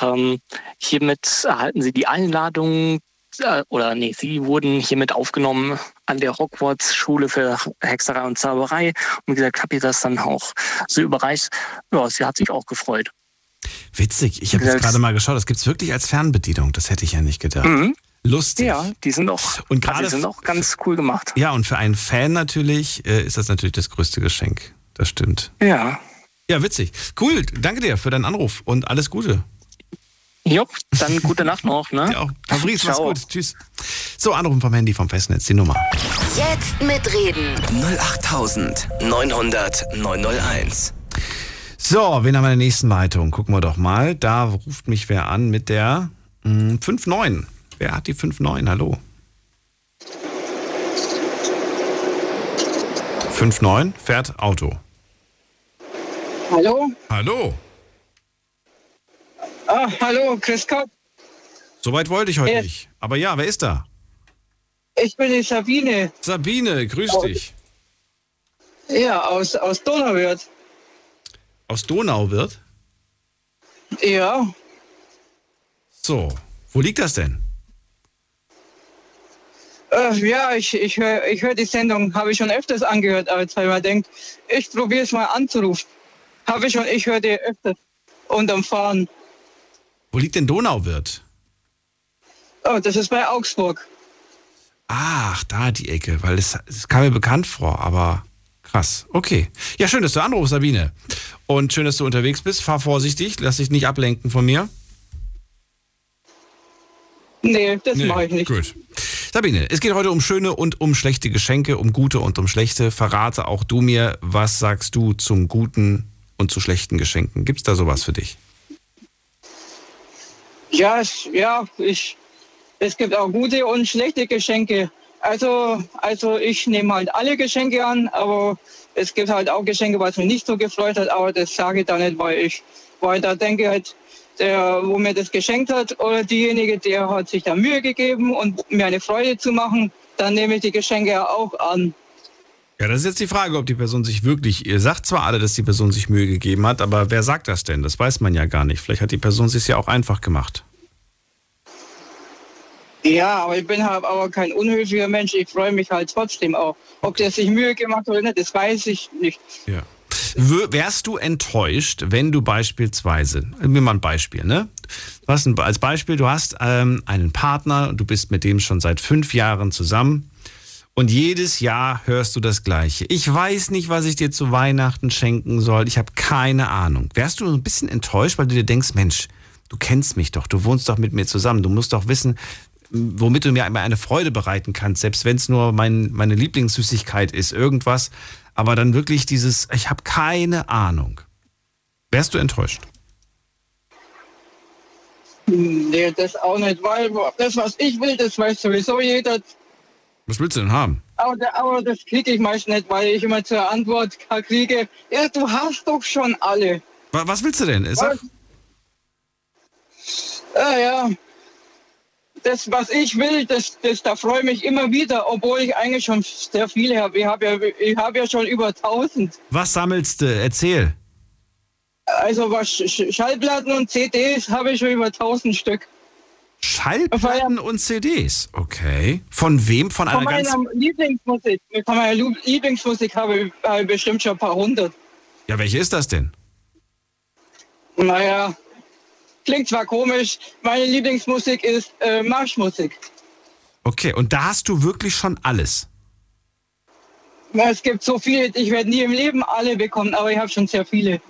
Ähm, hiermit erhalten Sie die Einladung äh, oder nee, Sie wurden hiermit aufgenommen an der Hogwarts Schule für Hexerei und Zauberei. Und wie gesagt, habe ihr das dann auch so überreicht. Ja, sie hat sich auch gefreut. Witzig, ich habe jetzt gerade mal geschaut, das gibt es wirklich als Fernbedienung, das hätte ich ja nicht gedacht. Mhm. Lustig. Ja, die sind auch, Und also gerade die sind auch ganz cool gemacht. Ja, und für einen Fan natürlich äh, ist das natürlich das größte Geschenk. Das stimmt. Ja. Ja, witzig. Cool, danke dir für deinen Anruf und alles Gute. Jo, dann gute Nacht noch, ne? Ja, auch. Fabrice, mach's gut. Tschüss. So, Anrufen vom Handy vom Festnetz, die Nummer. Jetzt mitreden. 08900 901. So, wen haben wir in der nächsten Leitung? Gucken wir doch mal. Da ruft mich wer an mit der mh, 59. Wer hat die 59? Hallo. 59 fährt Auto. Hallo? Hallo. Ah, hallo, Chris Kopp. Soweit wollte ich heute Wer- nicht. Aber ja, wer ist da? Ich bin die Sabine. Sabine, grüß Oh. dich. Ja, aus, aus Donauwörth. Aus Donauwörth? Ja, So, wo liegt das denn? Äh, ja, ich, ich höre ich hör die Sendung, habe ich schon öfters angehört, aber jetzt habe ich probiere es mal anzurufen. Habe ich schon, ich höre die öfters unterm Fahren. Wo liegt denn Donauwörth? Oh, das ist bei Augsburg. Ach, da die Ecke, weil es, es kam mir bekannt vor, aber krass. Okay. Ja, schön, dass du anrufst, Sabine. Und schön, dass du unterwegs bist. Fahr vorsichtig, lass dich nicht ablenken von mir. Nee, das Nee, mache ich nicht. Gut. Sabine, es geht heute um schöne und um schlechte Geschenke, um gute und um schlechte. Verrate auch du mir, was sagst du zum guten und zu schlechten Geschenken? Gibt's da sowas für dich? Ja, es, ja, ich, es gibt auch gute und schlechte Geschenke. Also, also ich nehme halt alle Geschenke an, aber es gibt halt auch Geschenke, was mich nicht so gefreut hat, aber das sage ich da nicht, weil ich, weil da denke halt, der, wo mir das geschenkt hat oder diejenige, der hat sich da Mühe gegeben und mir eine Freude zu machen, dann nehme ich die Geschenke ja auch an. Ja, das ist jetzt die Frage, ob die Person sich wirklich, ihr sagt zwar alle, dass die Person sich Mühe gegeben hat, aber wer sagt das denn? Das weiß man ja gar nicht. Vielleicht hat die Person sich ja auch einfach gemacht. Ja, aber ich bin halt aber kein unhöflicher Mensch. Ich freue mich halt trotzdem auch. Ob der sich Mühe gemacht hat oder nicht, das weiß ich nicht. Ja. Wärst du enttäuscht, wenn du beispielsweise, wir mal ein Beispiel, ne? Ein, als Beispiel, du hast ähm, einen Partner und du bist mit dem schon seit fünf Jahren zusammen und jedes Jahr hörst du das Gleiche. Ich weiß nicht, was ich dir zu Weihnachten schenken soll. Ich habe keine Ahnung. Wärst du ein bisschen enttäuscht, weil du dir denkst, Mensch, du kennst mich doch, du wohnst doch mit mir zusammen, du musst doch wissen, womit du mir einmal eine Freude bereiten kannst, selbst wenn es nur mein, meine Lieblingssüßigkeit ist, irgendwas. Aber dann wirklich dieses, ich habe keine Ahnung. Wärst du enttäuscht? Nee, das auch nicht, weil das, was ich will, das weiß sowieso jeder. Was willst du denn haben? Aber, aber das kriege ich meist nicht, weil ich immer zur Antwort kriege, ja, du hast doch schon alle. Wa- Was willst du denn? Sag, Ja, ja. Das, was ich will, das, das, da freue ich mich immer wieder, obwohl ich eigentlich schon sehr viele habe. Ich habe ja, ich habe ja schon über 1000. was sammelst du? Erzähl. Also was Sch- Sch- Schallplatten und CDs habe ich schon über 1000 Stück. Schallplatten und CDs. Okay. Von wem? Von einer Von meiner ganz. Lieblingsmusik, von meiner Lieblingsmusik habe ich, habe ich bestimmt schon ein paar hundert. Ja, welche ist das denn? Naja, klingt zwar komisch, meine Lieblingsmusik ist äh, Marschmusik. Okay, und da hast du wirklich schon alles. Es gibt so viele, ich werde nie im Leben alle bekommen, aber ich habe schon sehr viele.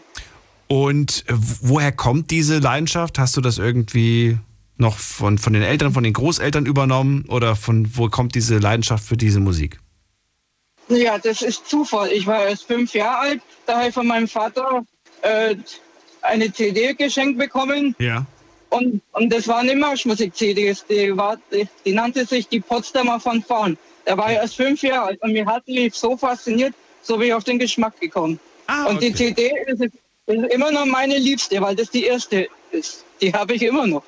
Und äh, woher kommt diese Leidenschaft? Hast du das irgendwie noch von, von den Eltern, von den Großeltern übernommen? Oder von wo kommt diese Leidenschaft für diese Musik? Ja, das ist Zufall. Ich war erst fünf Jahre alt, da habe ich von meinem Vater äh, eine CD geschenkt bekommen. Ja. Und, und das war eine Marschmusik-CD. Die, war- die, die nannte sich die Potsdamer Fanfaren. Da war ich erst fünf Jahre alt und mir hat die so fasziniert, so bin ich auf den Geschmack gekommen. und die okay. CD ist, ist immer noch meine Liebste, weil das die erste ist. Die habe ich immer noch.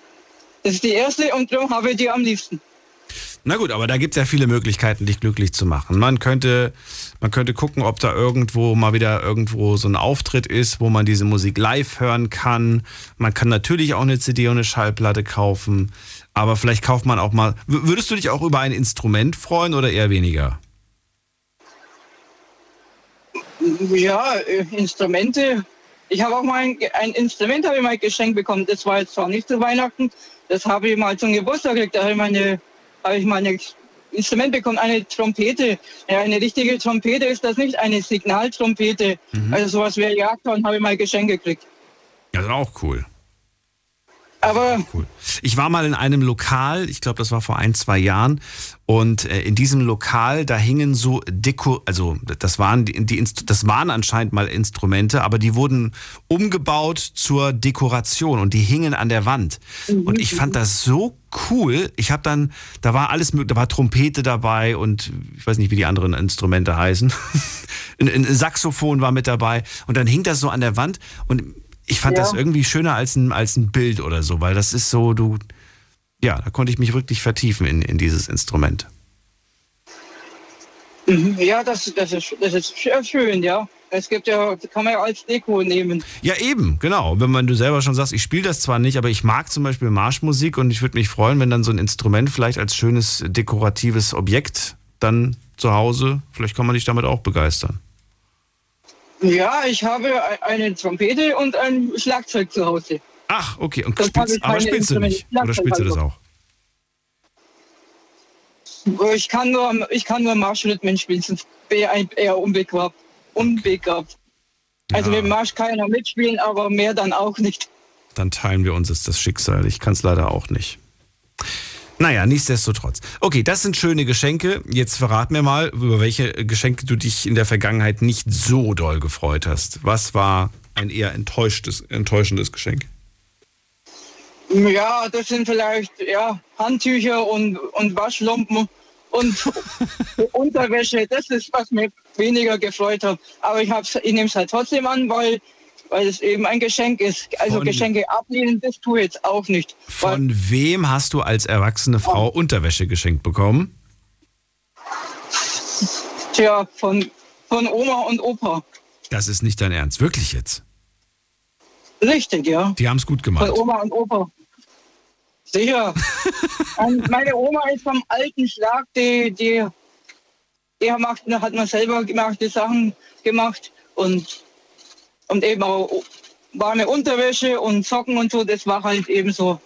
Das ist die erste und darum habe ich die am liebsten. Na gut, aber da gibt es ja viele Möglichkeiten, dich glücklich zu machen. Man könnte, man könnte gucken, ob da irgendwo mal wieder irgendwo so ein Auftritt ist, wo man diese Musik live hören kann. Man kann natürlich auch eine CD und eine Schallplatte kaufen. Aber vielleicht kauft man auch mal. Würdest du dich auch über ein Instrument freuen oder eher weniger? Ja, äh, Instrumente. Ich habe auch mal ein, ein Instrument habe ich mal geschenkt bekommen. Das war jetzt zwar nicht zu Weihnachten, das habe ich mal zum Geburtstag gekriegt. Da habe ich, meine, habe ich mal ein Instrument bekommen, eine Trompete. Ja, eine richtige Trompete ist das nicht, eine Signaltrompete. Also sowas wie Jagdhorn habe ich mal geschenkt gekriegt. Ja, das ist auch cool. Aber Ich war mal in einem Lokal, ich glaube, das war vor ein, zwei Jahren, und äh, in diesem Lokal, da hingen so Deko, also das waren, die, die, das waren anscheinend mal Instrumente, aber die wurden umgebaut zur Dekoration und die hingen an der Wand. Und ich fand das so cool. Ich habe dann, da war alles möglich, da war Trompete dabei und ich weiß nicht, wie die anderen Instrumente heißen. ein, ein Saxophon war mit dabei und dann hing das so an der Wand und ich fand Ja. das irgendwie schöner als ein, als ein Bild oder so, weil das ist so, du, ja, da konnte ich mich wirklich vertiefen in, in dieses Instrument. mhm, ja, das, das, ist, das ist schön, ja. Es gibt ja, kann man ja als Deko nehmen. Ja, eben, genau. Wenn man du selber schon sagst, ich spiele das zwar nicht, aber ich mag zum Beispiel Marschmusik und ich würde mich freuen, wenn dann so ein Instrument vielleicht als schönes dekoratives Objekt dann zu Hause, vielleicht kann man dich damit auch begeistern. Ja, ich habe eine Trompete und ein Schlagzeug zu Hause. Ach, okay. Und spielst, aber spielst du nicht? Oder spielst du das auch? Ich kann nur, ich kann nur Marschrhythmen spielen, sonst ein- eher unbegabt. unbegabt. Also Ja. mit Marsch kann ich noch mitspielen, aber mehr dann auch nicht. Dann teilen wir uns jetzt das Schicksal. Ich kann es leider auch nicht. Naja, nichtsdestotrotz. Okay, das sind schöne Geschenke. Jetzt verrat mir mal, über welche Geschenke du dich in der Vergangenheit nicht so doll gefreut hast. Was war ein eher enttäuschtes, enttäuschendes Geschenk? Ja, das sind vielleicht ja, Handtücher und, und Waschlumpen und Unterwäsche. Das ist, was mir weniger gefreut hat. Aber ich, ich nehme es halt trotzdem an, weil, weil es eben ein Geschenk ist. Also Von- Geschenke ablehnen, das tue ich jetzt auch nicht. Von wem hast du als erwachsene Frau Unterwäsche geschenkt bekommen? Tja, von, von Oma und Opa. Das ist nicht dein Ernst. Wirklich jetzt? Richtig, ja. Die haben es gut Von gemacht. Oma und Opa. Sicher. Und meine Oma ist vom alten Schlag, die, die, die macht, hat man selber gemachte Sachen gemacht und, und eben auch warme Unterwäsche und Socken und so, das war halt eben so.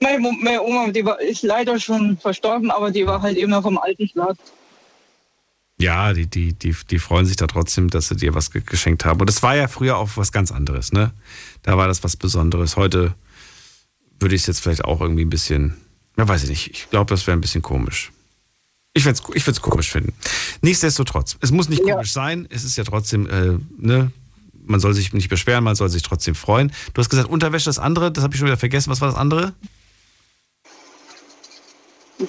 Meine, Oma, die war, ist leider schon verstorben, aber die war halt eben noch vom alten Schlag. Ja, die, die, die, die freuen sich da trotzdem, dass sie dir was ge- geschenkt haben. Und das war ja früher auch was ganz anderes, ne? Da war das was Besonderes. Heute würde ich es jetzt vielleicht auch irgendwie ein bisschen, ja, weiß ich nicht. Ich glaube, das wäre ein bisschen komisch. Ich würde es ich würd's komisch finden. Nichtsdestotrotz, es muss nicht komisch sein. Es ist ja trotzdem, äh, ne? man soll sich nicht beschweren, man soll sich trotzdem freuen. Du hast gesagt, Unterwäsche, das andere, das habe ich schon wieder vergessen. Was war das andere?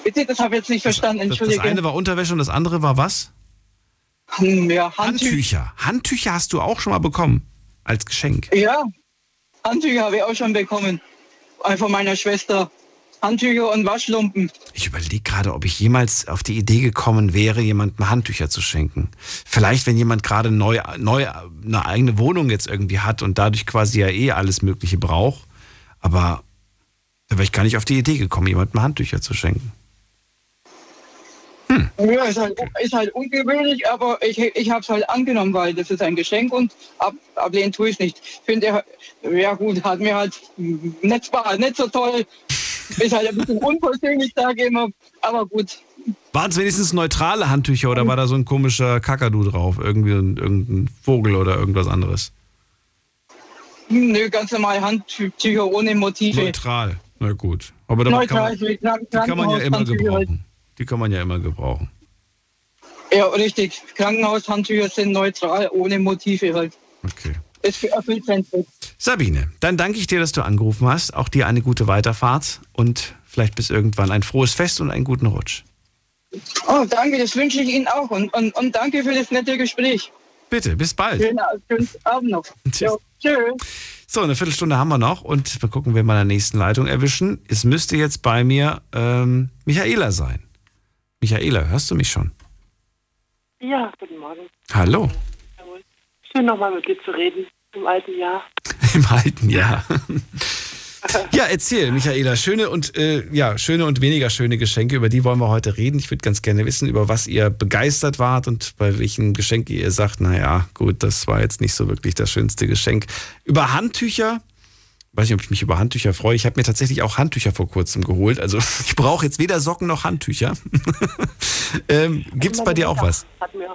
Bitte, das habe ich jetzt nicht verstanden, Das, das eine war Unterwäsche und das andere war was? Hm, ja, Handtücher. Handtücher hast du auch schon mal bekommen. Als Geschenk. Ja, Handtücher habe ich auch schon bekommen. Von meiner Schwester. Handtücher und Waschlumpen. Ich überlege gerade, ob ich jemals auf die Idee gekommen wäre, jemandem Handtücher zu schenken. Vielleicht, wenn jemand gerade neu, neu eine eigene Wohnung jetzt irgendwie hat und dadurch quasi ja eh alles Mögliche braucht. Aber da wäre ich gar nicht auf die Idee gekommen, jemandem Handtücher zu schenken. Ja, ist halt, ist halt ungewöhnlich, aber ich, ich habe es halt angenommen, weil das ist ein Geschenk und ab, ablehnen tue ich nicht. Finde, ja gut, hat mir halt nicht, war halt nicht so toll. Ist halt ein bisschen unpersönlich, sage ich immer, aber gut. Waren es wenigstens neutrale Handtücher oder war da so ein komischer Kakadu drauf? Irgendwie ein, irgendein Vogel oder irgendwas anderes? Nö, ganz normal Handtücher ohne Motive. Neutral. Na gut. Aber damit kann Neutral, man, die kann man ja immer gebrauchen. Die kann man ja immer gebrauchen. Ja, richtig. Krankenhaushandtücher sind neutral, ohne Motive halt. Okay. Es erfüllt seinen Zweck. Sabine, dann danke ich dir, dass du angerufen hast. Auch dir eine gute Weiterfahrt und vielleicht bis irgendwann ein frohes Fest und einen guten Rutsch. Oh, danke, das wünsche ich Ihnen auch. Und, und, und danke für das nette Gespräch. Bitte, bis bald. Schönen, schönen Abend noch. Tschüss. So, eine Viertelstunde haben wir noch und wir gucken, wer mal in der nächsten Leitung erwischen. Es müsste jetzt bei mir ähm, Michaela sein. Michaela, hörst du mich schon? Ja, guten Morgen. Hallo, Schön nochmal mit dir zu reden im alten Jahr. im alten Jahr. Ja, erzähl, Michaela. Schöne und äh, ja, schöne und weniger schöne Geschenke, über die wollen wir heute reden. Ich würde ganz gerne wissen, über was ihr begeistert wart und bei welchen Geschenken ihr sagt, naja, gut, das war jetzt nicht so wirklich das schönste Geschenk. Über Handtücher, weiß nicht, ob ich mich über Handtücher freue. Ich habe mir tatsächlich auch Handtücher vor kurzem geholt. Also ich brauche jetzt weder Socken noch Handtücher. ähm, Gibt es bei dir auch was? Hat mir,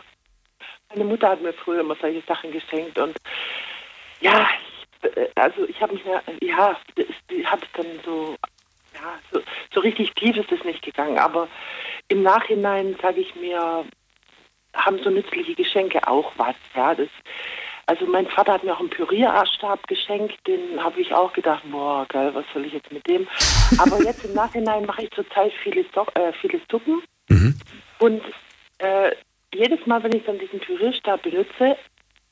meine Mutter hat mir früher immer solche Sachen geschenkt und ja, äh, also ich habe mich, ja, die hat es dann so, ja, so, so richtig tief ist es nicht gegangen, aber im Nachhinein sage ich mir, haben so nützliche Geschenke auch was, ja, das, also mein Vater hat mir auch einen Pürierstab geschenkt, den habe ich auch gedacht, boah, geil, was soll ich jetzt mit dem? Aber jetzt im Nachhinein mache ich zurzeit viele, so äh, viele Suppen und äh, jedes Mal, wenn ich dann diesen Pürierstab benutze,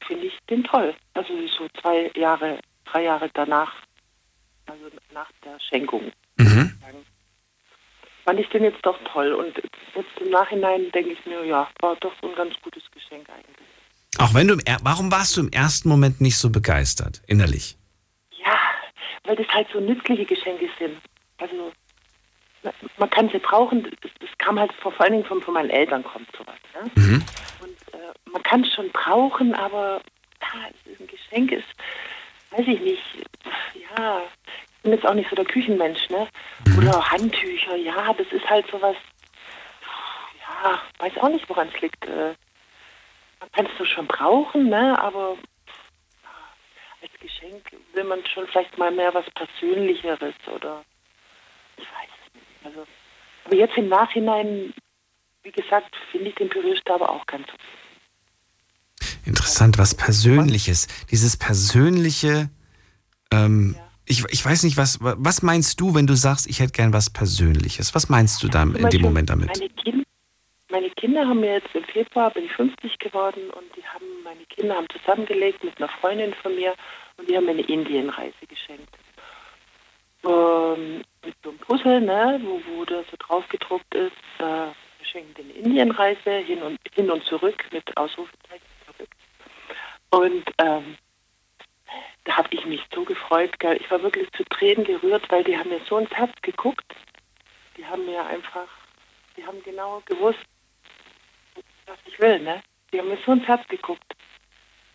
finde ich den toll. Also so zwei Jahre, drei Jahre danach, also nach der Schenkung. sagen, Fand ich den jetzt doch toll. Und jetzt im Nachhinein denke ich mir, ja, war doch so ein ganz gutes Geschenk eigentlich. Auch wenn du im er warum warst du im ersten Moment nicht so begeistert, innerlich? Ja, weil das halt so nützliche Geschenke sind. Also man- kann sie brauchen. Das, das kam halt vor, vor allen Dingen von, von meinen Eltern kommt sowas. Ne? Und äh, man kann es schon brauchen, aber ja, es ist ein Geschenk ist, weiß ich nicht. Ja, ich bin jetzt auch nicht so der Küchenmensch, ne? Oder Handtücher, ja, das ist halt sowas. Ja, weiß auch nicht, woran es liegt. Äh, man kann es so schon brauchen, ne? Aber als Geschenk will man schon vielleicht mal mehr was Persönlicheres oder ich weiß. Also, aber jetzt im Nachhinein, wie gesagt, finde ich den Pürierstab auch ganz okay. Interessant, was Persönliches. Dieses persönliche, ähm, ich, ich weiß nicht, was, was meinst du, wenn du sagst, ich hätte gern was Persönliches? Was meinst du dann in dem Beispiel Moment damit? Meine, kind, meine Kinder haben mir jetzt im Februar, bin ich 50 geworden und die haben, meine Kinder haben zusammengelegt mit einer Freundin von mir und die haben mir eine Indienreise geschenkt. Ähm, mit so einem Puzzle, ne, wo, wo da so drauf gedruckt ist, äh, wir schenken eine Indienreise hin und, hin und zurück mit Ausrufezeichen zurück. Und ähm, da habe ich mich so gefreut, gell. ich war wirklich zu Tränen gerührt, weil die haben mir so ins Herz geguckt. Die haben mir einfach, die haben genau gewusst, was ich will, ne? Die haben mir so ins Herz geguckt.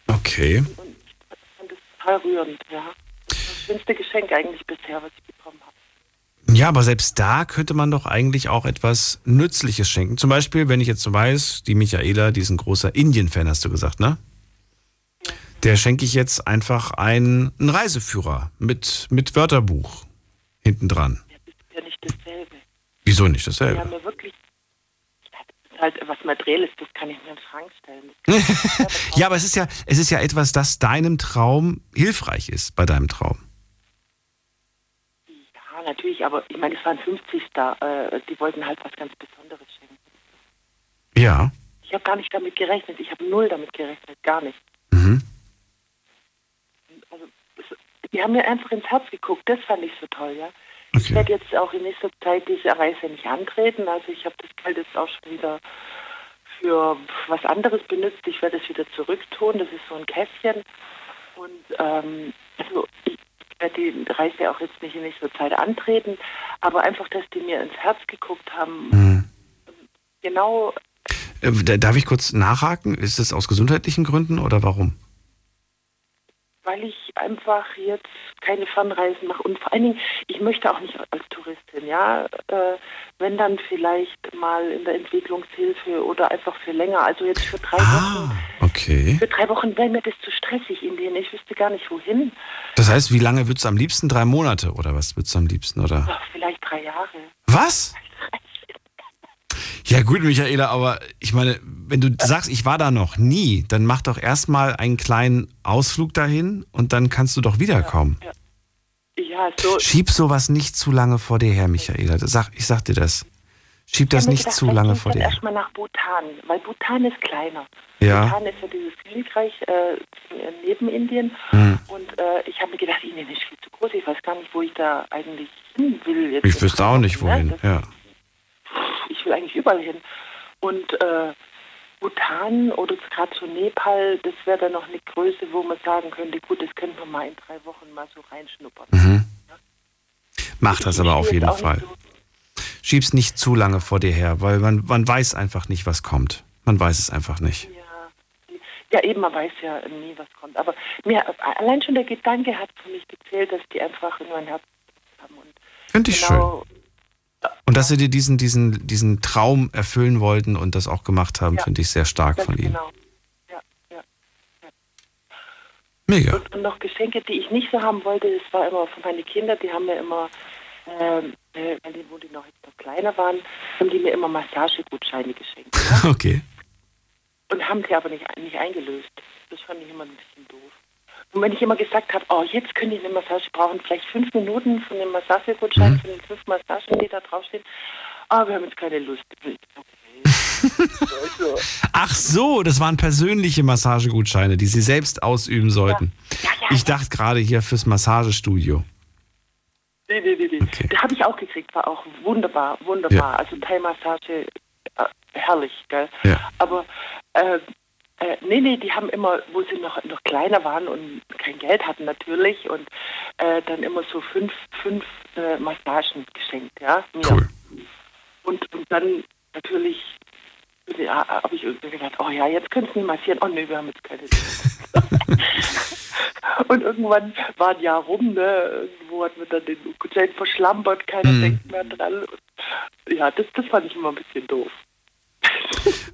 Okay. Ich fand das total rührend, ja. Das schönste Geschenk eigentlich bisher, was ich bekommen habe. Ja, aber selbst da könnte man doch eigentlich auch etwas Nützliches schenken. Zum Beispiel, wenn ich jetzt so weiß, die Michaela, die ist ein großer Indien-Fan, hast du gesagt, ne? Der schenke ich jetzt einfach einen, einen Reiseführer mit, mit Wörterbuch hinten dran. Ja nicht dasselbe. Wieso nicht dasselbe? haben mir wirklich, das ist halt was Materielles, das kann ich mir in den Schrank stellen. ja, aber es ist ja, es ist ja etwas, das deinem Traum hilfreich ist, bei deinem Traum. Natürlich, aber ich meine, es waren 50 da, äh, die wollten halt was ganz Besonderes schenken. Ja. Ich habe gar nicht damit gerechnet, ich habe null damit gerechnet, gar nicht. Mhm. Also, die haben mir einfach ins Herz geguckt, das fand ich so toll, ja. Ich werde jetzt auch in nächster Zeit diese Reise nicht antreten. Also ich habe das Geld jetzt auch schon wieder für was anderes benutzt. Ich werde es wieder zurücktun. Das ist so ein Kästchen. Und ähm, also ich werde die Reise auch jetzt nicht in nächster Zeit antreten. Aber einfach, dass die mir ins Herz geguckt haben. Genau, Äh, da- Darf ich kurz nachhaken? Ist es aus gesundheitlichen Gründen oder warum? Weil ich einfach jetzt keine Fernreisen mache. Und vor allen Dingen, ich möchte auch nicht als Touristin, ja. Äh, wenn dann vielleicht mal in der Entwicklungshilfe oder einfach für länger. Also jetzt für drei Wochen. Okay. Für drei Wochen wäre mir das zu stressig in denen. Ich wüsste gar nicht wohin. Das heißt, wie lange würdest du am liebsten? Drei Monate oder was würdest du am liebsten? Oder? Ach, vielleicht drei Jahre. Was? Ja gut, Michaela, aber ich meine, wenn du sagst, ich war da noch nie, dann mach doch erstmal einen kleinen Ausflug dahin und dann kannst du doch wiederkommen. Ja, so. Schieb sowas nicht zu lange vor dir her, Michaela. Sag, ich sag dir das. Schieb das nicht gedacht, zu lange vor dir her. erstmal nach Bhutan, weil Bhutan ist kleiner. Ja. Bhutan ist ja dieses Königreich äh, neben Indien. Hm. Und äh, ich habe mir gedacht, Indien ist viel zu groß. Ich weiß gar nicht, wo ich da eigentlich hin will. Jetzt Ich wüsste auch nicht, Ne? wohin. Das- Ja. Ich will eigentlich überall hin. Und äh, Bhutan oder gerade so Nepal, das wäre dann noch eine Größe, wo man sagen könnte, gut, das könnte man mal in drei Wochen mal so reinschnuppern. Mhm. Mach das aber Ich will auf jeden Fall. Schieb's nicht zu lange vor dir her, weil man, man weiß einfach nicht, was kommt. Man weiß es einfach nicht. Ja, eben, man weiß ja nie, was kommt. Aber mir allein schon der Gedanke hat für mich gezählt, dass die einfach in mein Herz haben. Und Finde ich genau, Und dass sie dir diesen, diesen, diesen Traum erfüllen wollten und das auch gemacht haben, Ja. finde ich sehr stark von ihnen. Genau. Ja, ja. Mega. Und, und noch Geschenke, die ich nicht so haben wollte, das war immer für meine Kinder, die haben mir immer, ähm, äh, wo die noch, noch kleiner waren, haben die mir immer Massagegutscheine geschenkt. Okay. Und haben die aber nicht, nicht eingelöst. Das fand ich immer ein. Und wenn ich immer gesagt habe, oh, jetzt könnte ich eine Massage brauchen, vielleicht fünf Minuten von dem Massagegutschein, Mhm. von den fünf Massagen, die da draufstehen, ah, wir haben jetzt keine Lust. Ach so, das waren persönliche Massagegutscheine, die sie selbst ausüben sollten. Ich dachte gerade hier fürs Massagestudio. Nee, nee, nee, nee. Das habe ich auch gekriegt, war auch wunderbar, wunderbar. Also Thai-Massage, äh, herrlich, gell? Aber äh, äh, nee, nee, die haben immer, wo sie noch, noch kleiner waren und kein Geld hatten natürlich und äh, dann immer so fünf, fünf äh, Massagen geschenkt, ja. Mir. Cool. Und, und dann natürlich ja, habe ich irgendwie gedacht, oh ja, jetzt du mich massieren. Oh nee, wir haben jetzt keine. Und irgendwann war ein Jahr rum, ne? Irgendwo hat man dann den Gutschein verschlampert, keiner Mhm. denkt mehr dran. Und ja, das, das fand ich immer ein bisschen doof.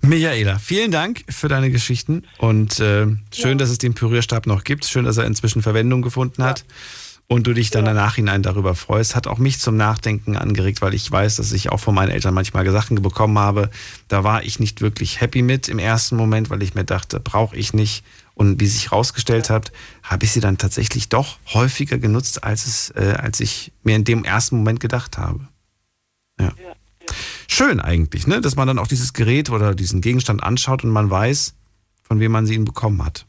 Michaela, vielen Dank für deine Geschichten und äh, schön, dass es den Pürierstab noch gibt. Schön, dass er inzwischen Verwendung gefunden hat und du dich dann im Nachhinein darüber freust. Hat auch mich zum Nachdenken angeregt, weil ich weiß, dass ich auch von meinen Eltern manchmal Sachen bekommen habe. Da war ich nicht wirklich happy mit im ersten Moment, weil ich mir dachte, brauche ich nicht. Und wie sich herausgestellt hat, habe ich sie dann tatsächlich doch häufiger genutzt, als, es, äh, als ich mir in dem ersten Moment gedacht habe. Ja. Schön eigentlich, ne? dass man dann auch dieses Gerät oder diesen Gegenstand anschaut und man weiß, von wem man sie ihn bekommen hat.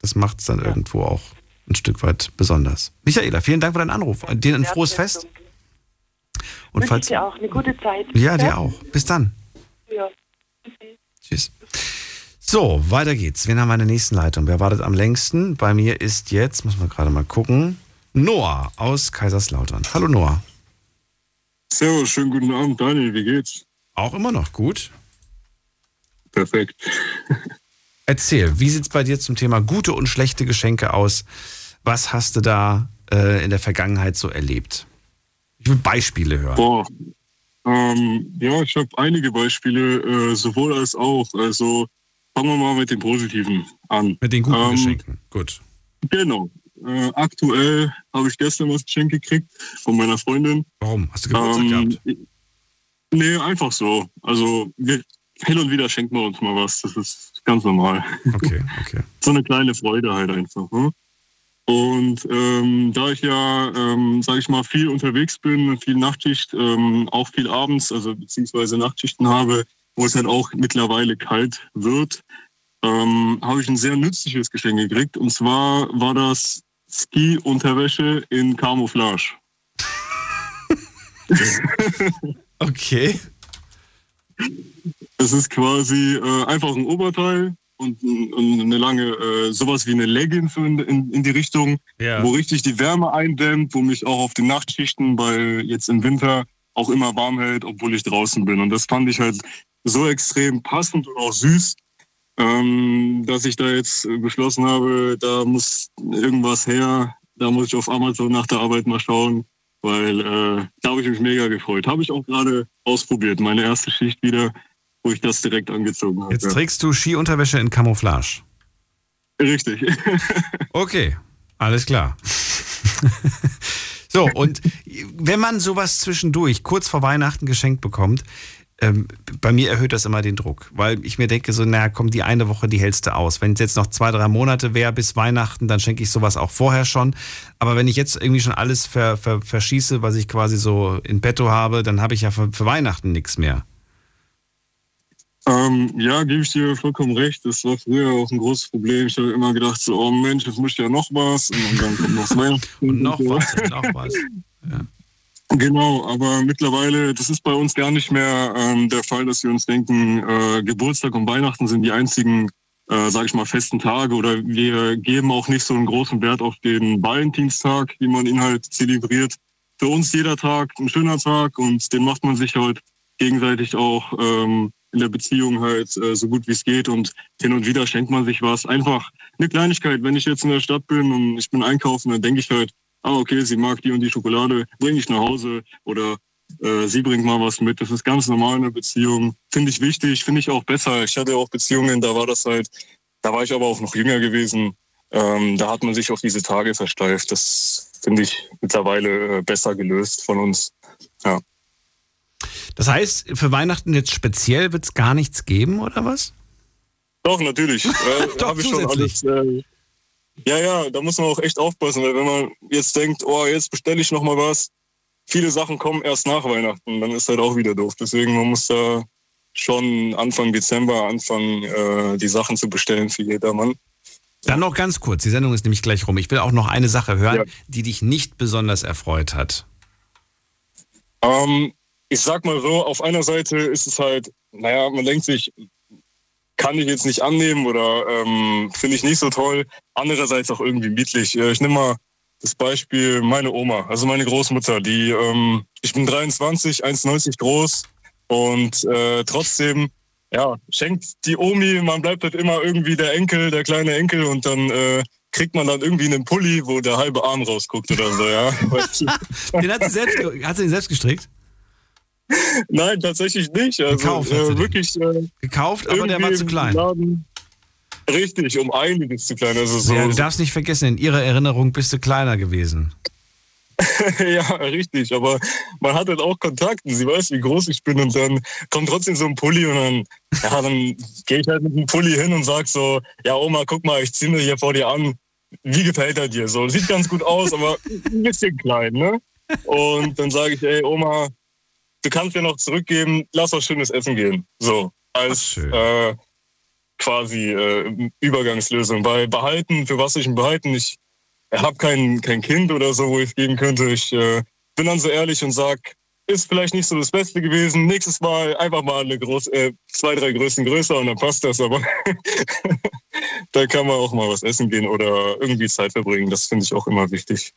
Das macht es dann irgendwo auch ein Stück weit besonders. Michaela, vielen Dank für deinen Anruf. Dir ein frohes Fest. Und ich falls, dir auch eine gute Zeit. ja, dir auch. Bis dann. Ja. Tschüss. So, weiter geht's. Wen haben wir in der nächsten Leitung? Wer wartet am längsten? Bei mir ist jetzt, muss man gerade mal gucken, Noah aus Kaiserslautern. Hallo Noah. Servus, schönen guten Abend, Daniel, wie geht's? Auch immer noch gut. Perfekt. Erzähl, wie sieht's bei dir zum Thema gute und schlechte Geschenke aus? Was hast du da äh, in der Vergangenheit so erlebt? Ich will Beispiele hören. Boah. Ähm, ja, ich habe einige Beispiele, äh, sowohl als auch. Also fangen wir mal mit den positiven an. Mit den guten Ähm, Geschenken. Gut. Genau. Äh, aktuell habe ich gestern was geschenkt gekriegt von meiner Freundin. Warum? Hast du Geburtstag gehabt? Nee, einfach so. Also wir, hin und wieder schenkt man uns mal was. Das ist ganz normal. Okay, okay. so eine kleine Freude halt einfach. Ne? Und ähm, da ich ja, ähm, sage ich mal, viel unterwegs bin, viel Nachtschicht, ähm, auch viel abends, also beziehungsweise Nachtschichten habe, wo es halt auch mittlerweile kalt wird, ähm, habe ich ein sehr nützliches Geschenk gekriegt. Und zwar war das Ski-Unterwäsche in Camouflage. okay. Es ist quasi äh, einfach ein Oberteil und, und eine lange, äh, sowas wie eine Legging in, in, in die Richtung, Ja. wo richtig die Wärme eindämmt, wo mich auch auf den Nachtschichten bei jetzt im Winter auch immer warm hält, obwohl ich draußen bin. Und das fand ich halt so extrem passend und auch süß, ähm, dass ich da jetzt äh, beschlossen habe, da muss irgendwas her, da muss ich auf Amazon nach der Arbeit mal schauen, weil äh, da habe ich mich mega gefreut. Habe ich auch gerade ausprobiert, meine erste Schicht wieder, wo ich das direkt angezogen habe. Jetzt trägst du Skiunterwäsche in Camouflage. Richtig. Okay, alles klar. so, und wenn man sowas zwischendurch kurz vor Weihnachten geschenkt bekommt, ähm, bei mir erhöht das immer den Druck, weil ich mir denke, so, naja, komm, die eine Woche, die hältst du aus. Wenn es jetzt noch zwei, drei Monate wäre bis Weihnachten, dann schenke ich sowas auch vorher schon. Aber wenn ich jetzt irgendwie schon alles ver, ver, verschieße, was ich quasi so in petto habe, dann habe ich ja für, für Weihnachten nichts mehr. Ähm, ja, gebe ich dir vollkommen recht. Das war früher auch ein großes Problem. Ich habe immer gedacht, so, oh Mensch, jetzt muss ich ja noch was. Und dann kommt noch Weihnachten. Und noch was, und noch was. Genau, aber mittlerweile, das ist bei uns gar nicht mehr ähm, der Fall, dass wir uns denken, äh, Geburtstag und Weihnachten sind die einzigen, äh, sage ich mal, festen Tage oder wir geben auch nicht so einen großen Wert auf den Valentinstag, wie man ihn halt zelebriert. Für uns jeder Tag ein schöner Tag und den macht man sich halt gegenseitig auch ähm, in der Beziehung halt äh, so gut wie es geht und hin und wieder schenkt man sich was. Einfach eine Kleinigkeit. Wenn ich jetzt in der Stadt bin und ich bin einkaufen, dann denke ich halt, ah okay, sie mag die und die Schokolade, bringe ich nach Hause oder äh, sie bringt mal was mit. Das ist ganz normal in einer Beziehung. Finde ich wichtig, finde ich auch besser. Ich hatte auch Beziehungen, da war das halt, da war ich aber auch noch jünger gewesen. Ähm, da hat man sich auf diese Tage versteift. Das finde ich mittlerweile äh, besser gelöst von uns. Ja. Das heißt, für Weihnachten jetzt speziell wird es gar nichts geben, oder was? Doch, natürlich. Äh, Doch, hab ich schon alles. Äh, ja, ja, da muss man auch echt aufpassen, weil wenn man jetzt denkt, oh, jetzt bestelle ich noch mal was, viele Sachen kommen erst nach Weihnachten, dann ist halt auch wieder doof. Deswegen man muss da schon Anfang Dezember anfangen, äh, die Sachen zu bestellen für jedermann. Dann noch ganz kurz, die Sendung ist nämlich gleich rum. Ich will auch noch eine Sache hören, die dich nicht besonders erfreut hat. Ähm, ich sag mal so, auf einer Seite ist es halt, naja, man denkt sich, kann ich jetzt nicht annehmen oder ähm, finde ich nicht so toll. Andererseits auch irgendwie mietlich. Äh, Ich nehme mal das Beispiel meine Oma, also meine Großmutter, die, ähm, ich bin 23, 1,90 groß und äh, trotzdem, ja, schenkt die Omi, man bleibt halt immer irgendwie der Enkel, der kleine Enkel und dann äh, kriegt man dann irgendwie einen Pulli, wo der halbe Arm rausguckt oder so, ja. Den hat sie selbst, hat sie selbst gestrickt? Nein, tatsächlich nicht. Also, Gekauft äh, wirklich. Äh, Gekauft, aber der war zu klein. Laden- Richtig, um einiges zu klein. Also so, ja, du darfst nicht vergessen, in ihrer Erinnerung bist du kleiner gewesen. ja, richtig. Aber man hat halt auch Kontakte. Sie weiß, wie groß ich bin und dann kommt trotzdem so ein Pulli und dann, ja, dann gehe ich halt mit dem Pulli hin und sag so, ja Oma, guck mal, ich ziehe mir hier vor dir an. Wie gefällt er dir? So, sieht ganz gut aus, aber ein bisschen klein, ne? Und dann sage ich, ey Oma, du kannst dir noch zurückgeben, lass was schönes Essen gehen. So, als äh, quasi äh, Übergangslösung. Bei Behalten, für was ich ihn behalten, ich habe kein, kein Kind oder so, wo ich geben könnte. Ich äh, bin dann so ehrlich und sag, ist vielleicht nicht so das Beste gewesen. Nächstes Mal einfach mal eine groß, äh, zwei, drei Größen größer und dann passt das. Aber da kann man auch mal was essen gehen oder irgendwie Zeit verbringen. Das finde ich auch immer wichtig.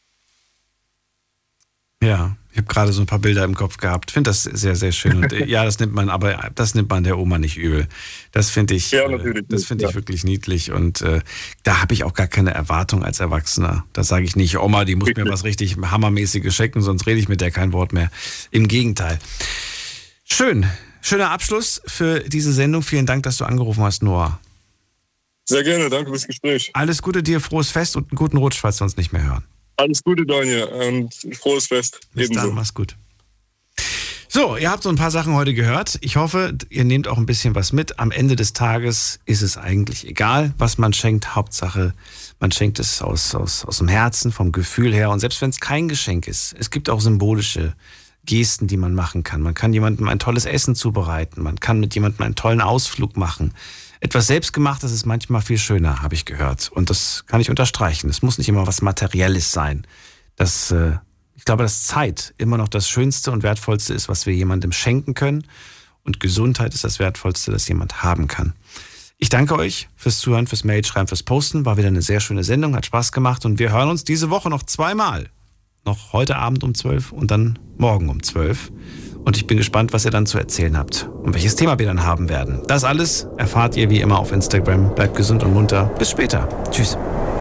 Ja, ich habe gerade so ein paar Bilder im Kopf gehabt. Finde das sehr, sehr schön. Und äh, ja, das nimmt man, aber das nimmt man der Oma nicht übel. Das finde ich, Ja, äh, das finde ich ja. wirklich niedlich. Und äh, da habe ich auch gar keine Erwartung als Erwachsener. Da sage ich nicht, Oma, die muss mir was richtig hammermäßiges schenken, sonst rede ich mit der kein Wort mehr. Im Gegenteil. Schön. Schöner Abschluss für diese Sendung. Vielen Dank, dass du angerufen hast, Noah. Sehr gerne, danke fürs Gespräch. Alles Gute dir, frohes Fest und einen guten Rutsch, falls wir uns nicht mehr hören. Alles Gute, Daniel. Und frohes Fest. Bis Ebenso. dann, mach's gut. So, ihr habt so ein paar Sachen heute gehört. Ich hoffe, ihr nehmt auch ein bisschen was mit. Am Ende des Tages ist es eigentlich egal, was man schenkt. Hauptsache, man schenkt es aus, aus, aus dem Herzen, vom Gefühl her. Und selbst wenn es kein Geschenk ist, es gibt auch symbolische Gesten, die man machen kann. Man kann jemandem ein tolles Essen zubereiten. Man kann mit jemandem einen tollen Ausflug machen. Etwas Selbstgemachtes ist manchmal viel schöner, habe ich gehört. Und das kann ich unterstreichen. Es muss nicht immer was Materielles sein. Das äh, ich glaube, dass Zeit immer noch das Schönste und Wertvollste ist, was wir jemandem schenken können. Und Gesundheit ist das Wertvollste, das jemand haben kann. Ich danke euch fürs Zuhören, fürs Mail schreiben, fürs Posten. War wieder eine sehr schöne Sendung, hat Spaß gemacht und wir hören uns diese Woche noch zweimal. Noch heute Abend um 12 und dann morgen um 12. Und ich bin gespannt, was ihr dann zu erzählen habt und welches Thema wir dann haben werden. Das alles erfahrt ihr wie immer auf Instagram. Bleibt gesund und munter. Bis später. Tschüss.